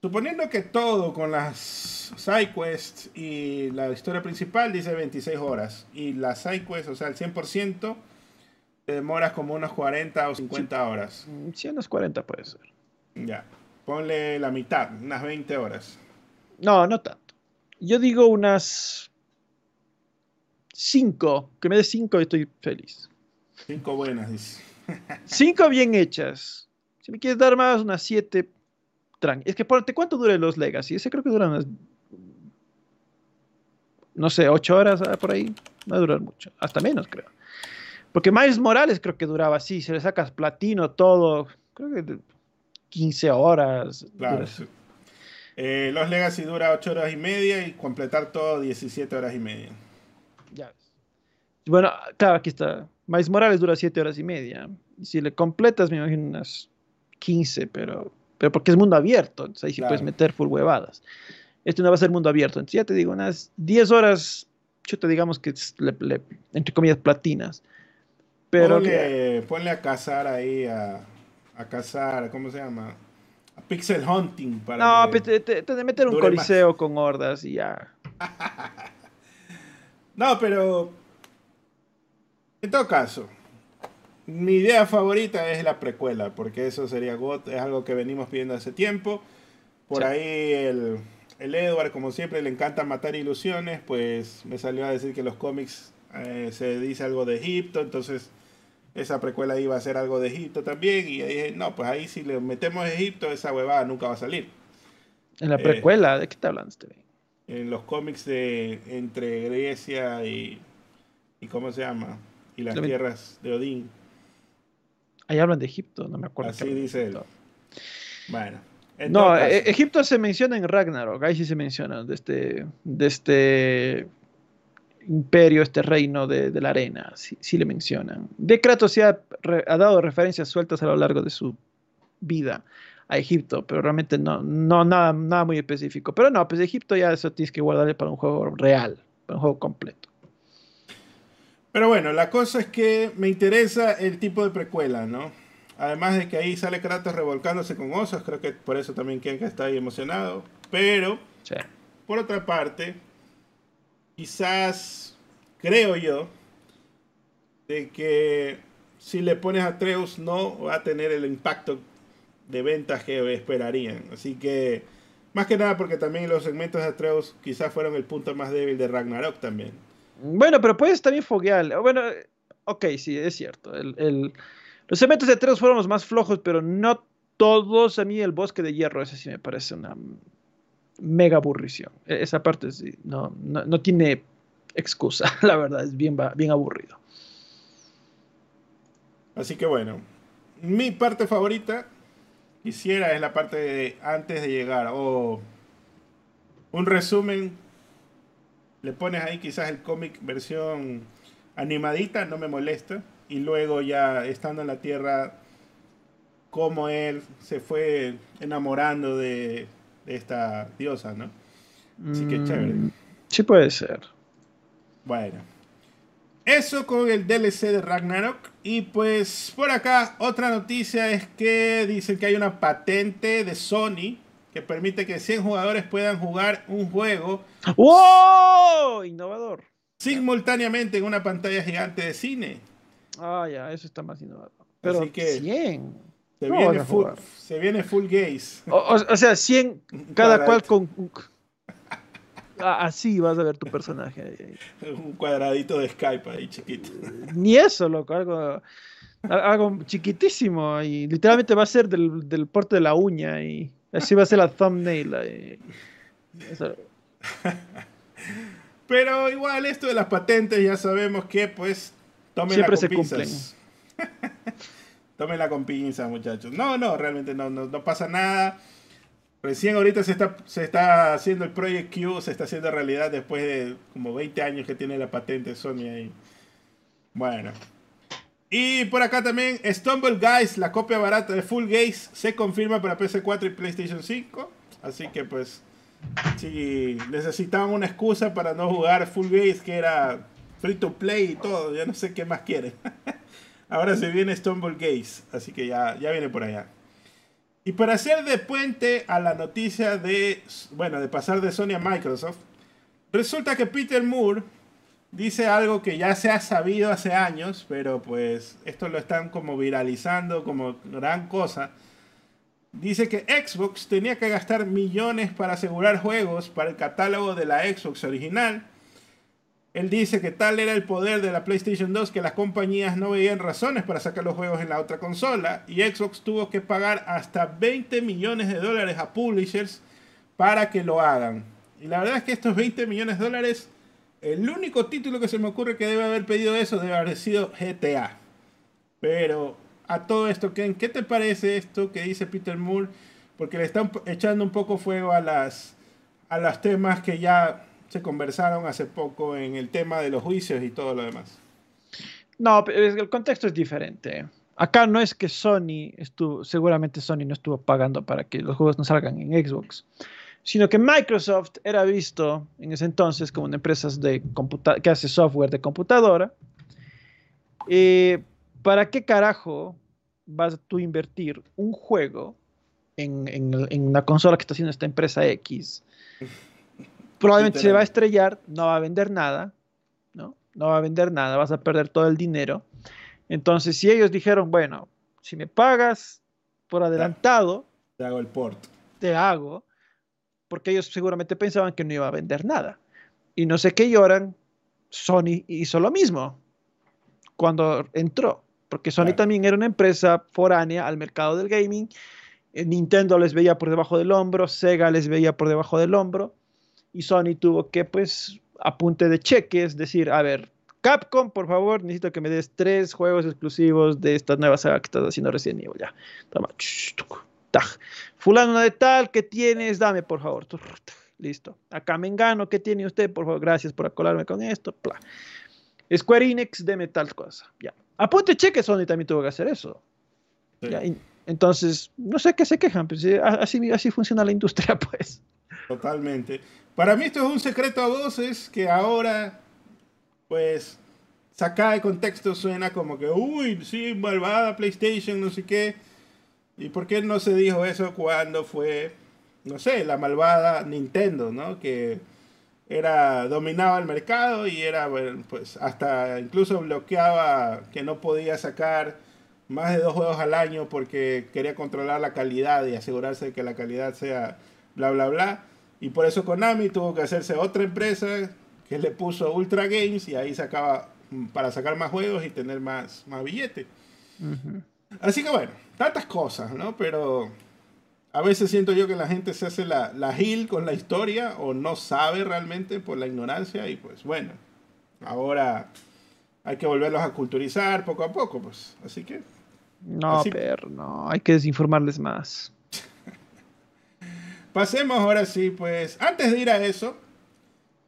suponiendo que todo con las sidequests y la historia principal dice 26 horas y las sidequests, o sea, el 100%, te demoras como unas 40 o 50 horas. Sí, unas 40 puede ser. Ya. Ponle la mitad, unas 20 horas. No, no tanto. Yo digo unas 5, que me dé 5 y estoy feliz. 5 buenas, dice. [laughs] 5 bien hechas. Si me quieres dar más, unas 7. Es que ponte, ¿cuánto dura los Legacy? Ese creo que dura unas. No sé, 8 horas ah, por ahí. No va a durar mucho. Hasta menos, creo. Porque Miles Morales creo que duraba así. Si le sacas platino, todo. Creo que 15 horas. Claro. Eh, los Legacy dura 8 horas y media y completar todo 17 horas y media. Ya Bueno, claro, aquí está. Miles Morales dura 7 horas y media. Y si le completas, me imagino unas 15, pero, pero porque es mundo abierto. Entonces ahí sí claro. puedes meter full huevadas. Esto no va a ser mundo abierto. Entonces ya te digo, unas 10 horas, chuta, digamos que le, le, entre comillas, platinas. Pero ponle, que, ponle a cazar ahí, a, a cazar, ¿cómo se llama? A pixel hunting. Para no, que te, te, te meter un coliseo más. con hordas y ya. [laughs] no, pero en todo caso, mi idea favorita es la precuela, porque eso sería God, es algo que venimos pidiendo hace tiempo. Por sí. ahí el, el, Edward, como siempre, le encanta matar ilusiones, pues me salió a decir que los cómics eh, se dice algo de Egipto, entonces esa precuela iba a ser algo de Egipto también, y dije, no, pues ahí si le metemos Egipto, esa huevada nunca va a salir. ¿En la precuela? Eh, ¿De qué te hablan, este? En los cómics de entre Grecia y, y ¿cómo se llama? y las tierras de Odín. Ahí hablan de Egipto, no me acuerdo. Así dice él. Bueno. No, caso. Egipto se menciona en Ragnarok, ahí sí se menciona, de este, de este imperio, este reino de, de la arena, sí, sí, le mencionan. De Kratos sí ha, ha, dado referencias sueltas a lo largo de su vida a Egipto, pero realmente no, no nada, nada muy específico. Pero no, pues Egipto ya eso tienes que guardarle para un juego real, para un juego completo. Pero bueno, la cosa es que me interesa el tipo de precuela, ¿no? Además de que ahí sale Kratos revolcándose con osos, creo que por eso también Kenka está ahí emocionado. Pero, sí. por otra parte, quizás, creo yo, de que si le pones a Treus no va a tener el impacto de ventas que esperarían. Así que, más que nada porque también los segmentos de Atreus quizás fueron el punto más débil de Ragnarok también. Bueno, pero puedes también foguear. Bueno, ok, sí, es cierto. El, el, los segmentos de Atreus fueron los más flojos, pero no todos. A mí el bosque de hierro, ese sí me parece una mega aburrición. Esa parte sí, no, no, no tiene excusa, [laughs] la verdad, es bien, bien aburrido. Así que bueno, mi parte favorita, quisiera, es la parte de antes de llegar, o un resumen le pones ahí quizás el cómic versión animadita, no me molesta. Y luego ya estando en la Tierra, cómo él se fue enamorando de, de esta diosa, ¿no? Así que chévere. Sí puede ser. Bueno. Eso con el DLC de Ragnarok. Y pues por acá otra noticia es que dicen que hay una patente de Sony que permite que 100 jugadores puedan jugar un juego. ¡Wow! Innovador. Simultáneamente en una pantalla gigante de cine. Ah, ya, eso está más innovador. Pero Así que 100. Se, no viene, full, se viene full gaze. O, o, o sea, 100 cada cual con... Así vas a ver tu personaje. Un cuadradito de Skype ahí chiquito. Ni eso, loco. Algo Algo chiquitísimo y literalmente va a ser del, del porte de la uña y así va a ser la thumbnail. eso. Pero igual esto de las patentes ya sabemos que pues tómenla Siempre con se pinzas. [laughs] tómenla con pinzas, muchachos. No, no, realmente no, no, no pasa nada. Recién ahorita se está, se está haciendo el Project Q, se está haciendo realidad después de como 20 años que tiene la patente Sony ahí. Bueno. Y por acá también Stumble Guys, la copia barata de Full Gaze, se confirma para PC4 y PlayStation 5. Así que pues, si necesitaban una excusa para no jugar Full Gaze, que era free to play y todo, ya no sé qué más quieren. [laughs] Ahora se viene Stumble Gaze, así que ya, ya viene por allá. Y para hacer de puente a la noticia de, bueno, de pasar de Sony a Microsoft, resulta que Peter Moore dice algo que ya se ha sabido hace años, pero pues esto lo están como viralizando como gran cosa. Dice que Xbox tenía que gastar millones para asegurar juegos para el catálogo de la Xbox original. Él dice que tal era el poder de la PlayStation 2 que las compañías no veían razones para sacar los juegos en la otra consola y Xbox tuvo que pagar hasta 20 millones de dólares a publishers para que lo hagan. Y la verdad es que estos 20 millones de dólares, el único título que se me ocurre que debe haber pedido eso debe haber sido GTA. Pero a todo esto, Ken, ¿qué te parece esto que dice Peter Moore? Porque le están echando un poco fuego a las a los temas que ya se conversaron hace poco en el tema de los juicios y todo lo demás. No, el contexto es diferente. Acá no es que Sony estuvo, seguramente Sony no estuvo pagando para que los juegos no salgan en Xbox, sino que Microsoft era visto en ese entonces como una empresa de que hace software de computadora. Eh, ¿Para qué carajo vas tú a invertir un juego en, en- en una consola que está haciendo esta empresa X? Probablemente se va a estrellar, no va a vender nada, ¿no? No va a vender nada, vas a perder todo el dinero. Entonces, si ellos dijeron, bueno, si me pagas por adelantado, Te hago el port. te hago, porque ellos seguramente pensaban que no iba a vender nada. Y no sé qué lloran, Sony hizo lo mismo cuando entró, porque Sony Claro. también era una empresa foránea al mercado del gaming. Eh, Nintendo les veía por debajo del hombro, Sega les veía por debajo del hombro, y Sony tuvo que, pues, a punte de cheques, decir, a ver, Capcom, por favor, necesito que me des tres juegos exclusivos de esta nueva saga que estás haciendo recién Evil, ya. Toma. Fulano de tal, ¿qué tienes? Dame, por favor. Listo. Acá Mengano, ¿qué tiene usted? Por favor, gracias por acolarme con esto. Square Enix, deme tal cosa. Ya. Apunte cheque, Sony también tuvo que hacer eso. Sí, Ya, y- entonces, no sé qué se quejan, pues, eh, así, así funciona la industria, [laughs] pues. Totalmente. Para mí esto es un secreto a voces que ahora, pues, sacada de contexto suena como que, uy, sí, malvada PlayStation, no sé qué. ¿Y por qué no se dijo eso cuando fue, no sé, la malvada Nintendo, ¿no? Que era, dominaba el mercado y era, pues, hasta incluso bloqueaba que no podía sacar más de dos juegos al año porque quería controlar la calidad y asegurarse de que la calidad sea bla bla bla. Y por eso Konami tuvo que hacerse otra empresa que le puso Ultra Games y ahí sacaba mm, para sacar más juegos y tener más, más billete. Ujú. Así que bueno, tantas cosas, ¿no? Pero a veces siento yo que la gente se hace la, la gil con la historia o no sabe realmente por la ignorancia y pues bueno, ahora hay que volverlos a culturizar poco a poco, pues. Así que No, Así- pero no, hay que desinformarles más. Pasemos ahora sí, pues antes de ir a eso,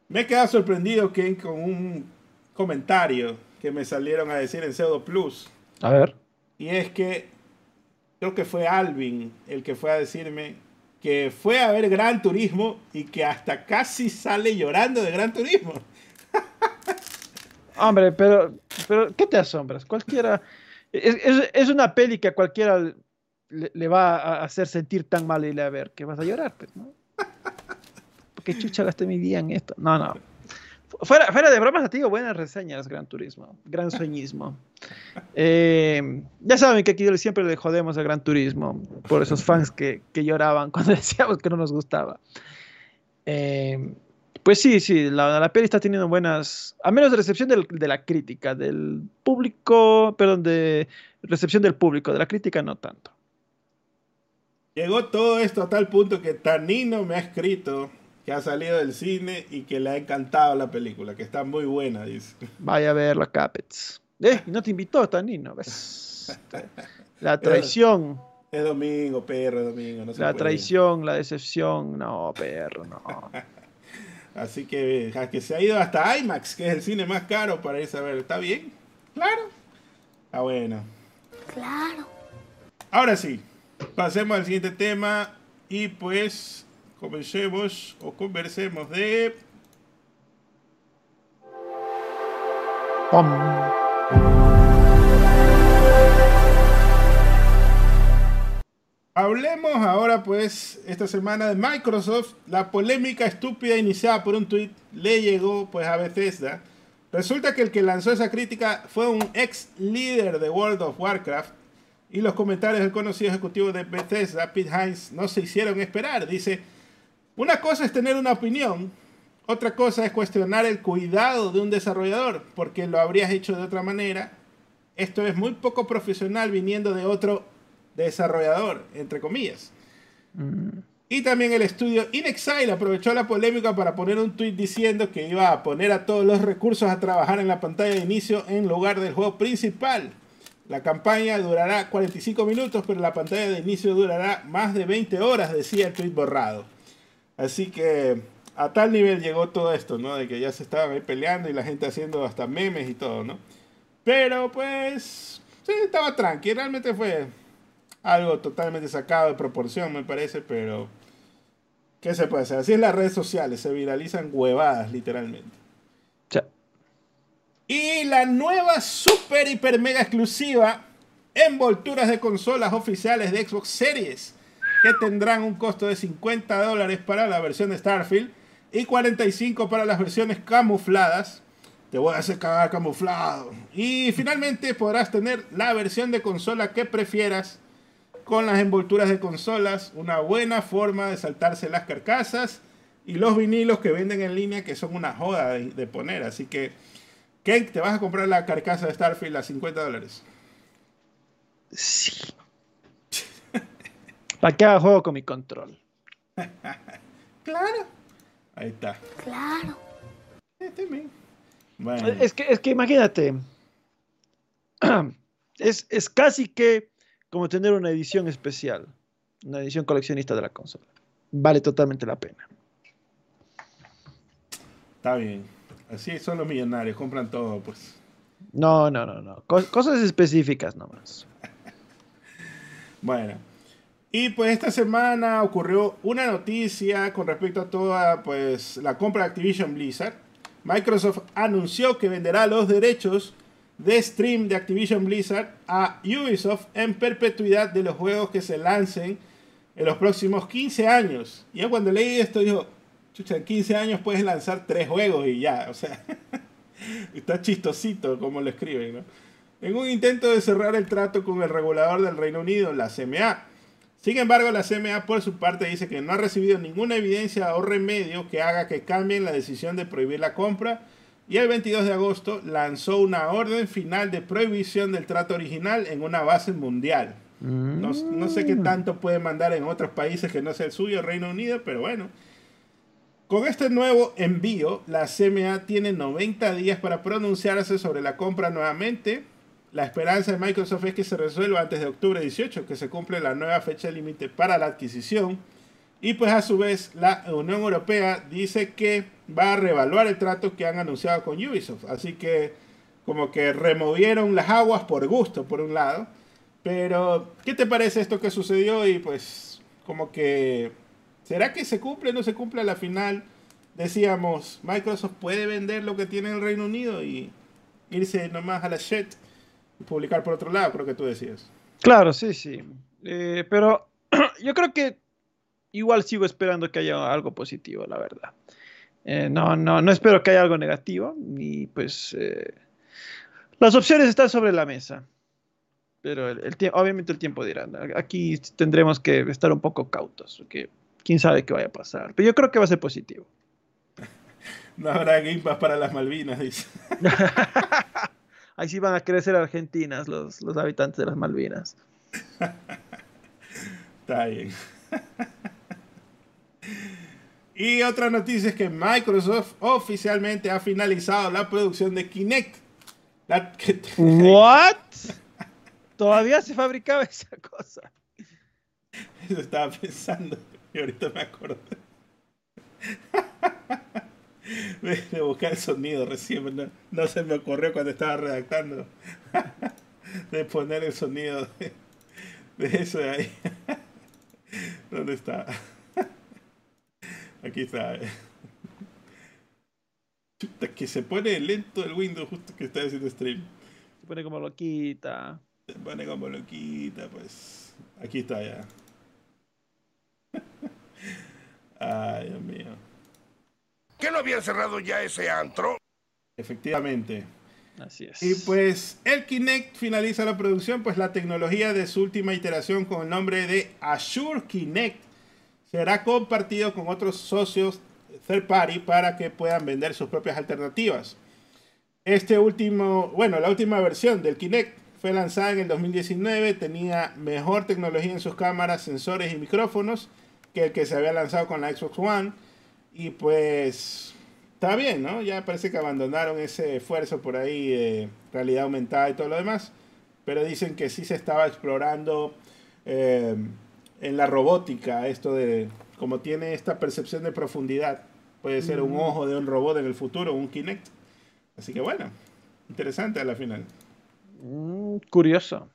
me he quedado sorprendido Ken, con un comentario que me salieron a decir en Pseudo Plus. A ver. Y es que creo que fue Alvin el que fue a decirme que fue a ver Gran Turismo y que hasta casi sale llorando de Gran Turismo. [laughs] Hombre, pero, pero ¿qué te asombras? Cualquiera. Es, es- es una peli que a cualquiera le, le va a hacer sentir tan mal y a ver que vas a llorar, pues, ¿no? [laughs] Porque chucha gasté mi día en esto. No, no. Fu- Fuera, fuera de bromas, te digo buenas reseñas, Gran Turismo. Gran sueñismo. Eh, ya saben que aquí siempre le jodemos a Gran Turismo por esos fans que, que lloraban [laughs] cuando decíamos que no nos gustaba. Eh, Pues sí, sí, la, la peli está teniendo buenas, a menos de recepción de la crítica, del público, perdón, de recepción del público, de la crítica no tanto. Llegó todo esto a tal punto que Tanino me ha escrito que ha salido del cine y que le ha encantado la película, que está muy buena, dice. Vaya a ver la Capets. Eh, y no te invitó Tanino, ¿ves? [laughs] La traición, Es domingo, perro, es domingo. No se la puede. traición, la decepción, no, perro, no. [laughs] Así que, a que se ha ido hasta IMAX, que es el cine más caro para irse a ver. ¿Está bien? Claro. Está bueno. Claro. Ahora sí, pasemos al siguiente tema y pues comencemos o conversemos de... Pom. Hablemos ahora pues esta semana de Microsoft. La polémica estúpida iniciada por un tweet le llegó pues a Bethesda. Resulta que el que lanzó esa crítica fue un ex líder de World of Warcraft y los comentarios del conocido ejecutivo de Bethesda, Pete Hines, no se hicieron esperar. Dice, una cosa es tener una opinión, otra cosa es cuestionar el cuidado de un desarrollador, porque lo habrías hecho de otra manera. Esto es muy poco profesional viniendo de otro desarrollador, entre comillas. Y también el estudio InXile aprovechó la polémica para poner un tweet diciendo que iba a poner a todos los recursos a trabajar en la pantalla de inicio en lugar del juego principal. La campaña durará 45 minutos, pero la pantalla de inicio durará más de 20 horas, decía el tweet borrado. Así que a tal nivel llegó todo esto, ¿no? De que ya se estaban ahí peleando y la gente haciendo hasta memes y todo, ¿no? Pero pues, sí, estaba tranqui. Realmente fue algo totalmente sacado de proporción, me parece, pero ¿qué se puede hacer? Así es las redes sociales, se viralizan huevadas, literalmente. Y la nueva super hiper mega exclusiva envolturas de consolas oficiales de Xbox Series que tendrán un costo de 50 dólares para la versión de Starfield y 45 para las versiones camufladas. Te voy a hacer cagar camuflado. Y finalmente podrás tener la versión de consola que prefieras con las envolturas de consolas, una buena forma de saltarse las carcasas y los vinilos que venden en línea que son una joda de, de poner. Así que, Ken, te vas a comprar la carcasa de Starfield a 50 dólares. Sí. [laughs] ¿Para qué haga juego con mi control? [laughs] Claro. Ahí está. Claro. Este. Bueno, Es que, es que imagínate. [clears throat] Es, es casi que como tener una edición especial, una edición coleccionista de la consola. Vale totalmente la pena. está bien. Así son los millonarios, compran todo, pues. No, no, no, no. Cos- cosas específicas nomás. [laughs] Bueno. Y pues esta semana ocurrió una noticia con respecto a toda pues la compra de Activision Blizzard. Microsoft anunció que venderá los derechos de stream de Activision Blizzard a Ubisoft en perpetuidad de los juegos que se lancen en los próximos 15 años. Y yo cuando leí esto digo, chucha, en 15 años puedes lanzar tres juegos y ya, o sea, [laughs] está chistosito como lo escriben, ¿no? En un intento de cerrar el trato con el regulador del Reino Unido, la CMA. Sin embargo, la CMA por su parte dice que no ha recibido ninguna evidencia o remedio que haga que cambien la decisión de prohibir la compra y el 22 de agosto lanzó una orden final de prohibición del trato original en una base mundial. No, no sé qué tanto puede mandar en otros países que no sea el suyo, Reino Unido, pero bueno. Con este nuevo envío, la CMA tiene 90 días para pronunciarse sobre la compra nuevamente. La esperanza de Microsoft es que se resuelva antes de octubre 18, que se cumple la nueva fecha límite para la adquisición. Y pues a su vez la Unión Europea dice que va a reevaluar el trato que han anunciado con Ubisoft. Así que como que removieron las aguas por gusto, por un lado. Pero, ¿qué te parece esto que sucedió? Y pues, como que, ¿será que se cumple o no se cumple a la final? Decíamos, Microsoft puede vender lo que tiene en el Reino Unido y irse nomás a la shit y publicar por otro lado, creo que tú decías. Claro, sí, sí. Eh, pero [clears throat] yo creo que igual sigo esperando que haya algo positivo, la verdad. Eh, no, no, no espero que haya algo negativo. Y pues eh, las opciones están sobre la mesa. Pero obviamente el tiempo dirá. Aquí tendremos que estar un poco cautos, porque quién sabe qué vaya a pasar. Pero yo creo que va a ser positivo. No habrá Game Pass para las Malvinas, dice. [laughs] Ahí sí van a crecer argentinas los, los habitantes de las Malvinas. Está bien. Y otra noticia es que Microsoft oficialmente ha finalizado la producción de Kinect. La que- ¿What? Todavía se fabricaba esa cosa. [laughs] Eso estaba pensando [laughs] y ahorita me acordé. De de buscar el sonido recién, no, no se me ocurrió cuando estaba redactando. [laughs] De poner el sonido de, de eso de ahí. [laughs] ¿Dónde está? Aquí está. Chuta, que se pone lento el Windows justo que está haciendo stream. Se pone como loquita. Se pone como loquita, pues. Aquí está ya. Ay, Dios mío. ¿Qué no habían cerrado ya ese antro? Efectivamente. Así es. Y pues el Kinect finaliza la producción, pues la tecnología de su última iteración con el nombre de Azure Kinect será compartido con otros socios third party para que puedan vender sus propias alternativas. Este último, bueno, la última versión del Kinect fue lanzada en el 2019, tenía mejor tecnología en sus cámaras, sensores y micrófonos que el que se había lanzado con la Xbox One. Y pues está bien, ¿no? Ya parece que abandonaron ese esfuerzo por ahí de realidad aumentada y todo lo demás. Pero dicen que sí se estaba explorando eh, en la robótica esto de como tiene esta percepción de profundidad. Puede ser un ojo de un robot en el futuro, un Kinect. Así que bueno, interesante a la final. Mm, curioso.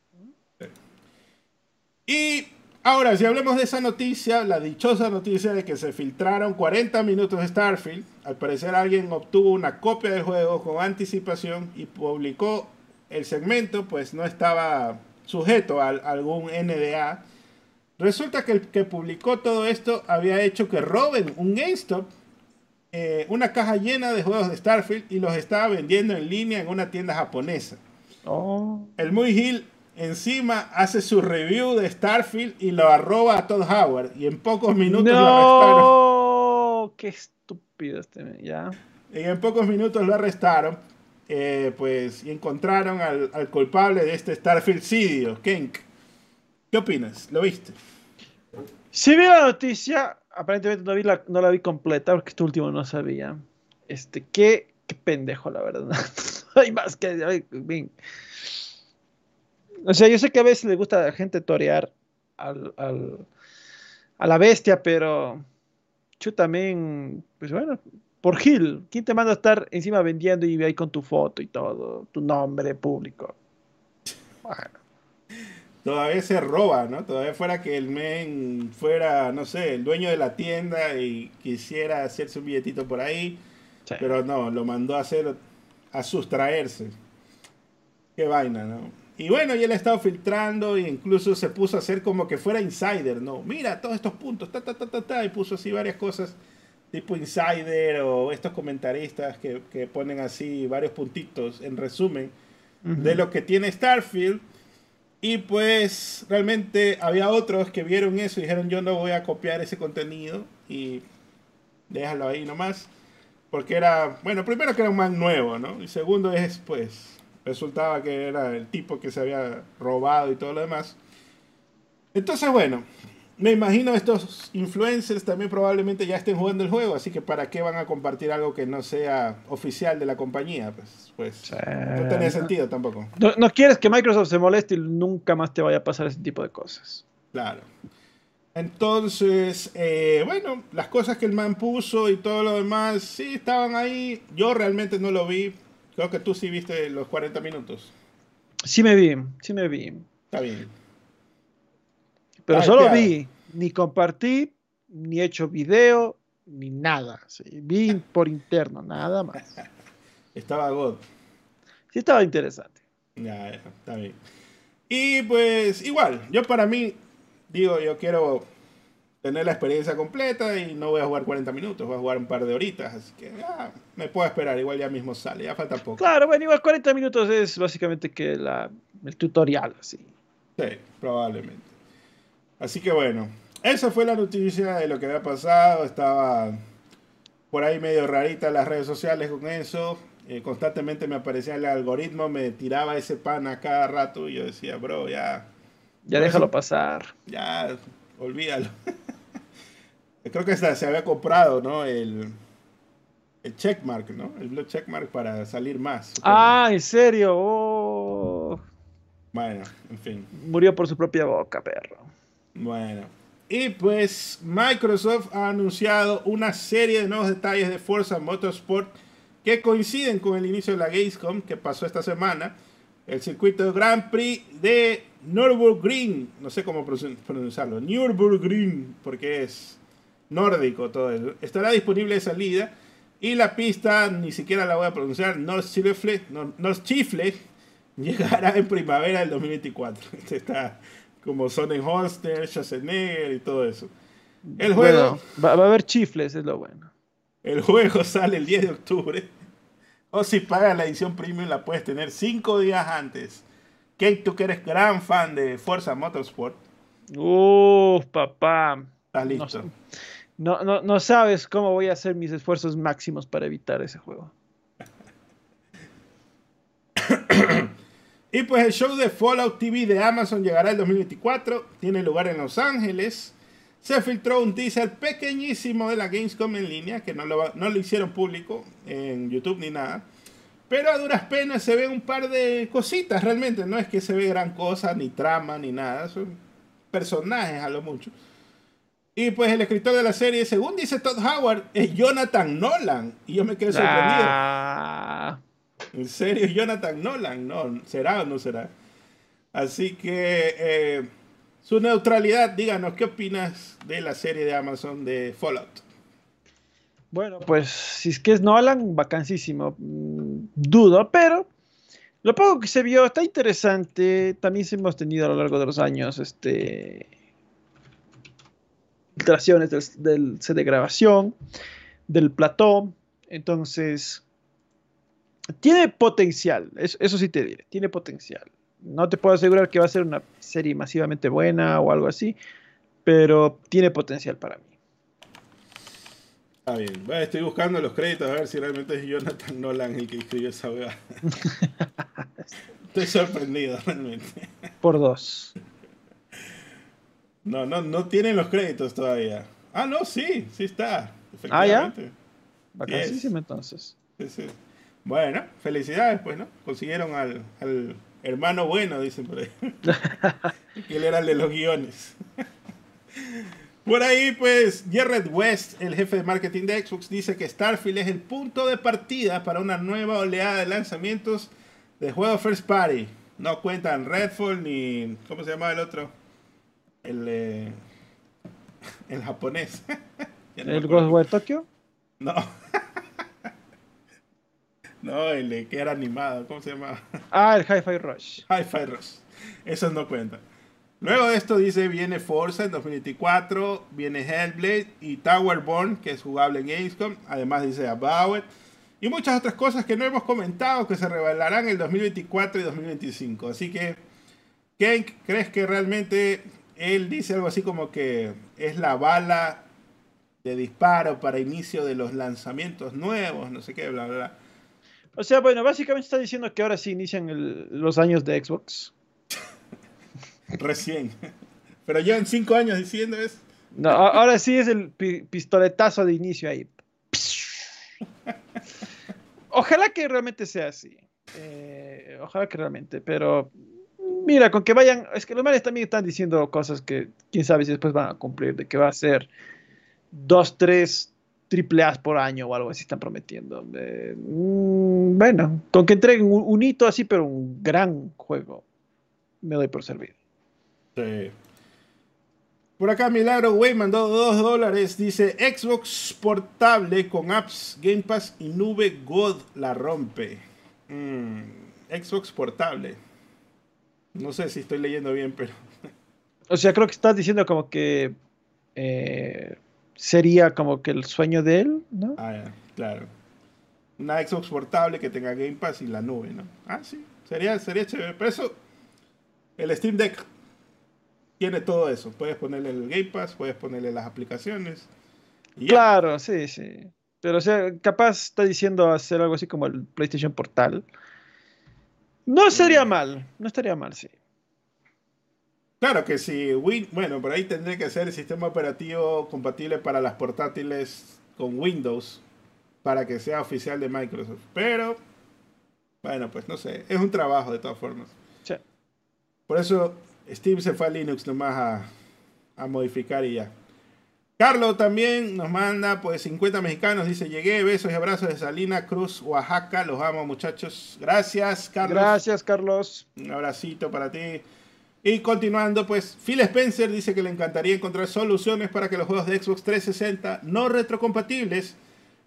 Y ahora, si hablamos de esa noticia, la dichosa noticia de que se filtraron 40 minutos de Starfield, al parecer alguien obtuvo una copia del juego con anticipación y publicó el segmento, pues no estaba sujeto a algún NDA. Resulta que el que publicó todo esto había hecho que roben un GameStop, eh, una caja llena de juegos de Starfield y los estaba vendiendo en línea en una tienda japonesa. Oh. El Muy Hill encima hace su review de Starfield y lo arroba a Todd Howard. Y en pocos minutos lo arrestaron. No, qué estúpido este. Ya. Y en pocos minutos lo arrestaron. eh, pues y encontraron al, al culpable de este Starfield Cidio, Kenk. ¿Qué opinas? ¿Lo viste? Si vi la noticia, aparentemente no, vi la, no la vi completa porque este último no sabía. Este, qué, qué pendejo, la verdad. [laughs] No hay más que. ay, bien. O sea, yo sé que a veces le gusta a la gente torear al, al- a la bestia, pero. Yo también. Pues bueno, por Gil. ¿Quién te manda a estar encima vendiendo y ahí con tu foto y todo? Tu nombre público. Bueno. Todavía se roba, ¿no? Todavía fuera que el men fuera, no sé, el dueño de la tienda y quisiera hacerse un billetito por ahí. sí. Pero no, lo mandó a hacer, a sustraerse. Qué vaina, ¿no? Y bueno, y él ha estado filtrando e incluso se puso a hacer como que fuera insider, ¿no? Mira todos estos puntos, ta, ta, ta, ta, ta, y puso así varias cosas tipo insider o estos comentaristas que, que ponen así varios puntitos en resumen de lo que tiene Starfield. Y pues realmente había otros que vieron eso y dijeron yo no voy a copiar ese contenido y déjalo ahí nomás. Porque era, bueno, primero que era un man nuevo, ¿no? Y segundo es, pues, resultaba que era el tipo que se había robado y todo lo demás. Entonces, bueno, me imagino estos influencers también probablemente ya estén jugando el juego, así que ¿para qué van a compartir algo que no sea oficial de la compañía? Pues, pues Sí. no tenía sentido tampoco. No, no quieres que Microsoft se moleste y nunca más te vaya a pasar ese tipo de cosas. Claro. Entonces, eh, bueno, las cosas que el man puso y todo lo demás, sí, estaban ahí. Yo realmente no lo vi. Creo que tú sí viste los 40 minutos. Sí me vi, sí me vi. Está bien. Pero solo claro. vi, ni compartí, ni hecho video, ni nada. sí. Vi [laughs] por interno, nada más. Estaba God. Sí estaba interesante. Ya, ya, está bien. Y pues igual, yo para mí, digo, yo quiero tener la experiencia completa y no voy a jugar 40 minutos, voy a jugar un par de horitas, así que ah, me puedo esperar, igual ya mismo sale, ya falta poco. Claro, bueno, igual 40 minutos es básicamente que la, el tutorial, así. Sí, probablemente. Así que bueno, esa fue la noticia de lo que había pasado. Estaba por ahí medio rarita las redes sociales con eso. Eh, constantemente me aparecía el algoritmo, me tiraba ese pan a cada rato y yo decía, bro, ya. Ya déjalo pasar. Ya, olvídalo. [laughs] Creo que se había comprado, ¿no? El, el checkmark, ¿no? El blue checkmark para salir más. Ah, ¿en serio? Oh. Bueno, en fin. Murió por su propia boca, perro. Bueno. Y pues Microsoft ha anunciado una serie de nuevos detalles de Forza Motorsport que coinciden con el inicio de la Gamescom que pasó esta semana. El circuito Grand Prix de Nürburgring, no sé cómo pronunciarlo, Nürburgring, porque es nórdico todo eso. Estará disponible de salida y la pista, ni siquiera la voy a pronunciar, Nordschifle, Nordschifle [laughs] llegará en primavera del 2024. [laughs] Este está como Sonnenholster, Schwarzenegger y todo eso. El juego. va, a haber chifles, es lo bueno. El juego [laughs] sale el 10 de octubre. O si pagas la edición premium, la puedes tener 5 días antes. Kate, tú que eres gran fan de Forza Motorsport. Uff, papá. Estás listo. No, no, no sabes cómo voy a hacer mis esfuerzos máximos para evitar ese juego. [coughs] Y pues el show de Fallout TV de Amazon llegará el 2024. Tiene lugar en Los Ángeles. Se filtró un teaser pequeñísimo de la Gamescom en línea, que no lo, no lo hicieron público en YouTube ni nada. Pero a duras penas se ven un par de cositas realmente. No es que se ve gran cosa, ni trama, ni nada. Son personajes a lo mucho. Y pues el escritor de la serie, según dice Todd Howard, es Jonathan Nolan. Y yo me quedé sorprendido. Ah. En serio, Jonathan Nolan, no, será o no será. Así que eh, su neutralidad, díganos, ¿qué opinas de la serie de Amazon de Fallout? Bueno, pues si es que es Nolan, vacancísimo. Mm, dudo, pero lo poco que se vio está interesante. También hemos tenido a lo largo de los años este filtraciones del, del set de grabación, del plató. Entonces, tiene potencial, eso, sí te diré, tiene potencial. No te puedo asegurar que va a ser una serie masivamente buena o algo así, pero tiene potencial para mí. Está bien. estoy buscando los créditos a ver si realmente es Jonathan Nolan el que escribió esa wea. [laughs] estoy sorprendido realmente. Por dos. No, no, no tienen los créditos todavía. Ah, no, sí, sí está. Ah, ya. Bacasísimo entonces. Sí, sí. Bueno, felicidades, pues, ¿no? Consiguieron al, hermano bueno, dicen por ahí. [laughs] que él era el de los guiones. [laughs] por ahí, pues, Jared West, el jefe de marketing de Xbox, dice que Starfield es el punto de partida para una nueva oleada de lanzamientos de juegos First Party. No cuentan Redfall ni. ¿Cómo se llama el otro? El. Eh, [laughs] el japonés. [laughs] ¿El Ghostwire Tokyo? No. [laughs] No, el que era animado, ¿cómo se llama? Ah, el Hi-Fi Rush. Hi-Fi Rush. Esos no cuentan. Luego de esto dice, viene Forza en 2024, viene Hellblade y Towerborn, que es jugable en Gamescom. Además dice About It. Y muchas otras cosas que no hemos comentado que se revelarán en 2024 y 2025. Así que, ¿qué crees que realmente él dice algo así como que es la bala de disparo para inicio de los lanzamientos nuevos? No sé qué, bla, bla, bla. O sea, bueno, básicamente está diciendo que ahora sí inician los años de Xbox. [laughs] Recién. Pero llevan cinco años diciendo eso. No, ahora sí es el pistoletazo de inicio ahí. [laughs] Ojalá que realmente sea así. Eh, ojalá que realmente, pero mira, con que vayan, es que los males también están diciendo cosas que quién sabe si después van a cumplir, de que va a ser dos, tres triple A por año o algo así están prometiendo. Mm, bueno, con que entreguen un, hito así, pero un gran juego, me doy por servir. Sí. Por acá Milagro Way mandó 2 dólares. Dice Xbox portable con apps, Game Pass y nube God la rompe. Mm, Xbox portable. No sé si estoy leyendo bien, pero... O sea, creo que estás diciendo como que eh, sería como que el sueño de él, ¿no? Ah, claro. Una Xbox portable que tenga Game Pass y la nube, ¿no? Ah, sí, sería, sería chévere. Pero eso, el Steam Deck tiene todo eso. Puedes ponerle el Game Pass, puedes ponerle las aplicaciones. claro, sí, sí. Pero, o sea, capaz está diciendo hacer algo así como el PlayStation Portal. No sería mal, no estaría mal, sí. Claro que sí, Win bueno, por ahí tendría que ser el sistema operativo compatible para las portátiles con Windows para que sea oficial de Microsoft. Pero, bueno, pues no sé, es un trabajo de todas formas. Sí. Por eso Steam se fue a Linux nomás a, a modificar y ya. Carlos también nos manda pues 50 mexicanos, dice llegué, besos y abrazos de Salina Cruz, Oaxaca, los amo muchachos. Gracias, Carlos. Gracias, Carlos. Un abracito para ti. Y continuando, pues Phil Spencer dice que le encantaría encontrar soluciones para que los juegos de Xbox 360 no retrocompatibles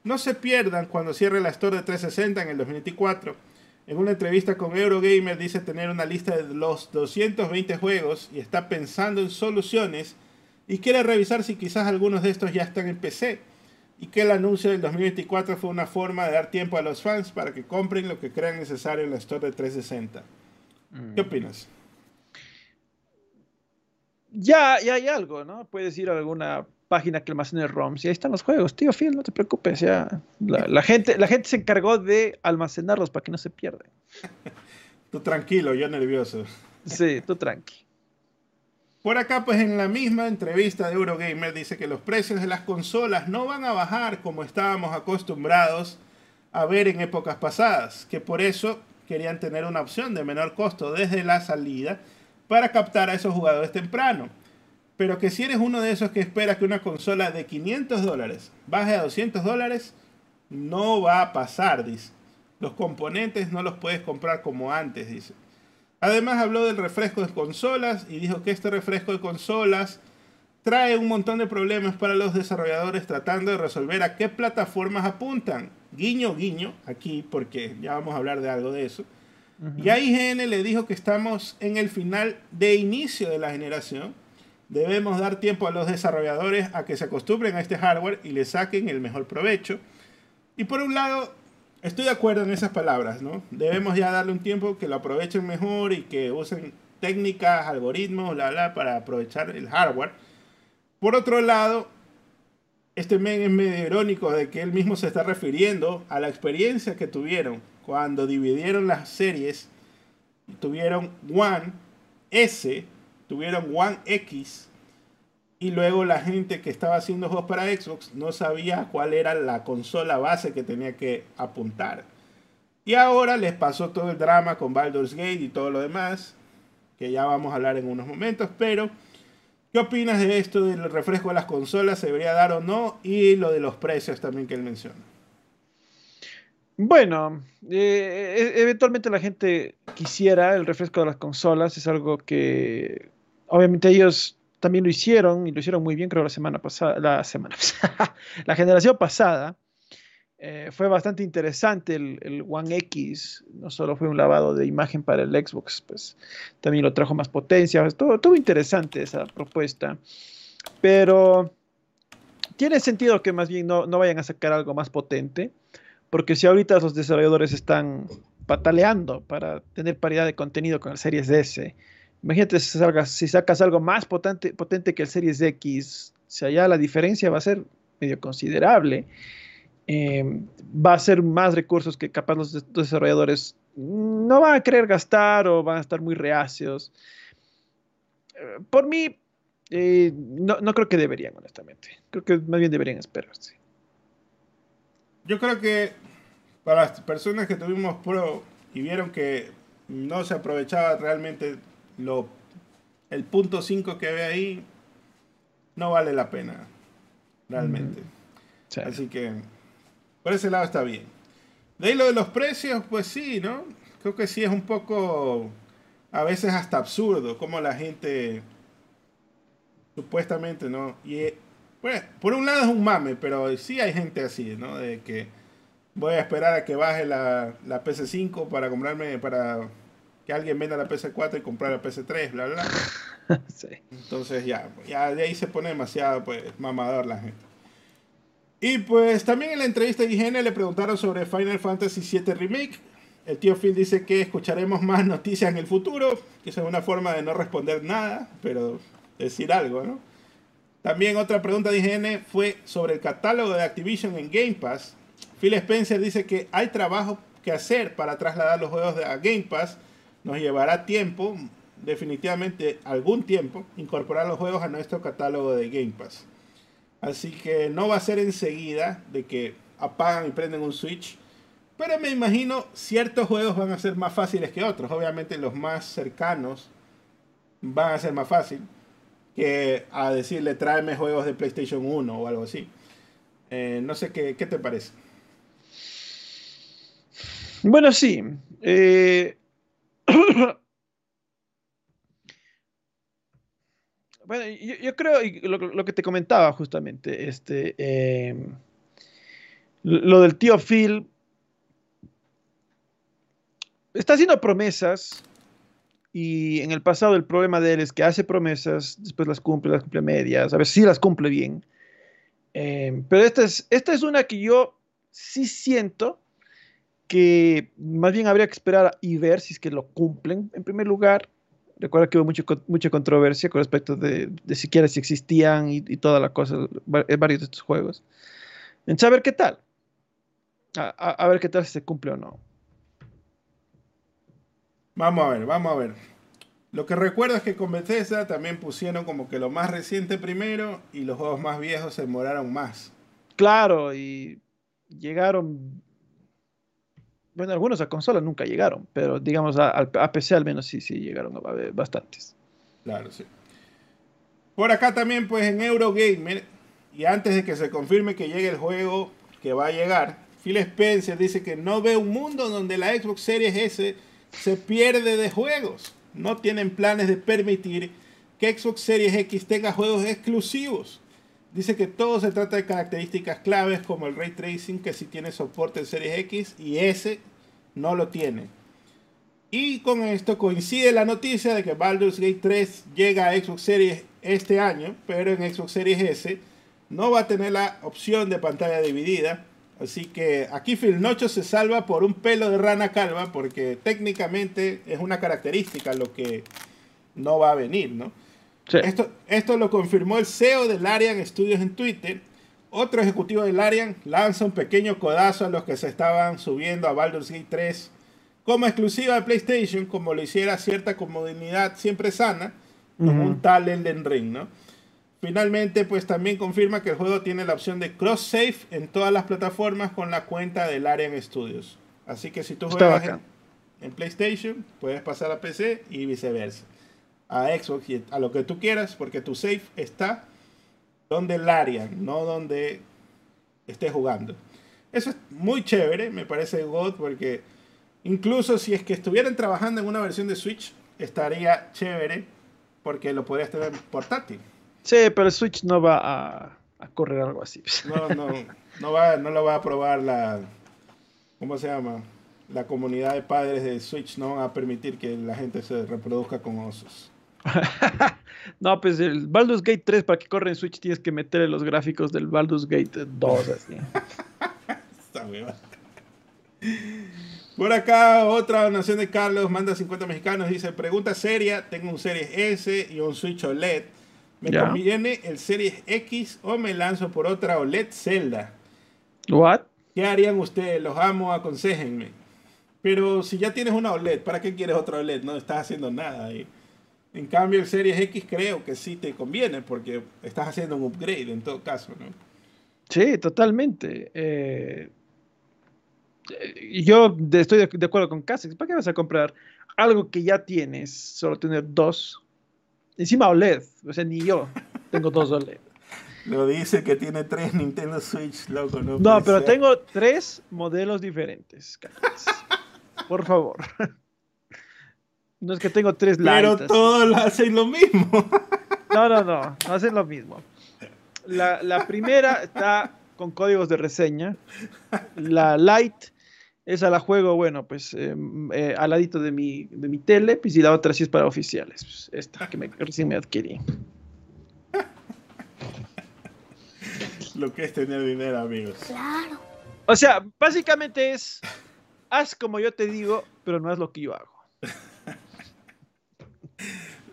no se pierdan cuando cierre la Store de 360 en el 2024. En una entrevista con Eurogamer dice tener una lista de los 220 juegos y está pensando en soluciones y quiere revisar si quizás algunos de estos ya están en PC y que el anuncio del 2024 fue una forma de dar tiempo a los fans para que compren lo que crean necesario en la Store de 360. ¿Qué opinas? Ya, ya hay algo, ¿no? Puedes ir a alguna página que almacene ROMs y ahí están los juegos. Tío Phil, no te preocupes, ya. La, la gente, la gente se encargó de almacenarlos para que no se pierdan. [laughs] Tú tranquilo, yo nervioso. Sí, tú tranqui. Por acá, pues en la misma entrevista de Eurogamer dice que los precios de las consolas no van a bajar como estábamos acostumbrados a ver en épocas pasadas, que por eso querían tener una opción de menor costo desde la salida para captar a esos jugadores temprano. Pero que si eres uno de esos que espera que una consola de 500 dólares baje a 200 dólares, no va a pasar, dice. Los componentes no los puedes comprar como antes, dice. Además habló del refresco de consolas y dijo que este refresco de consolas trae un montón de problemas para los desarrolladores tratando de resolver a qué plataformas apuntan. Guiño, guiño, aquí porque ya vamos a hablar de algo de eso. Y a IGN le dijo que estamos en el final de inicio de la generación. Debemos dar tiempo a los desarrolladores a que se acostumbren a este hardware y le saquen el mejor provecho. Y por un lado, estoy de acuerdo en esas palabras, ¿no? Debemos ya darle un tiempo que lo aprovechen mejor y que usen técnicas, algoritmos, bla, bla, para aprovechar el hardware. Por otro lado, este men es medio irónico de que él mismo se está refiriendo a la experiencia que tuvieron cuando dividieron las series, tuvieron One S, tuvieron One X, y luego la gente que estaba haciendo juegos para Xbox no sabía cuál era la consola base que tenía que apuntar. Y ahora les pasó todo el drama con Baldur's Gate y todo lo demás, que ya vamos a hablar en unos momentos, pero ¿qué opinas de esto del refresco de las consolas? ¿Se debería dar o no? Y lo de los precios también que él menciona. Bueno, eh, e- eventualmente la gente quisiera el refresco de las consolas, es algo que obviamente ellos también lo hicieron y lo hicieron muy bien, creo la semana pasada, la semana [laughs] la generación pasada. eh, fue bastante interesante el, One X, no solo fue un lavado de imagen para el Xbox, pues también lo trajo más potencia, todo, todo interesante esa propuesta, pero tiene sentido que más bien no, no vayan a sacar algo más potente. Porque si ahorita los desarrolladores están pataleando para tener paridad de contenido con el Series S, imagínate si, si sacas algo más potente, que el Series X, sea, ya la diferencia va a ser medio considerable. Eh, va a ser más recursos que capaz los des- desarrolladores no van a querer gastar o van a estar muy reacios. Eh, por mí, eh, no, no creo que deberían, honestamente. Creo que más bien deberían esperarse. Yo creo que para las personas que tuvimos Pro y vieron que no se aprovechaba realmente lo, el punto 5 que ve ahí, no vale la pena, realmente. Así que por ese lado está bien. De ahí lo de los precios, pues sí, ¿no? Creo que sí es un poco, a veces hasta absurdo, como la gente supuestamente, ¿no? Y eh, pues, por un lado es un mame, pero sí hay gente así, ¿no? De que voy a esperar a que baje la, la PC5 para comprarme, para que alguien venda la PC4 y comprar la PC3, bla, bla. bla. [laughs] sí. Entonces ya, ya de ahí se pone demasiado pues mamador la gente. Y pues también en la entrevista de IGN le preguntaron sobre Final Fantasy VII Remake. El tío Phil dice que escucharemos más noticias en el futuro, que esa es una forma de no responder nada, pero decir algo, ¿no? También otra pregunta de IGN fue sobre el catálogo de Activision en Game Pass. Phil Spencer dice que hay trabajo que hacer para trasladar los juegos a Game Pass. Nos llevará tiempo, definitivamente algún tiempo, incorporar los juegos a nuestro catálogo de Game Pass. Así que no va a ser enseguida de que apagan y prenden un Switch. Pero me imagino ciertos juegos van a ser más fáciles que otros. Obviamente los más cercanos van a ser más fácil que a decirle tráeme juegos de PlayStation 1 o algo así. Eh, no sé qué, qué te parece. Bueno, sí. Eh, [coughs] bueno, yo, creo, lo, que te comentaba justamente, este, eh, lo del tío Phil, está haciendo promesas y en el pasado el problema de él es que hace promesas, después las cumple, las cumple medias, a ver si las cumple bien. Eh, pero esta es, esta es una que yo sí siento que más bien habría que esperar y ver si es que lo cumplen en primer lugar. Recuerda que hubo mucho, mucha controversia con respecto de, de siquiera si existían y, y, toda la cosa en varios de estos juegos. En saber qué tal. A, a, a, ver qué tal si se cumple o no. Vamos a ver, vamos a ver. Lo que recuerdo es que con Bethesda también pusieron como que lo más reciente primero y los juegos más viejos se demoraron más. Claro, y llegaron bueno, algunos a consola nunca llegaron, pero digamos a, a, PC al menos sí, sí llegaron a, a bastantes. Claro, sí. Por acá también, pues en Eurogamer, y antes de que se confirme que llegue el juego que va a llegar, Phil Spencer dice que no ve un mundo donde la Xbox Series S se pierde de juegos. No tienen planes de permitir que Xbox Series X tenga juegos exclusivos. Dice que todo se trata de características claves como el ray tracing que sí tiene soporte en Series X y S no lo tiene. Y con esto coincide la noticia de que Baldur's Gate 3 llega a Xbox Series este año, pero en Xbox Series S no va a tener la opción de pantalla dividida. Así que aquí Phil Nocho se salva por un pelo de rana calva porque técnicamente es una característica lo que no va a venir, ¿no? Sí. Esto, esto lo confirmó el CEO de Larian Studios en Twitter. Otro ejecutivo de Larian lanza un pequeño codazo a los que se estaban subiendo a Baldur's Gate 3 como exclusiva de PlayStation, como lo hiciera cierta comunidad siempre sana, como uh -huh. un tal Elden Ring, ¿no? Finalmente, pues también confirma que el juego tiene la opción de cross-save en todas las plataformas con la cuenta de Larian Studios. Así que si tú juegas en, en PlayStation, puedes pasar a PC y viceversa a Xbox y a lo que tú quieras, porque tu save está donde Larian, no donde estés jugando. Eso es muy chévere, me parece God, porque incluso si es que estuvieran trabajando en una versión de Switch, estaría chévere, porque lo podrías tener portátil. Sí, pero el Switch no va a, a correr algo así. [laughs] No, no, no, va, no lo va a probar la. ¿Cómo se llama? La comunidad de padres de Switch no van a permitir que la gente se reproduzca con osos. [laughs] no, pues el Baldur's Gate 3 para que corra en Switch tienes que meterle los gráficos del Baldur's Gate 2 así. [laughs] Está hueva. Por acá otra donación de Carlos manda 50 mexicanos dice, pregunta seria, tengo un Series S y un Switch OLED. ¿Me yeah. conviene el Series X o me lanzo por otra OLED Zelda? What? ¿Qué harían ustedes? Los amo, aconsejenme. Pero si ya tienes una OLED, ¿para qué quieres otra OLED? No estás haciendo nada ahí. En cambio, el Series X creo que sí te conviene porque estás haciendo un upgrade en todo caso, ¿no? Sí, totalmente. Eh, yo estoy de acuerdo con Casex. ¿Para qué vas a comprar algo que ya tienes? Solo tener dos. Encima OLED. O sea, ni yo tengo dos OLED. [laughs] Lo dice que tiene tres Nintendo Switch, loco. No, no pero ser. tengo tres modelos diferentes. Por favor. [laughs] No es que tengo tres Pero todos hacen lo mismo. [laughs] No, no, no, no hacen lo mismo. La, la, primera está con códigos de reseña. La light, esa la juego, bueno, pues eh, eh, al ladito de mi, de mi tele, pues, y la otra sí es para oficiales. Pues, esta que me, recién me adquirí. Lo que es tener dinero, amigos. Claro. O sea, básicamente es, haz como yo te digo, pero no es lo que yo hago.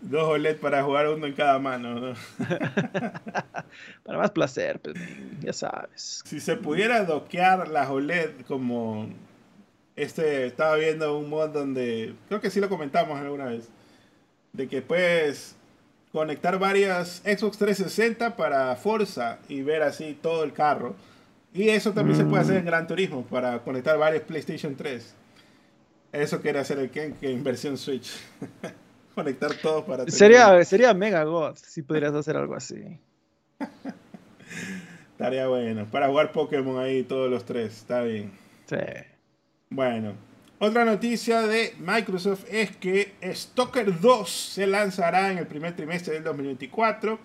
Dos OLED para jugar uno en cada mano. ¿no? [laughs] Para más placer, pues, ya sabes. Si se pudiera doquear las OLED como este, estaba viendo un mod donde, creo que sí lo comentamos alguna vez, de que puedes conectar varias Xbox 360 para Forza y ver así todo el carro. Y eso también se puede hacer en Gran Turismo para conectar varios PlayStation 3. Eso quiere hacer el Ken que en versión Switch. [laughs] conectar todo para Sería, sería mega god si pudieras hacer algo así. [laughs] Estaría bueno. Para jugar Pokémon ahí todos los tres. Está bien. Sí. Bueno, otra noticia de Microsoft es que Stalker 2 se lanzará en el primer trimestre del 2024.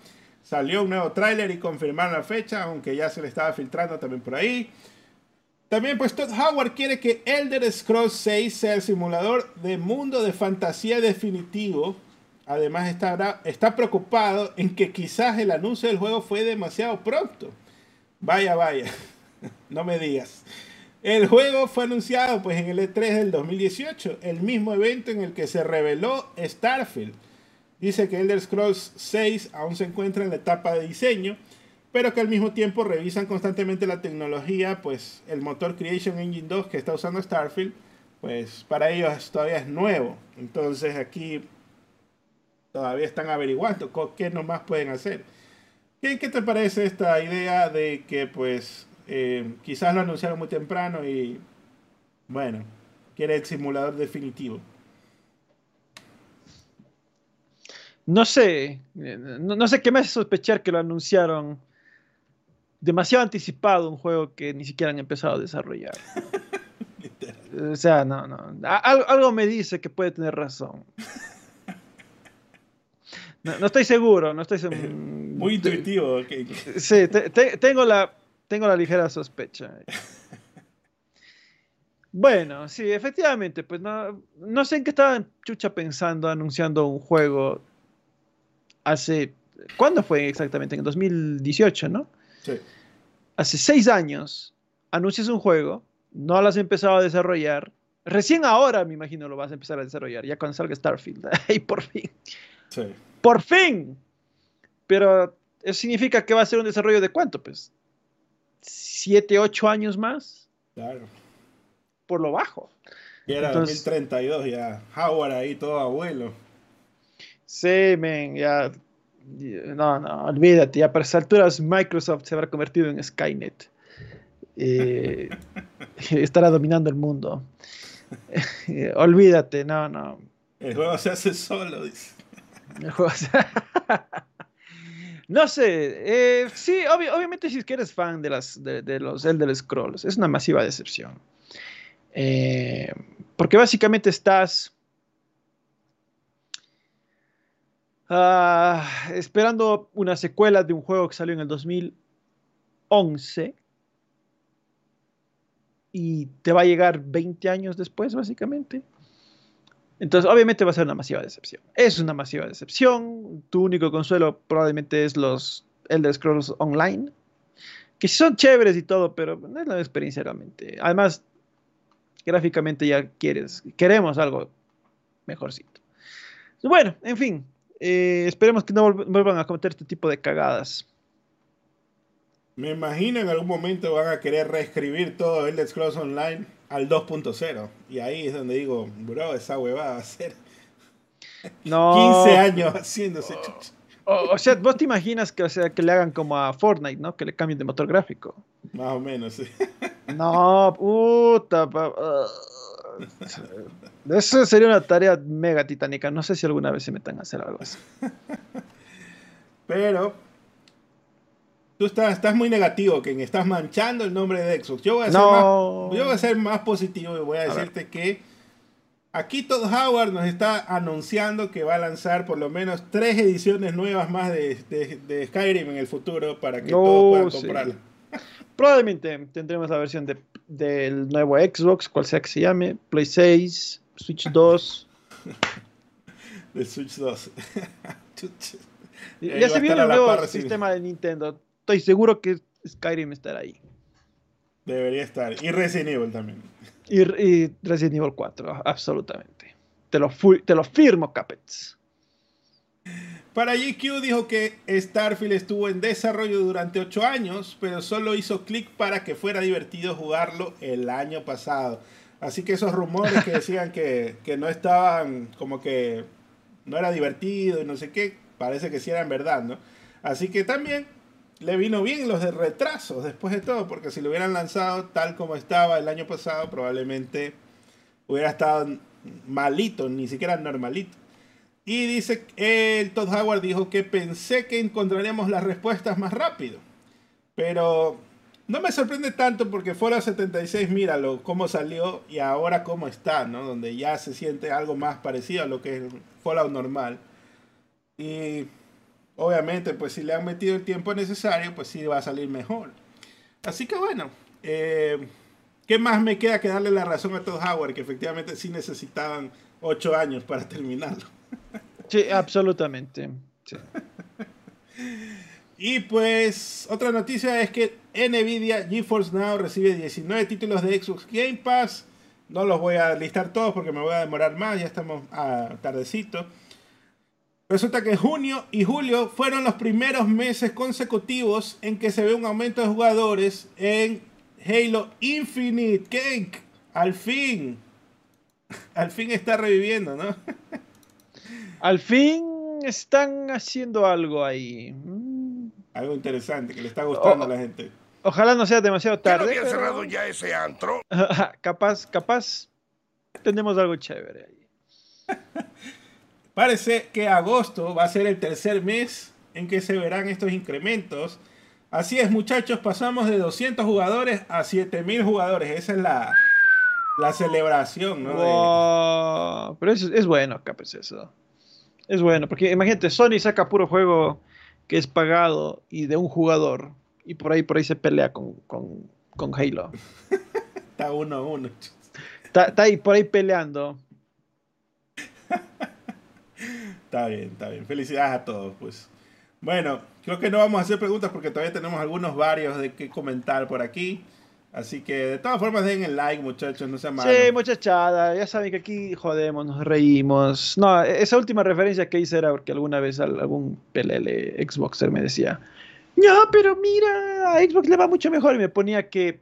Salió un nuevo tráiler y confirmaron la fecha, aunque ya se le estaba filtrando también por ahí. También pues Todd Howard quiere que Elder Scrolls 6 sea el simulador de mundo de fantasía definitivo. Además está, está preocupado en que quizás el anuncio del juego fue demasiado pronto. Vaya, vaya. [laughs] no me digas. El juego fue anunciado pues en el E3 del 2018, el mismo evento en el que se reveló Starfield. Dice que Elder Scrolls 6 aún se encuentra en la etapa de diseño, pero que al mismo tiempo revisan constantemente la tecnología, pues el motor Creation Engine 2 que está usando Starfield, pues para ellos todavía es nuevo. Entonces aquí todavía están averiguando qué nomás pueden hacer. ¿Qué, qué te parece esta idea de que pues eh, quizás lo anunciaron muy temprano y bueno, quiere el simulador definitivo? No sé, eh, no, no sé qué me hace sospechar que lo anunciaron demasiado anticipado un juego que ni siquiera han empezado a desarrollar. [laughs] O sea, no, no. Algo, me dice que puede tener razón. No, no estoy seguro, no estoy seguro. [laughs] Muy intuitivo. ok. Sí, te- te- tengo, la, tengo la ligera sospecha. Bueno, sí, efectivamente, pues no, no sé en qué estaban Chucha pensando anunciando un juego hace... ¿Cuándo fue exactamente? En 2018, ¿no? Sí. Hace seis años anuncias un juego, no lo has empezado a desarrollar. Recién ahora, me imagino, lo vas a empezar a desarrollar, ya cuando salga Starfield. [laughs] ¡Ay, por fin! Sí. ¡Por fin! Pero eso significa que va a ser un desarrollo de cuánto, pues. ¿Siete, ocho años más? Claro. Por lo bajo. Y era Entonces- 2032 ya. Howard ahí todo abuelo. Sí, men, ya. No, no, olvídate, ya para esas alturas Microsoft se habrá convertido en Skynet. Eh, [laughs] estará dominando el mundo. [laughs] Eh, olvídate, no, no. El juego se hace solo, dice. El juego- [laughs] no sé, eh, sí, obvi- obviamente si es que eres fan de, las, de, de los Elder Scrolls, es una masiva decepción. Porque básicamente estás ah, esperando una secuela de un juego que salió en el 2011 y te va a llegar 20 años después, básicamente. Entonces, obviamente va a ser una masiva decepción. Es una masiva decepción. Tu único consuelo probablemente es los Elder Scrolls Online, que son chéveres y todo, pero no es la experiencia realmente. Además, gráficamente ya quieres, queremos algo mejorcito. Bueno, en fin, eh, esperemos que no vuelvan a cometer este tipo de cagadas. Me imagino en algún momento van a querer reescribir todo el Scrolls Online al 2.0. Y ahí es donde digo, bro, esa huevada va a ser [laughs] No. 15 años haciéndose chucha. O, o sea, vos te imaginas que, o sea, que le hagan como a Fortnite, ¿no? Que le cambien de motor gráfico. Más o menos, sí. No, puta. pa- uh, [laughs] eso sería una tarea mega titánica. No sé si alguna vez se metan a hacer algo así. [laughs] Pero tú estás, estás muy negativo, que estás manchando el nombre de Xbox. Yo voy a ser, No. más, yo voy a ser más positivo y voy a, A ver. decirte que aquí Todd Howard nos está anunciando que va a lanzar por lo menos tres ediciones nuevas más de, de- de Skyrim en el futuro para que No, todos puedan sí. comprarla. Probablemente tendremos la versión de- del nuevo Xbox, cual sea que se llame, Play 6, Switch 2. [laughs] De Switch 2. Chucha. Y Ahí ya se viene el nuevo sí. sistema de Nintendo. Estoy seguro que Skyrim estará ahí. Debería estar. Y Resident Evil también. Y, y Resident Evil 4, absolutamente. Te lo, te lo firmo, Capets. Para GQ dijo que Starfield estuvo en desarrollo durante 8 años, pero solo hizo clic para que fuera divertido jugarlo el año pasado. Así que esos rumores que decían que, que no estaban como que no era divertido y no sé qué, parece que sí eran verdad, ¿no? Así que también le vino bien los de retrasos después de todo, porque si lo hubieran lanzado tal como estaba el año pasado, probablemente hubiera estado malito, ni siquiera normalito. Y dice, el Todd Howard dijo que pensé que encontraríamos las respuestas más rápido. Pero no me sorprende tanto porque Fallout 76, míralo, cómo salió y ahora cómo está, ¿no? Donde ya se siente algo más parecido a lo que es el Fallout normal. Y obviamente, pues si le han metido el tiempo necesario, pues sí va a salir mejor. Así que bueno, eh, ¿qué más me queda que darle la razón a Todd Howard? Que efectivamente sí necesitaban 8 años para terminarlo. Sí, absolutamente. Y pues otra noticia es que Nvidia GeForce Now recibe 19 títulos de Xbox Game Pass. No los voy a listar todos porque me voy a demorar más, ya estamos a tardecito. Resulta que junio y julio fueron los primeros meses consecutivos en que se ve un aumento de jugadores en Halo Infinite. Kenk, al fin, [laughs] al fin está reviviendo, ¿no? Al fin están haciendo algo ahí. Mm. Algo interesante que le está gustando Oh, a la gente. Ojalá no sea demasiado ¿Que no tarde. habían pero- cerrado ya ese antro? [laughs] capaz, capaz tenemos algo chévere ahí. [laughs] Parece que agosto va a ser el tercer mes en que se verán estos incrementos. Así es, muchachos, pasamos de 200 jugadores a 7000 jugadores. Esa es la, la celebración, ¿no? De- Pero es, es bueno, capaz eso. Es bueno, porque imagínate, Sony saca puro juego que es pagado y de un jugador. Y por ahí, por ahí se pelea con, con, con Halo. [laughs] Está uno a uno. Está, está ahí por ahí peleando. Está bien, está bien. Felicidades a todos, pues. Bueno, creo que no vamos a hacer preguntas porque todavía tenemos algunos varios de que comentar por aquí. Así que de todas formas den el like, muchachos, no sean malos. Sí, muchachada, ya saben que aquí jodemos, nos reímos. No, esa última referencia que hice era porque alguna vez al- algún pelele Xboxer me decía, no, pero mira, a Xbox le va mucho mejor. Y me ponía que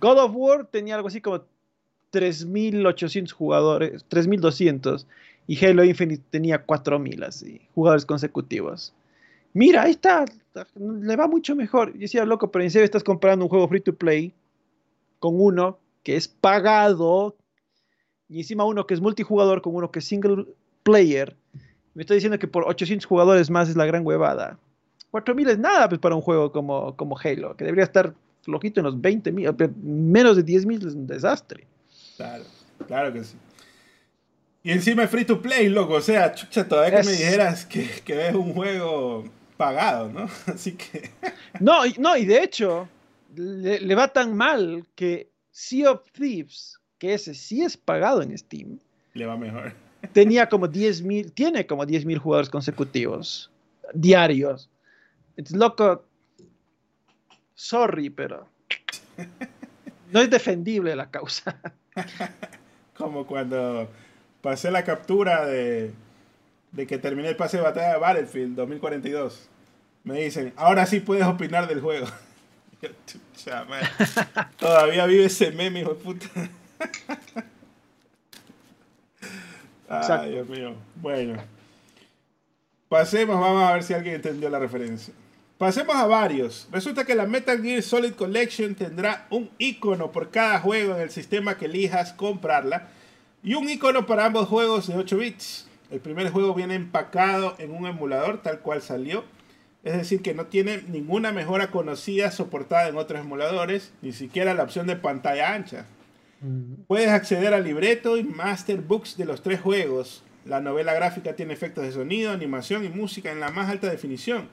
God of War tenía algo así como 3.800 jugadores, 3.200, y Halo Infinite tenía 4.000 así, jugadores consecutivos. Mira, ahí está, le va mucho mejor. Decía, loco, pero en serio estás comprando un juego free to play con uno que es pagado y encima uno que es multijugador con uno que es single player. Me está diciendo que por 800 jugadores más es la gran huevada. 4000 es nada pues, para un juego como, como Halo, que debería estar flojito en los 20 mil, menos de 10 mil es un desastre. Claro, claro que sí. Y encima es free to play, loco. O sea, chucha, todavía que me Es- dijeras que, que es un juego pagado, ¿no? [laughs] Así que. [laughs] No, no, y de hecho, le, le va tan mal que Sea of Thieves, que ese sí es pagado en Steam, Le va mejor. [laughs] tenía como 10 mil, tiene como 10 mil jugadores consecutivos, diarios. Es loco. Sorry, pero no es defendible la causa. Como cuando pasé la captura de, de que terminé el pase de batalla de Battlefield 2042. Me dicen, ahora sí puedes opinar del juego. [laughs] Yo, chucha. [laughs] Todavía vive ese meme, hijo de puta. [laughs] Exacto. Ay, Dios mío. Bueno. Pasemos, vamos a ver si alguien entendió la referencia. Pasemos a varios. Resulta que la Metal Gear Solid Collection tendrá un icono por cada juego en el sistema que elijas comprarla y un icono para ambos juegos de 8 bits. El primer juego viene empacado en un emulador tal cual salió. Es decir, que no tiene ninguna mejora conocida soportada en otros emuladores, ni siquiera la opción de pantalla ancha. Puedes acceder al libreto y master books de los tres juegos. La novela gráfica tiene efectos de sonido, animación y música en la más alta definición.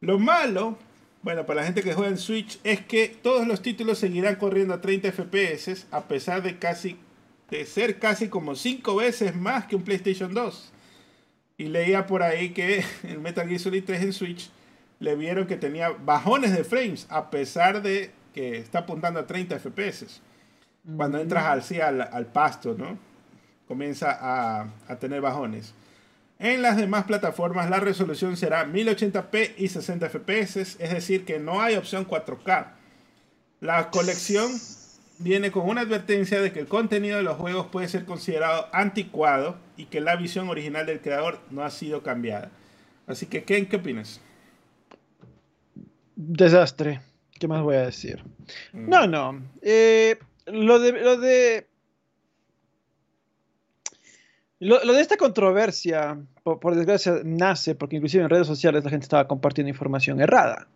Lo malo, bueno, para la gente que juega en Switch, es que todos los títulos seguirán corriendo a 30 FPS a pesar de casi de ser casi como 5 veces más que un PlayStation 2. Y leía por ahí que [laughs] el Metal Gear Solid 3 en Switch le vieron que tenía bajones de frames a pesar de que está apuntando a 30 FPS cuando entras al, sí, al, al pasto, ¿no? Comienza a, a tener bajones. En las demás plataformas la resolución será 1080p y 60 fps, es decir, que no hay opción 4K. La colección viene con una advertencia de que el contenido de los juegos puede ser considerado anticuado y que la visión original del creador no ha sido cambiada. Así que, Ken, ¿qué opinas? Desastre. ¿Qué más voy a decir? Mm. No, no. Eh, lo de. Lo de lo, lo de esta controversia, por, por desgracia, nace porque inclusive en redes sociales la gente estaba compartiendo información errada.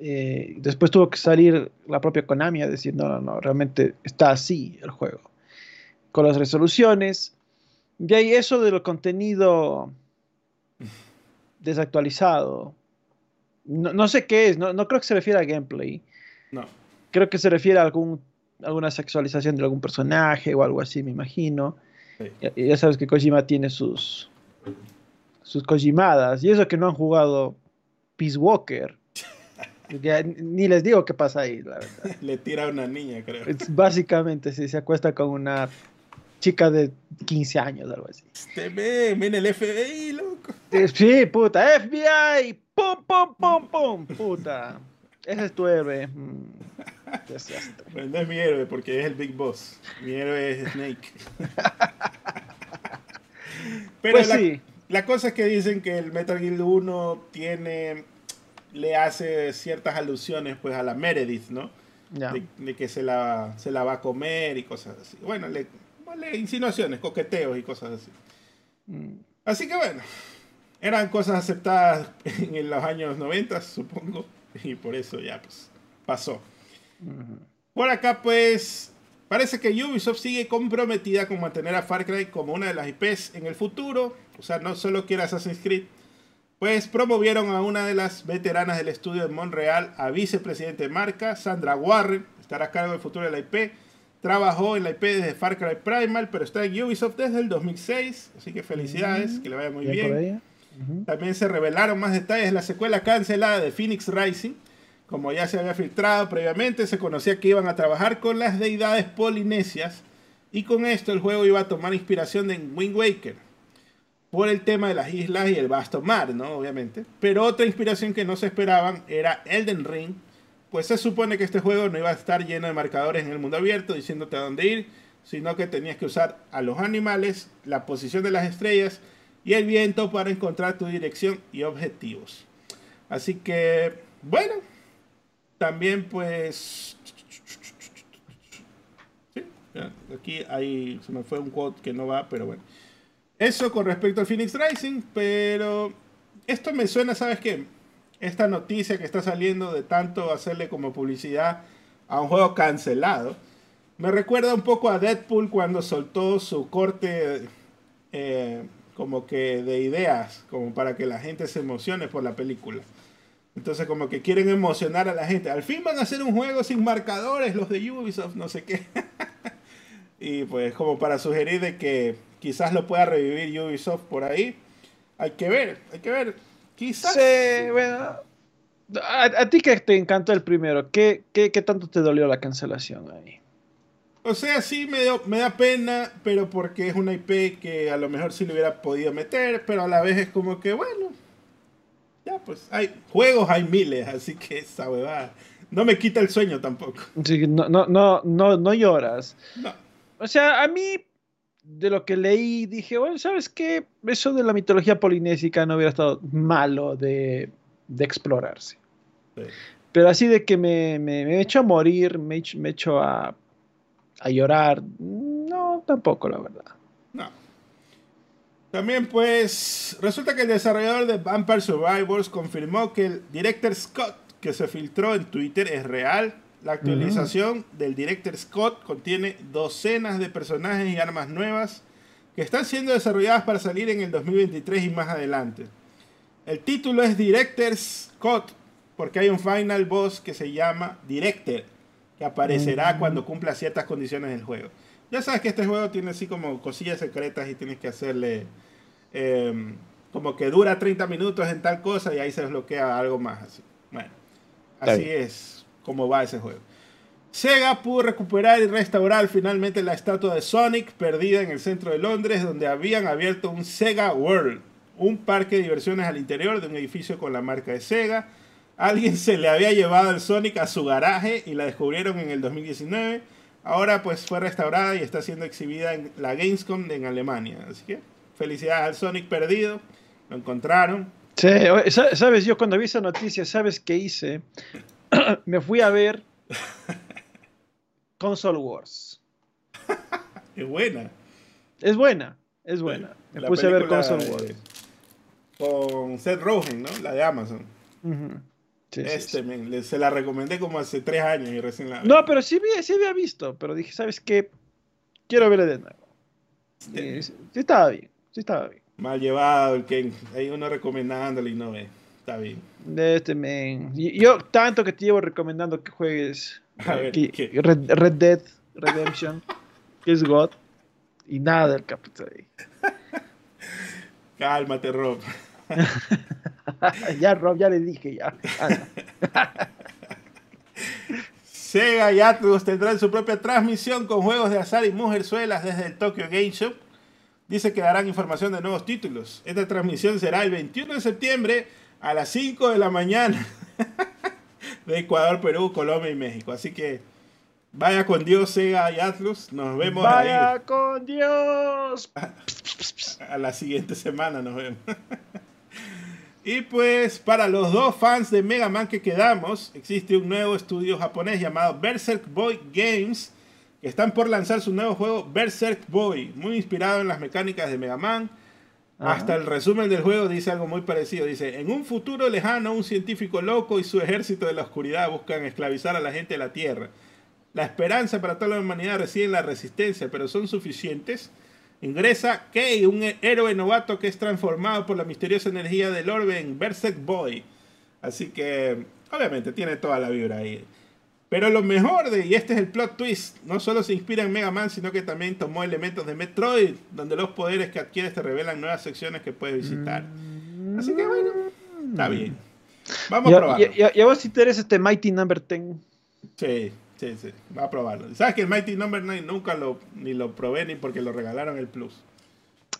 Eh, después tuvo que salir la propia Konami a decir, no, no, no, realmente está así el juego. Con las resoluciones. Y ahí eso del contenido [laughs] desactualizado. No, no sé qué es, no, no creo que se refiera a gameplay. No. Creo que se refiere a algún, alguna sexualización de algún personaje o algo así, me imagino. Sí. Ya, ya sabes que Kojima tiene sus sus Kojimadas. Y eso que no han jugado Peace Walker. Ya ni les digo qué pasa ahí, la verdad. [laughs] Le tira a una niña, creo. Es básicamente si se acuesta con una chica de 15 años, algo así. Este ve, viene el FBI, loco. Eh, Sí, puta, FBI, pum, pum, pum, pum, puta. Ese es tu héroe. Mm, desastre. No es mi héroe porque es el Big Boss. Mi héroe es Snake. [laughs] Pero Pues la, sí. la cosa es que dicen que el Metal Gear 1 tiene le hace ciertas alusiones pues a la Meredith, ¿no? Ya. De, de que se la, se la va a comer y cosas así. Bueno, le, le insinuaciones, coqueteos y cosas así. Mm, Así que bueno, eran cosas aceptadas [laughs] en los años 90, supongo, [laughs] y por eso ya pues pasó. Por acá pues parece que Ubisoft sigue comprometida con mantener a Far Cry como una de las IPs en el futuro, o sea, no solo quiere Assassin's Creed, pues promovieron a una de las veteranas del estudio de Montreal a vicepresidente de marca, Sandra Warren, estará a cargo del futuro de la IP. Trabajó en la IP desde Far Cry Primal, pero está en Ubisoft desde el 2006, así que felicidades, que le vaya muy Bien. Ujú. También se revelaron más detalles de la secuela cancelada de Phoenix Rising. Como ya se había filtrado previamente, se conocía que iban a trabajar con las deidades polinesias y con esto el juego iba a tomar inspiración de Wind Waker por el tema de las islas y el vasto mar, ¿no? Obviamente. Pero otra inspiración que no se esperaban era Elden Ring, pues se supone que este juego no iba a estar lleno de marcadores en el mundo abierto diciéndote a dónde ir, sino que tenías que usar a los animales, la posición de las estrellas y el viento para encontrar tu dirección y objetivos. Así que, bueno, también pues... Sí, aquí hay, se me fue un quote que no va, pero bueno. Eso con respecto al Phoenix Rising, pero esto me suena, ¿sabes qué? Esta noticia que está saliendo de tanto hacerle como publicidad a un juego cancelado, me recuerda un poco a Deadpool cuando soltó su corte eh, como que de ideas, como para que la gente se emocione por la película. Entonces como que quieren emocionar a la gente. Al fin van a hacer un juego sin marcadores, los de Ubisoft, no sé qué. [laughs] y pues como para sugerir de que quizás lo pueda revivir Ubisoft por ahí. Hay que ver, hay que ver. Quizás... Sí, bueno. A, a ti que te encantó el primero, ¿qué, qué, qué tanto te dolió la cancelación ahí? O sea, sí me, dio- me da pena, pero porque es una IP que a lo mejor sí le hubiera podido meter, pero a la vez es como que, bueno, ya pues, hay juegos, hay miles, así que esa huevada no me quita el sueño tampoco. Sí, no, no, no, no, no lloras. No, O sea, a mí, de lo que leí, dije, bueno, ¿sabes qué? Eso de la mitología polinésica no hubiera estado malo de, de explorarse. sí. Pero así de que me, me, me echo a morir, me echo, me echo a, a llorar, no, tampoco, la verdad. no. También pues, resulta que el desarrollador de Vampire Survivors confirmó que el Director Scott que se filtró en Twitter es real. La actualización del Director Scott contiene docenas de personajes y armas nuevas que están siendo desarrolladas para salir en el 2023 y más adelante. El título es Director Scott porque hay un final boss que se llama Director que aparecerá cuando cumpla ciertas condiciones del juego. Ya sabes que este juego tiene así como cosillas secretas y tienes que hacerle eh, como que dura 30 minutos en tal cosa y ahí se desbloquea algo más así. Bueno, así es como va ese juego. Sega pudo recuperar y restaurar finalmente la estatua de Sonic perdida en el centro de Londres donde habían abierto un Sega World. un parque de diversiones al interior de un edificio con la marca de Sega. Alguien se le había llevado el Sonic a su garaje y la descubrieron en el 2019. Ahora pues fue restaurada y está siendo exhibida en la Gamescom en Alemania. Así que felicidades al Sonic perdido. Lo encontraron. Sí, sabes, yo cuando vi esa noticia, ¿sabes qué hice? [coughs] Me fui a ver Console Wars. [laughs] Es buena. Es buena, es buena. Me La puse a ver Console de- Wars. Con Seth Rogen, ¿no? La de Amazon. Sí, este, sí. le- se la recomendé como hace tres años y recién la No, pero sí, sí había visto, pero dije, ¿sabes qué? Quiero verla de nuevo. Sí. Sí, estaba bien, sí estaba bien. Mal llevado el Ken. Hay uno recomendándole y no ve. Está bien. Este Yo tanto que te llevo recomendando que juegues [laughs] A ver, que- ¿qué? Red, Red Dead Redemption, [laughs] que es God, y nada del capítulo ahí. [laughs] Cálmate, Rob. ya, Rob, ya le dije, ya. Ah, Sega y Atlus tendrán su propia transmisión con juegos de azar y mujerzuelas desde el Tokyo Game Show. Dice que darán información de nuevos títulos. Esta transmisión será el 21 de septiembre a las 5 de la mañana [laughs] de Ecuador, Perú, Colombia y México. Así que vaya con Dios, Sega y Atlus. Nos vemos ¡Vaya ahí. con Dios! A la siguiente semana nos vemos. [laughs] y pues para los dos fans de Mega Man que quedamos, existe un nuevo estudio japonés llamado Berserk Boy Games, que están por lanzar su nuevo juego Berserk Boy, muy inspirado en las mecánicas de Mega Man. Hasta el resumen del juego dice algo muy parecido. Dice, en un futuro lejano, un científico loco y su ejército de la oscuridad buscan esclavizar a la gente de la Tierra. La esperanza para toda la humanidad reside en la resistencia, pero son suficientes. Ingresa Kei, un héroe novato que es transformado por la misteriosa energía del orbe en Berserk Boy. Así que, obviamente, tiene toda la vibra ahí. Pero lo mejor de, y este es el plot twist, no solo se inspira en Mega Man, sino que también tomó elementos de Metroid, donde los poderes que adquieres te revelan nuevas secciones que puedes visitar. Así que bueno, está bien. Vamos a Ya, probarlo. ya, ya, ya vos te interesa este Mighty Number 10. Sí, sí, sí. Va a probarlo. ¿Sabes que el Mighty Number 9 nunca lo, ni lo probé ni porque lo regalaron el Plus?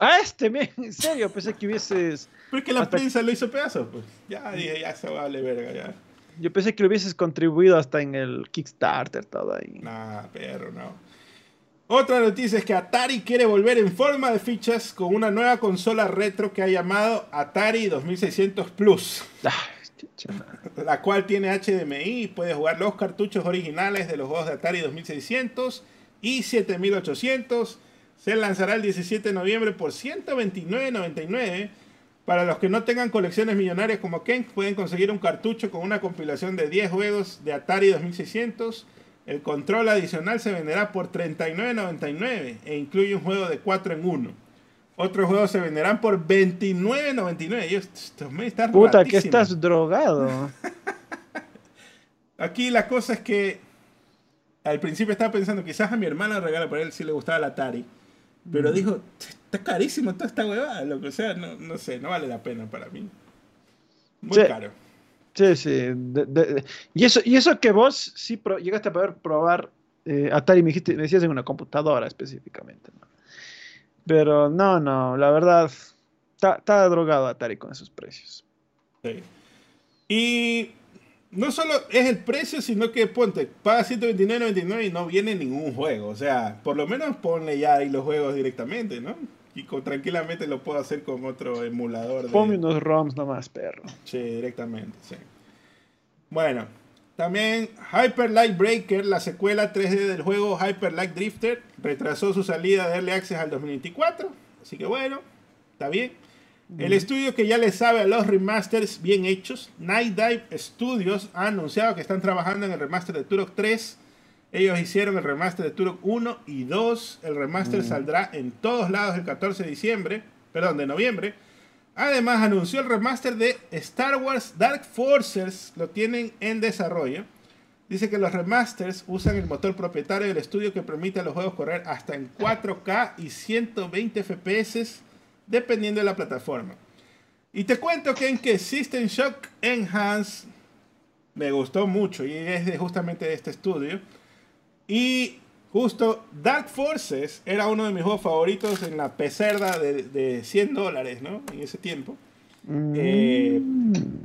Ah, este, [laughs] en serio, pensé que hubieses. Pero es que la Hasta- prensa lo hizo pedazos, pues. Ya, dije, ya se vale verga, ya. Yo pensé que lo hubieses contribuido hasta en el Kickstarter, todo ahí. Nah, perro, no. Otra noticia es que Atari quiere volver en forma de fichas con una nueva consola retro que ha llamado Atari 2600 Plus, Ah, la cual tiene HDMI y puede jugar los cartuchos originales de los juegos de Atari 2600 y 7800. Se lanzará el 17 de noviembre por 129.99. Para los que no tengan colecciones millonarias como Ken, pueden conseguir un cartucho con una compilación de 10 juegos de Atari 2600. El control adicional se venderá por 39.99 e incluye un juego de 4 en 1. Otros juegos se venderán por 29.99. Yo, estos men están Puta, que estás drogado. [laughs] Aquí la cosa es que al principio estaba pensando, quizás a mi hermana regala, pero a él sí le gustaba el Atari. Pero dijo, está carísimo toda esta huevada, lo que sea, no, no sé, no vale la pena para mí. Muy Sí. caro. Sí, sí. de- de- de- y, eso, y eso que vos sí pro- llegaste a poder probar eh, Atari, me, dijiste, me decías en una computadora específicamente. ¿no? Pero no, no, la verdad, está drogado Atari con esos precios. Sí. Y no solo es el precio, sino que ponte, paga 129.99 y no viene ningún juego. O sea, por lo menos ponle ya ahí los juegos directamente, ¿no? Y con, tranquilamente lo puedo hacer con otro emulador. de- Ponme unos ROMs nomás, perro. Sí, directamente, sí. Bueno, también Hyper Light Breaker, la secuela 3D del juego Hyper Light Drifter, retrasó su salida de Early Access al 2024. Así que bueno, está bien. El estudio que ya le sabe a los remasters bien hechos, Night Dive Studios, ha anunciado que están trabajando en el remaster de Turok 3. Ellos hicieron el remaster de Turok 1 y 2. El remaster saldrá en todos lados el 14 de diciembre, perdón, de noviembre. Además, anunció el remaster de Star Wars Dark Forces, lo tienen en desarrollo. Dice que los remasters usan el motor propietario del estudio que permite a los juegos correr hasta en 4K y 120 FPS, dependiendo de la plataforma. Y te cuento que en que System Shock Enhance me gustó mucho y es de justamente de este estudio. Y Justo Dark Forces era uno de mis juegos favoritos en la pecerda de, de 100 dólares, ¿no? En ese tiempo. Eh,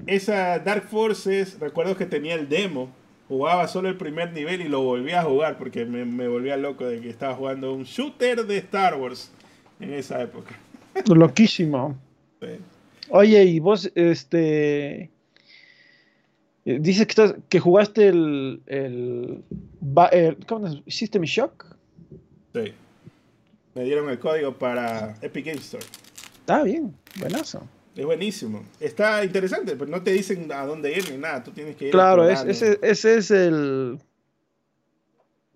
esa Dark Forces, recuerdo que tenía el demo. Jugaba solo el primer nivel y lo volví a jugar porque me, me volvía loco de que estaba jugando un shooter de Star Wars en esa época. Loquísimo. Sí. Oye, y vos, este. eh, Dices que, estás- que jugaste el. el, el- ¿Cómo es? System Shock. Sí. Me dieron el código para Epic Games Store. Está bien, buenazo. Es buenísimo. Está interesante, pero no te dicen a dónde ir ni nada. Tú tienes que ir. Claro, es- explorando. ese, ese es el.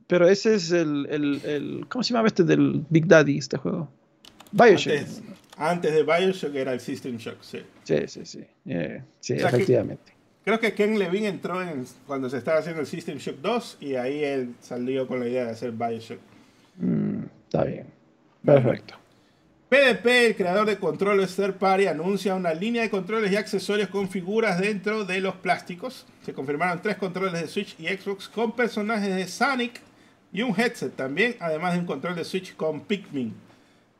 Pero ese es el, el, el- ¿Cómo se llama este del Big Daddy, este juego? Bioshock. Antes, antes de Bioshock era el System Shock, sí. Sí, sí, sí. Eh, sí, O sea que- efectivamente. Creo que Ken Levine entró en, cuando se estaba haciendo el System Shock 2 y ahí él salió con la idea de hacer Bioshock. Mm, está bien. Perfecto. PDP, el creador de controles third party, anuncia una línea de controles y accesorios con figuras dentro de los plásticos. Se confirmaron tres controles de Switch y Xbox con personajes de Sonic y un headset también, además de un control de Switch con Pikmin.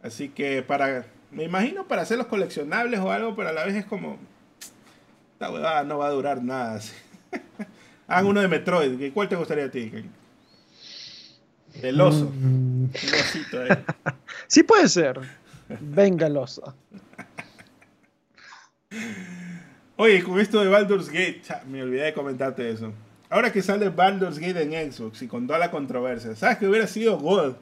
Así que para, me imagino para hacerlos coleccionables o algo, pero a la vez es como, esta huevada no va a durar nada. [laughs] Hagan uno de Metroid. ¿Cuál te gustaría a ti? Ken? El oso. Mm, Un osito ahí. [laughs] sí puede ser. Venga, el oso. Oye, con esto de Baldur's Gate, me olvidé de comentarte eso. Ahora que sale Baldur's Gate en Xbox y con toda la controversia, ¿sabes que hubiera sido God?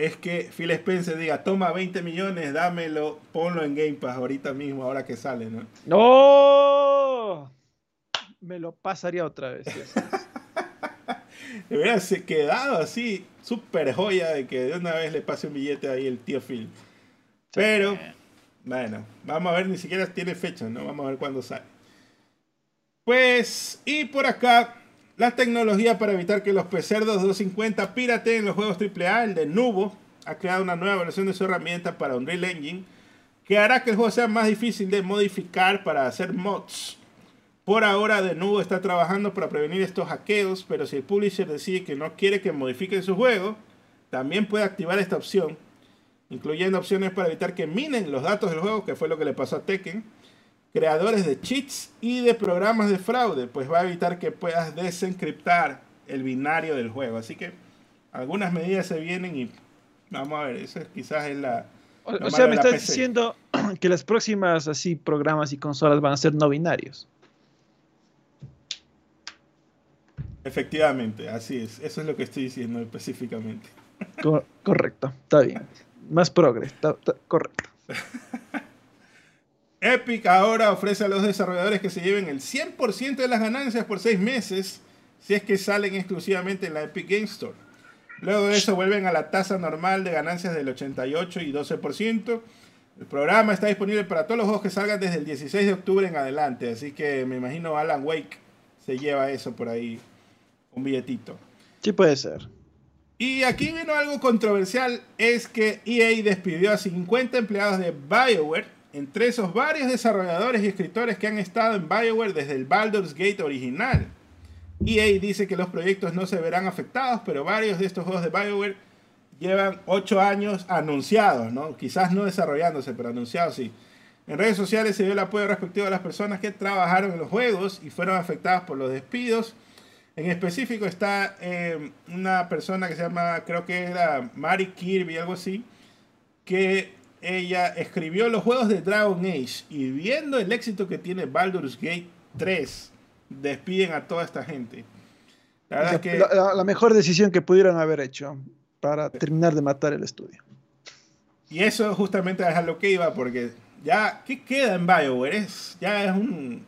Es que Phil Spencer diga, toma 20 millones, dámelo, ponlo en Game Pass ahorita mismo, ahora que sale, ¿no? ¡No! Me lo pasaría otra vez. [laughs] se- quedado así, súper joya de que de una vez le pase un billete ahí el tío Phil. Pero, bueno, vamos a ver, ni siquiera tiene fecha, ¿no? Vamos a ver cuándo sale. Pues, y por acá, la tecnología para evitar que los pecerdos 250 pirateen los juegos AAA, el de Nubo, ha creado una nueva versión de su herramienta para Unreal Engine que hará que el juego sea más difícil de modificar para hacer mods. Por ahora, de está trabajando para prevenir estos hackeos, pero si el publisher decide que no quiere que modifiquen su juego, también puede activar esta opción, incluyendo opciones para evitar que minen los datos del juego, que fue lo que le pasó a Tekken, creadores de cheats y de programas de fraude, pues va a evitar que puedas desencriptar el binario del juego. Así que algunas medidas se vienen y vamos a ver, eso es- quizás es la... O, lo o sea, me la estás PC. diciendo [clears throat] que las próximas así programas y consolas van a ser no binarios. Efectivamente, así es. Eso es lo que estoy diciendo específicamente. Co- correcto, está bien. Más progres, está- está- correcto. [laughs] Epic ahora ofrece a los desarrolladores que se lleven el 100% de las ganancias por 6 meses si es que salen exclusivamente en la Epic Game Store. Luego de eso vuelven a la tasa normal de ganancias del 88 y 12%. El programa está disponible para todos los juegos que salgan desde el 16 de octubre en adelante, así que me imagino Alan Wake se lleva eso por ahí, un billetito. Sí puede ser. Y aquí vino algo controversial, es que EA despidió a 50 empleados de BioWare, entre esos varios desarrolladores y escritores que han estado en BioWare desde el Baldur's Gate original. EA dice que los proyectos no se verán afectados, pero varios de estos juegos de BioWare llevan 8 años anunciados, ¿no? Quizás no desarrollándose, pero anunciados sí. En redes sociales se dio el apoyo respectivo a las personas que trabajaron en los juegos y fueron afectadas por los despidos. En específico está eh, una persona que se llama, creo que era Mari Kirby, algo así, que ella escribió los juegos de Dragon Age y viendo el éxito que tiene Baldur's Gate 3, despiden a toda esta gente. La verdad es que La, la- la mejor decisión que pudieron haber hecho para terminar de matar el estudio. Y eso justamente es a lo que iba, porque ya, ¿qué queda en BioWare? Es, ya es un-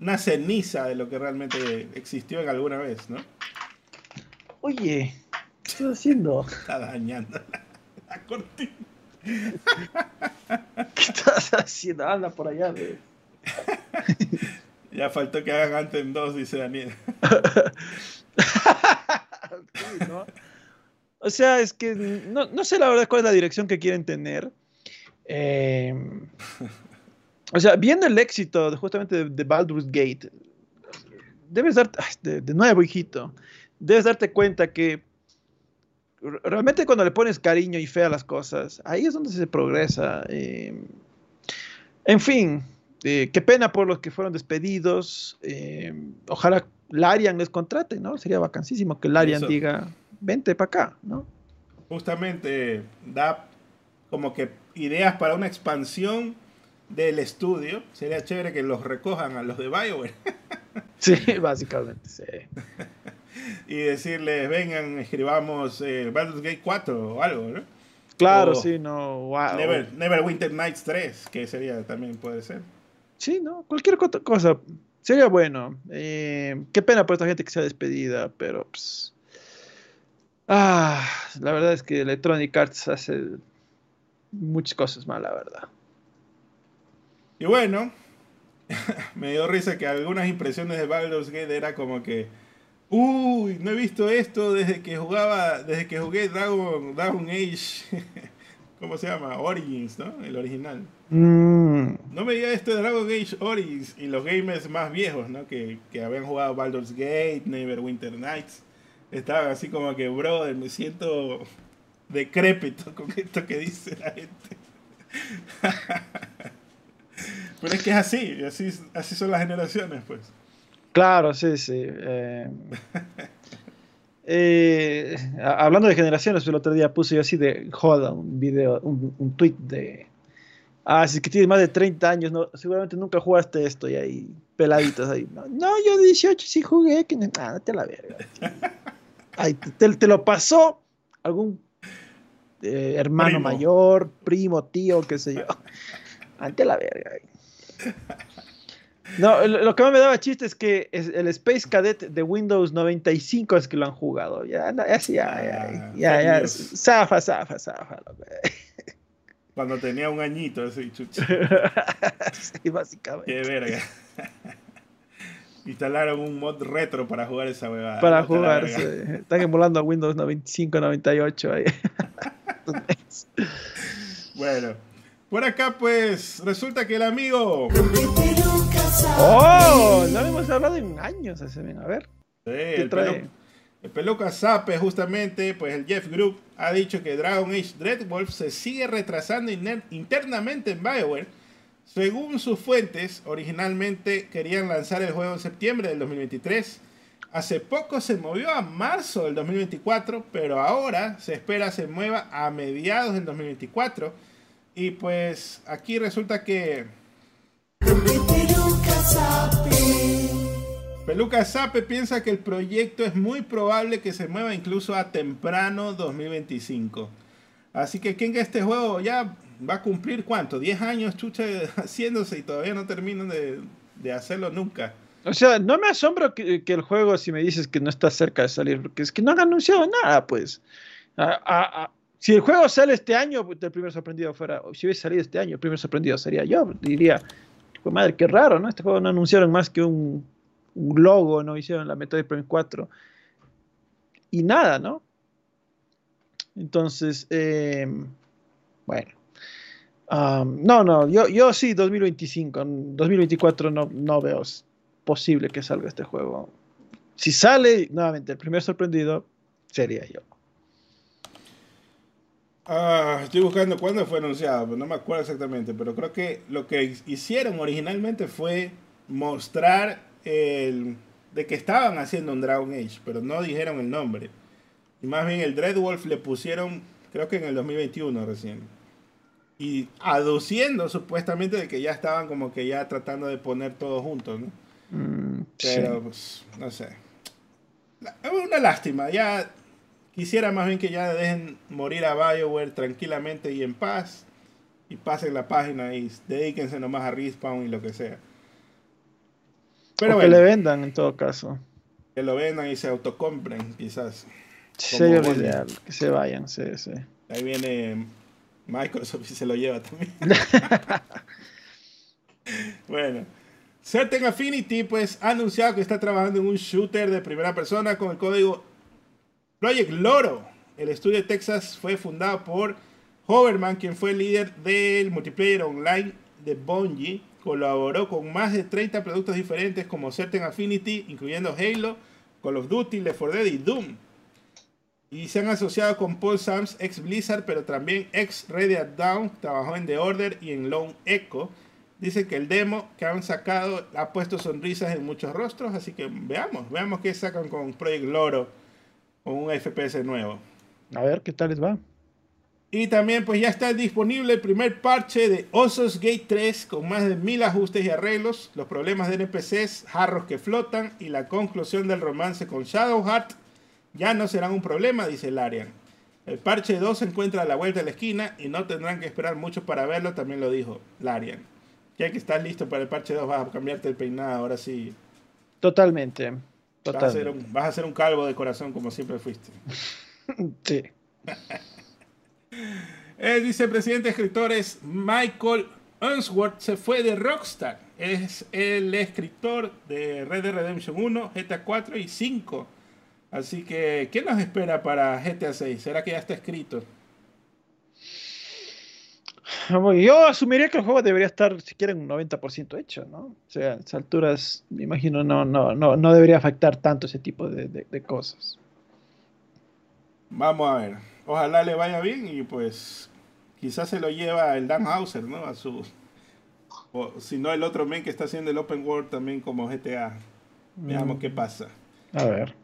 una ceniza de lo que realmente existió en alguna vez, ¿no? Oye, ¿qué estás haciendo? Está dañando la, la cortina. [laughs] ¿Qué estás haciendo? Anda por allá. Ya faltó que hagan Anthem 2, dice Daniel. [laughs] Sí, ¿no? O sea, es que no, no sé la verdad cuál es la dirección que quieren tener. Eh, o sea, viendo el éxito de, justamente de, de Baldur's Gate, debes darte, de, de nuevo, hijito, debes darte cuenta que realmente cuando le pones cariño y fe a las cosas, ahí es donde se progresa. eh. en fin, eh, qué pena por los que fueron despedidos. eh, ojalá Larian les contrate, ¿no? Sería vacancísimo que Larian Eso. diga, vente para acá, ¿no? Justamente da como que ideas para una expansión del estudio. Sería chévere que los recojan a los de BioWare [laughs] Sí, básicamente, sí. [laughs] y decirles, vengan, escribamos eh, Baldur's Gate 4 o algo, ¿no? Claro, O sí, no, wow. Never, Neverwinter Nights 3, que sería también puede ser. Sí, ¿no? Cualquier co- cosa sería bueno. Eh, qué pena por esta gente que sea despedida, pero pues, ah, la verdad es que Electronic Arts hace muchas cosas mal, la verdad. Y bueno, [laughs] me dio risa que algunas impresiones de Baldur's Gate era como que, uy, no he visto esto desde que jugaba, desde que jugué Dragon, Dragon Age, [laughs] ¿cómo se llama? Origins, ¿no? El original. Mm, No veía esto de Dragon Age Origins y los gamers más viejos, ¿no? Que, que habían jugado Baldur's Gate, Neverwinter Nights. Estaban así como que, brother, me siento decrépito con esto que dice la gente. [laughs] Pero es que es así, así, así son las generaciones, pues. Claro, sí, sí. eh. Eh, hablando de generaciones, el otro día puse yo así de joda un video, un, un tweet de. Ah, si es que tienes más de 30 años, no, seguramente nunca jugaste esto y ahí peladitos ahí. No, no, yo de 18 sí jugué, que no, ah, a la verga. Ay, te, te lo pasó algún eh, hermano Primo. mayor, primo, tío, qué sé yo. Ante la verga. No, lo que más me daba chiste es que es el Space Cadet de Windows 95 es que lo han jugado. Ya, ya, ya, Ah, ya, ya, ya, Dios. zafa, zafa, zafa. Cuando tenía un añito, así, chucha. [laughs] Sí, básicamente. Qué verga. Instalaron un mod retro para jugar esa huevada. Para jugar, sí. están emulando a Windows 95, 98 ahí. [laughs] Bueno, por acá pues resulta que el amigo... ¡Oh! No hemos hablado en años ese men. A ver. Sí, ¿Qué el, trae? pelu- el peluca Zape justamente, pues el Jeff Group ha dicho que Dragon Age Dreadwolf se sigue retrasando internamente en BioWare. Según sus fuentes, originalmente querían lanzar el juego en septiembre del 2023. Hace poco se movió a marzo del 2024, pero ahora se espera se mueva a mediados del 2024. Y pues aquí resulta que Peluca Zape piensa que el proyecto es muy probable que se mueva incluso a temprano 2025. Así que que este juego ya va a cumplir cuánto, 10 años chucha [laughs] haciéndose y todavía no terminan de, hacerlo nunca. O sea, no me asombro que, el juego, si me dices que no está cerca de salir, porque es que no han anunciado nada, pues. Si el juego sale este año, el primer sorprendido fuera, si hubiese salido este año, el primer sorprendido sería yo. Diría, pues madre, qué raro, ¿no? Este juego no anunciaron más que un, logo, no hicieron la Metroid Prime 4. Y nada, ¿no? Entonces, eh, bueno. Am, no, no, yo, yo sí, 2025, 2024 no, no veo posible que salga este juego. Si sale, nuevamente, el primer sorprendido sería yo. Ah, estoy buscando cuándo fue anunciado, pero no me acuerdo exactamente, pero creo que lo que hicieron originalmente fue mostrar el, de que estaban haciendo un Dragon Age, pero no dijeron el nombre. Y más bien el Dreadwolf le pusieron, creo que en el 2021 recién. Y aduciendo supuestamente de que ya estaban como que ya tratando de poner todo junto, ¿no? Mm, sí. Pero, pues, no sé. Es una lástima. Ya quisiera más bien que ya dejen morir a BioWare tranquilamente y en paz. Y pasen la página y dedíquense nomás a Respawn y lo que sea. Pero o que le vendan en todo caso. que lo vendan y se autocompren, quizás. Sería lo ideal, que se vayan, sí, sí. Ahí viene Microsoft y se lo lleva también. [laughs] bueno. Certain Affinity pues ha anunciado que está trabajando en un shooter de primera persona con el código Project Loro. El estudio de Texas fue fundado por Hoverman, quien fue el líder del multiplayer online de Bungie. Colaboró con más de 30 productos diferentes como Certain Affinity, incluyendo Halo, Call of Duty, Left 4 Dead y Doom. Y se han asociado con Paul Sams, ex Blizzard, pero también ex Radiant Down, trabajó en The Order y en Lone Echo. Dice que el demo que han sacado ha puesto sonrisas en muchos rostros, así que veamos, veamos qué sacan con Project Loro, un FPS nuevo. A ver qué tal les va. Y también pues ya está disponible el primer parche de Osos Gate 3 con más de mil ajustes y arreglos, los problemas de NPCs, jarros que flotan y la conclusión del romance con Shadowheart ya no serán un problema, dice Larian. El parche 2 se encuentra a la vuelta de la esquina y no tendrán que esperar mucho para verlo, también lo dijo Larian. Ya que estás listo para el parche 2, vas a cambiarte el peinado, ahora sí. Totalmente. Vas a, Totalmente. ser un, vas a ser un calvo de corazón como siempre fuiste. [laughs] Sí. [laughs] El vicepresidente de escritores Michael Unsworth se fue de Rockstar. Es el escritor de Red Dead Redemption 1, GTA 4 y 5. Así que, ¿qué nos espera para GTA 6? ¿Será que ya está escrito? [laughs] Yo asumiría que el juego debería estar siquiera en un 90% hecho, ¿no? O sea, a esas alturas, me imagino, no, no, no, no debería afectar tanto ese tipo de, de- de cosas. Vamos a ver. Ojalá le vaya bien y pues quizás se lo lleva el Dan Hauser, ¿no? A su... O si no, el otro men que está haciendo el Open World también como GTA. Veamos qué pasa. A ver.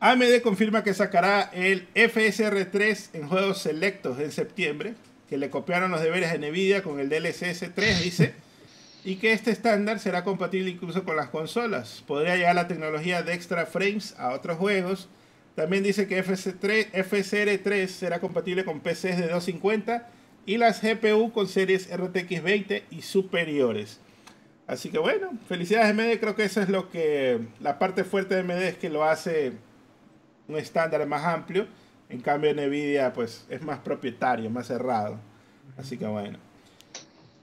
AMD confirma que sacará el FSR 3 en juegos selectos en septiembre, que le copiaron los deberes a Nvidia con el DLC S3, dice, [laughs] y que este estándar será compatible incluso con las consolas. Podría llegar la tecnología de extra frames a otros juegos. También dice que FS3 FSR 3 será compatible con PCs de 250 y las GPU con series RTX 20 y superiores. Así que bueno, felicidades AMD, creo que eso es lo que la parte fuerte de AMD es que lo hace un estándar más amplio. En cambio, Nvidia pues es más propietario, más cerrado. Así que bueno.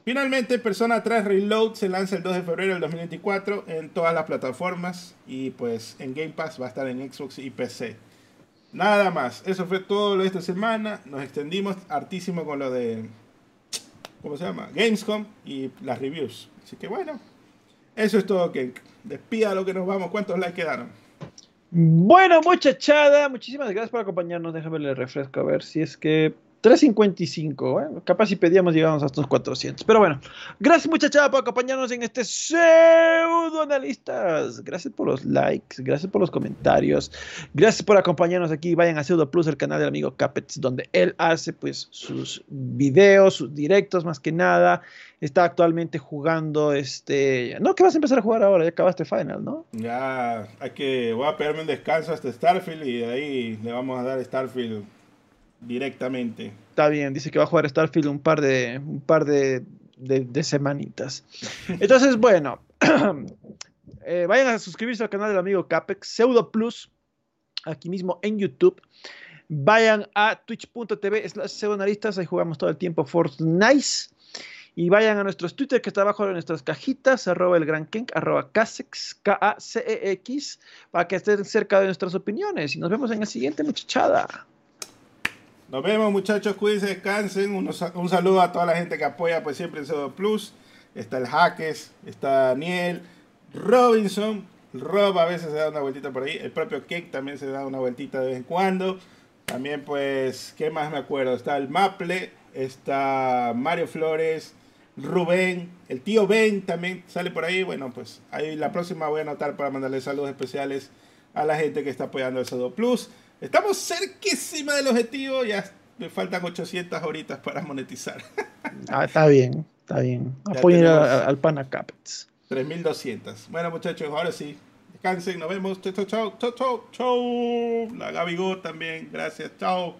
Finalmente, Persona 3 Reload se lanza el 2 de febrero del 2024 en todas las plataformas y pues en Game Pass va a estar en Xbox y PC. Nada más, eso fue todo lo de esta semana. Nos extendimos hartísimo con lo de ¿cómo se llama? Gamescom y las reviews. Así que bueno, eso es todo, que despida lo que nos vamos. ¿Cuántos likes quedaron? Bueno, muchachada, muchísimas gracias por acompañarnos. Déjame le refresco a ver si es que 355, bueno, capaz si pedíamos llegamos hasta los 400. Pero bueno, gracias muchachada por acompañarnos en este pseudo analistas. Gracias por los likes, gracias por los comentarios, gracias por acompañarnos aquí. Vayan a Pseudo Plus, el canal del amigo Capets, donde él hace pues sus videos, sus directos más que nada. Está actualmente jugando este, no, que vas a empezar a jugar ahora, ya acabaste Final, ¿no? Ya, hay que, voy a pegarme un descanso hasta Starfield y de ahí le vamos a dar Starfield directamente. Está bien, dice que va a jugar Starfield un par de, un par de, de- de semanitas. [laughs] Entonces, bueno, [clears throat] eh, vayan a suscribirse al canal del amigo Capex, Pseudo Plus, aquí mismo en YouTube. Vayan a twitch.tv slash pseudonalistas, ahí jugamos todo el tiempo Fortnite. Y vayan a nuestros Twitter que está abajo de nuestras cajitas, arroba el gran Kenk, arroba Casex, K-A-C-E-X, para que estén cerca de nuestras opiniones. Y nos vemos en la siguiente muchachada. Nos vemos muchachos, cuídense, descansen. Un saludo a toda la gente que apoya pues siempre en Pseudo Plus. Está el Jaques, está Daniel, Robinson, Rob a veces se da una vueltita por ahí, el propio Cake también se da una vueltita de vez en cuando. También pues, ¿qué más me acuerdo? Está el Maple, está Mario Flores, Rubén, el tío Ben también sale por ahí. Bueno, pues ahí la próxima voy a anotar para mandarle saludos especiales a la gente que está apoyando el Pseudo Plus. Estamos cerquísima del objetivo, ya me faltan 800 horitas para monetizar. [laughs] Ah, está bien, está bien. Apoyen al pana Capets. 3200. Bueno, muchachos, ahora sí. Descansen, nos vemos. Chau, chau, chau, chau, chau. La Gabigo también, gracias, chao.